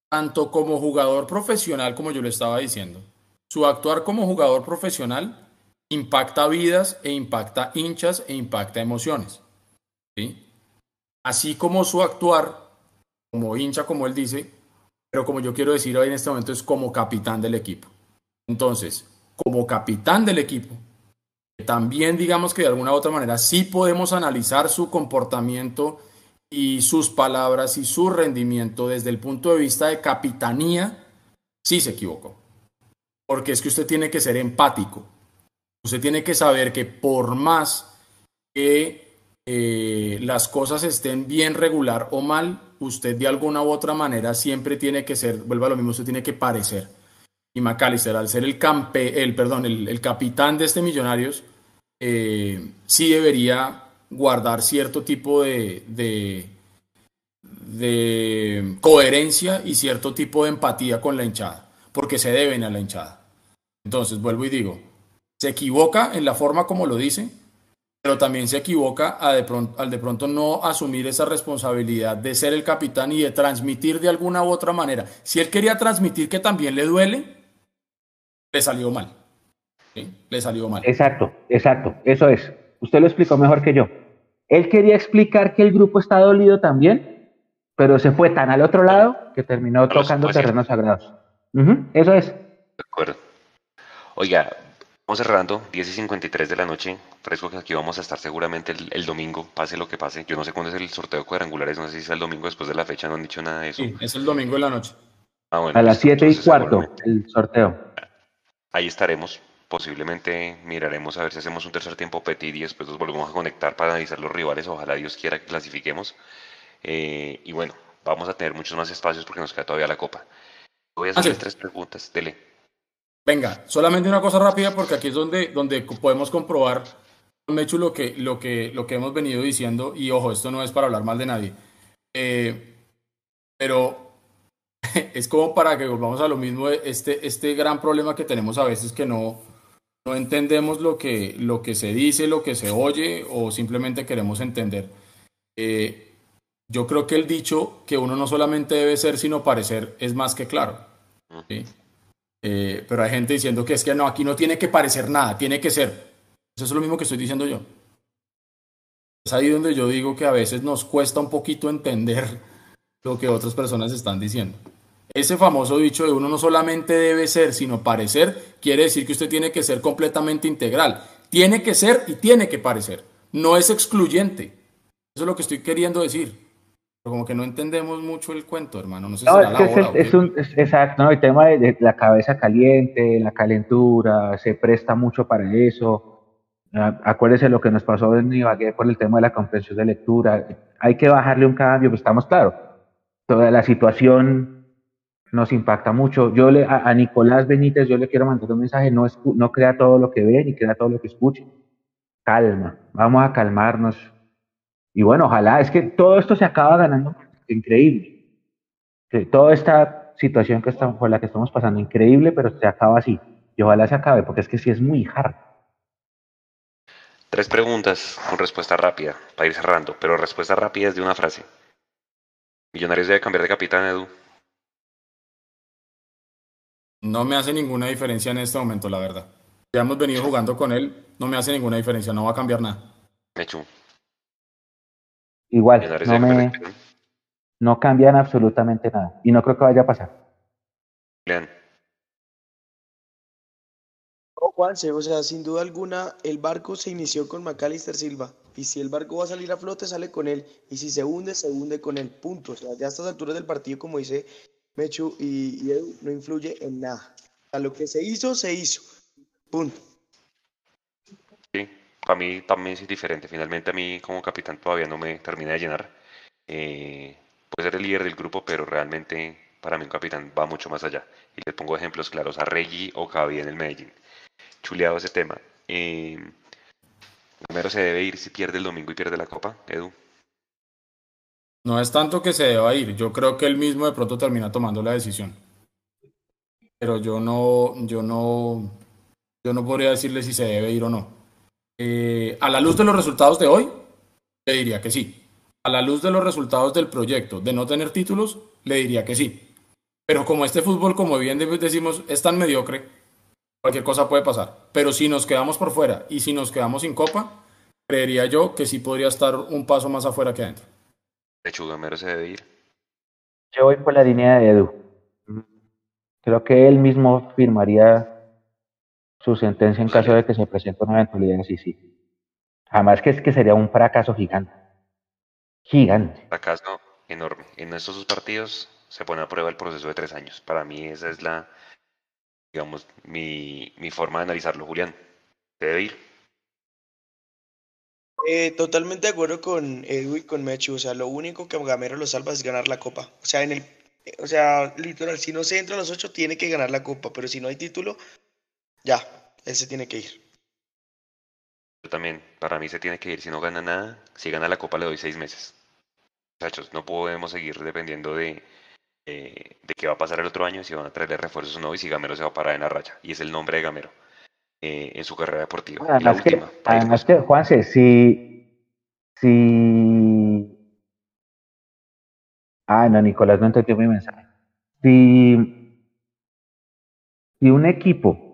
tanto como jugador profesional, como yo le estaba diciendo. Su actuar como jugador profesional impacta vidas e impacta hinchas e impacta emociones. ¿sí? Así como su actuar como hincha, como él dice, pero como yo quiero decir hoy en este momento es como capitán del equipo. Entonces, como capitán del equipo, también digamos que de alguna u otra manera sí podemos analizar su comportamiento y sus palabras y su rendimiento desde el punto de vista de capitanía, sí se equivocó. Porque es que usted tiene que ser empático. Usted tiene que saber que por más que eh, las cosas estén bien regular o mal, usted de alguna u otra manera siempre tiene que ser, vuelva a lo mismo, usted tiene que parecer. Y McAllister, al ser el, campe, el, perdón, el, capitán de este Millonarios, eh, sí debería guardar cierto tipo de, de, de, coherencia y cierto tipo de empatía con la hinchada, porque se deben a la hinchada. Entonces, vuelvo y digo, se equivoca en la forma como lo dice, pero también se equivoca de pronto, al de pronto no asumir esa responsabilidad de ser el capitán y de transmitir de alguna u otra manera. Si él quería transmitir que también le duele, le salió mal. Le salió mal. Exacto, exacto, eso es. Usted lo explicó mejor que yo. Él quería explicar que el grupo está dolido también, pero se fue tan al otro lado que terminó tocando terrenos sagrados. eso es. De acuerdo. Oiga, vamos cerrando, 10 y 53 de la noche. Fresco que aquí vamos a estar seguramente el, domingo, pase lo que pase. Yo no sé cuándo es el sorteo de cuadrangulares, no sé si es el domingo después de la fecha, no han dicho nada de eso. Sí, es el domingo de la noche. Ah, a las 7 y cuarto, el sorteo. Ahí estaremos posiblemente miraremos a ver si hacemos un tercer tiempo petit y después nos volvemos a conectar para analizar los rivales. Ojalá Dios quiera que clasifiquemos. Eh, y bueno, vamos a tener muchos más espacios porque nos queda todavía la copa. Voy a hacer tres preguntas. Dele. Venga, solamente una cosa rápida porque aquí es donde, donde podemos comprobar, Mechu, lo que, lo, que, lo que hemos venido diciendo. Y ojo, esto no es para hablar mal de nadie. Eh, pero [LAUGHS] es como para que volvamos a lo mismo, este, este gran problema que tenemos a veces que no, no entendemos lo que, lo que se dice, lo que se oye o simplemente queremos entender. Eh, yo creo que el dicho que uno no solamente debe ser sino parecer es más que claro. Eh, pero hay gente diciendo que es que no, aquí no tiene que parecer nada, tiene que ser. Eso es lo mismo que estoy diciendo yo. Es ahí donde yo digo que a veces nos cuesta un poquito entender lo que otras personas están diciendo. Ese famoso dicho de uno no solamente debe ser, sino parecer, quiere decir que usted tiene que ser completamente integral. Tiene que ser y tiene que parecer. No es excluyente. Eso es lo que estoy queriendo decir. Pero como que no entendemos mucho el cuento, hermano. No sé si es, un, exacto, ¿no? el tema de, la cabeza caliente, la calentura, se presta mucho para eso. Ah, acuérdese lo que nos pasó en Ibagué por el tema de la comprensión de lectura. Hay que bajarle un cambio, pues estamos claros. Toda la situación nos impacta mucho. Yo le, a, Nicolás Benítez, yo le quiero mandar un mensaje, no, no crea todo lo que ve ni crea todo lo que escuche. Calma, vamos a calmarnos. Y bueno, ojalá, es que todo esto se acaba ganando, increíble. toda esta situación que estamos, por la que estamos pasando, increíble, pero se acaba así. Y ojalá se acabe, porque es que sí es muy hard. Tres preguntas con respuesta rápida, para ir cerrando, pero respuesta rápida es de una frase. Millonarios debe cambiar de capitán, Edu. No me hace ninguna diferencia en este momento, la verdad. Ya hemos venido jugando con él, no me hace ninguna diferencia, no va a cambiar nada. Hecho. Igual, no, me, no cambian absolutamente nada. Y no creo que vaya a pasar. Bien. Oh, Juanse, o sea, sin duda alguna, el barco se inició con Macalister Silva. Y si el barco va a salir a flote, sale con él. Y si se hunde, se hunde con él. Punto. O sea, ya a estas alturas del partido, como dice Mechu y, Edu no influye en nada. A lo que se hizo, se hizo. Punto. Para mí también es diferente. Finalmente a mí como capitán todavía no me termina de llenar. Eh, puede ser el líder del grupo, pero realmente para mí un capitán va mucho más allá. Y les pongo ejemplos claros a Reggie o Javi en el Medellín. Chuleado ese tema. Eh, primero se debe ir si pierde el domingo y pierde la copa, Edu. No es tanto que se deba ir, yo creo que él mismo de pronto termina tomando la decisión. Pero yo no, yo no, yo no podría decirle si se debe ir o no. Eh, a la luz de los resultados de hoy, le diría que sí. A la luz de los resultados del proyecto de no tener títulos, le diría que sí. Pero como este fútbol, como bien decimos, es tan mediocre, cualquier cosa puede pasar. Pero si nos quedamos por fuera y si nos quedamos sin copa, creería yo que sí podría estar un paso más afuera que adentro. Lechuga se debe ir. Yo voy por la línea de Edu. Creo que él mismo firmaría su sentencia en caso de que se presente una eventualidad sí, sí. Jamás que es que sería un fracaso gigante. Gigante. Fracaso enorme. En estos dos partidos se pone a prueba el proceso de tres años. Para mí esa es la, digamos, mi, mi forma de analizarlo, Julián. Debe ir. Eh, totalmente de acuerdo con Edu y con Mechu. O sea, lo único que Gamero lo salva es ganar la copa. O sea, en el, o sea, literal, si no se entra a los ocho, tiene que ganar la copa. Pero si no hay título, ya, él se tiene que ir. Yo también, para mí se tiene que ir. Si no gana nada, si gana la copa le doy seis meses. Muchachos, no podemos seguir dependiendo de, eh, de qué va a pasar el otro año, si van a traerle refuerzos o no, y si Gamero se va a parar en la raya. Y es el nombre de Gamero eh, en su carrera deportiva. Además, la que, última, además que, Juanse, si, si... Ah, no, Nicolás no entendió mi mensaje. Si, si un equipo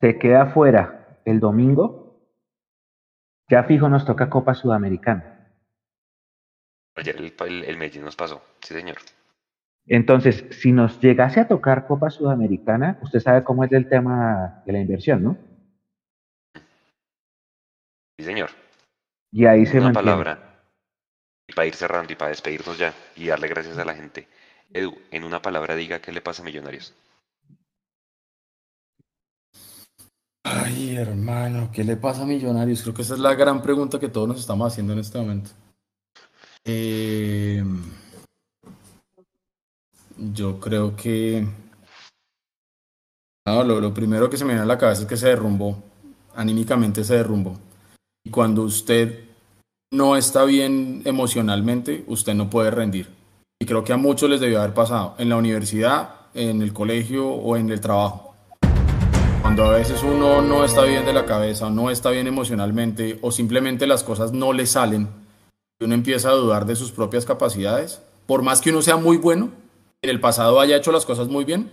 se queda fuera el domingo, ya fijo nos toca Copa Sudamericana. Ayer el, el, el Medellín nos pasó, sí señor. Entonces, si nos llegase a tocar Copa Sudamericana, usted sabe cómo es el tema de la inversión, ¿no? Sí, señor. Y ahí se Una palabra. Y para ir cerrando y para despedirnos ya y darle gracias a la gente. Edu, en una palabra diga qué le pasa a Millonarios. Ay, hermano, ¿qué le pasa a Millonarios? Creo que esa es la gran pregunta que todos nos estamos haciendo en este momento. Eh, yo creo que lo, lo, primero que se me viene a la cabeza es que se derrumbó, anímicamente se derrumbó. Y cuando usted no está bien emocionalmente, usted no puede rendir. Y creo que a muchos les debió haber pasado, en la universidad, en el colegio o en el trabajo. Cuando a veces uno no está bien de la cabeza, no está bien emocionalmente o simplemente las cosas no le salen, y uno empieza a dudar de sus propias capacidades, por más que uno sea muy bueno, en el pasado haya hecho las cosas muy bien,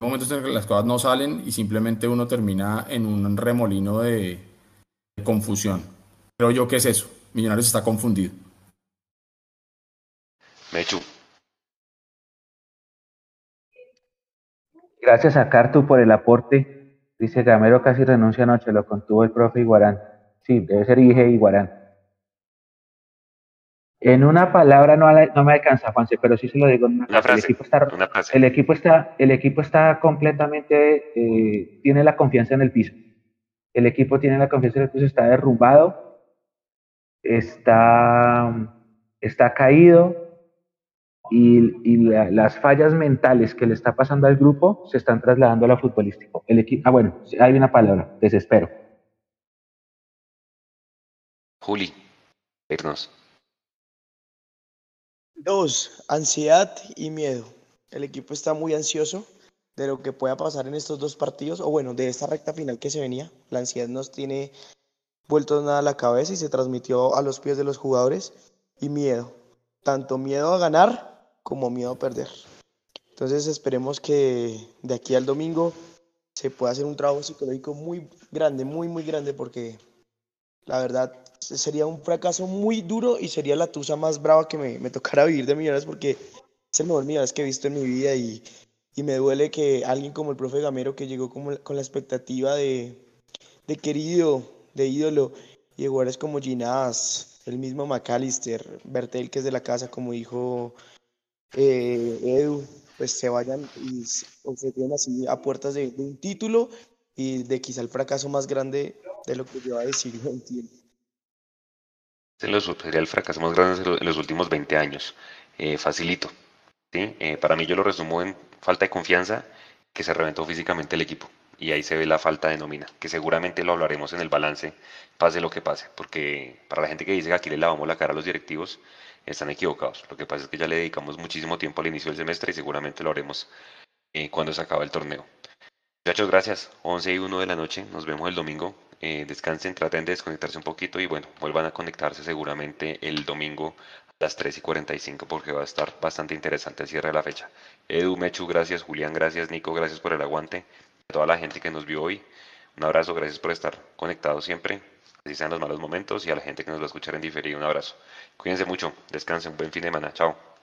hay momentos en que las cosas no salen y simplemente uno termina en un remolino de, de confusión. Creo yo que es eso. Millonarios está confundido. Mechu. Gracias a Cartu por el aporte. Dice Gamero casi renuncia anoche, lo contuvo el profe Iguarán. Sí, debe ser Ige Iguarán. En una palabra no, no me alcanza, Juanse, pero sí se lo digo una, una frase. El equipo está, una frase. El equipo está, el equipo está completamente, eh, tiene la confianza en el piso. El equipo tiene la confianza en el piso, está derrumbado, está, está caído y, y la, las fallas mentales que le está pasando al grupo se están trasladando a lo futbolístico. El equipo, ah, bueno, hay una palabra, desespero. Juli, irnos. Dos, ansiedad y miedo. El equipo está muy ansioso de lo que pueda pasar en estos dos partidos, o bueno, de esta recta final que se venía. La ansiedad nos tiene vuelto nada a la cabeza y se transmitió a los pies de los jugadores. Y miedo, tanto miedo a ganar como miedo a perder. Entonces esperemos que de aquí al domingo se pueda hacer un trabajo psicológico muy grande, muy, muy grande, porque la verdad sería un fracaso muy duro y sería la tusa más brava que me, me tocara vivir de Millonarios porque es el mejor Millonarios que he visto en mi vida y, y, me duele que alguien como el profe Gamero que llegó como, con la expectativa de, de querido, de ídolo y jugadores como Ginás, el mismo McAllister, Bertel que es de la casa como dijo eh, Edu, pues se vayan y o se así a puertas de, de un título y de quizá el fracaso más grande de lo que yo iba a decir, no entiendo. Sería el fracaso más grande en los últimos 20 años. Eh, facilito. ¿sí? Eh, para mí yo lo resumo en falta de confianza que se reventó físicamente el equipo. Y ahí se ve la falta de nómina, que seguramente lo hablaremos en el balance, pase lo que pase. Porque para la gente que dice que aquí le lavamos la cara a los directivos, están equivocados. Lo que pasa es que ya le dedicamos muchísimo tiempo al inicio del semestre y seguramente lo haremos eh, cuando se acabe el torneo. Muchachos, gracias. 11 y 1 de la noche. Nos vemos el domingo eh, descansen, traten de desconectarse un poquito y bueno, vuelvan a conectarse seguramente el domingo a las 3 y 45 porque va a estar bastante interesante el cierre de la fecha. Edu, Mechu, gracias, Julián, gracias, Nico, gracias por el aguante, a toda la gente que nos vio hoy, un abrazo, gracias por estar conectados siempre, así los malos momentos y a la gente que nos va a escuchar en diferido, un abrazo. Cuídense mucho, descansen, buen fin de semana, chao.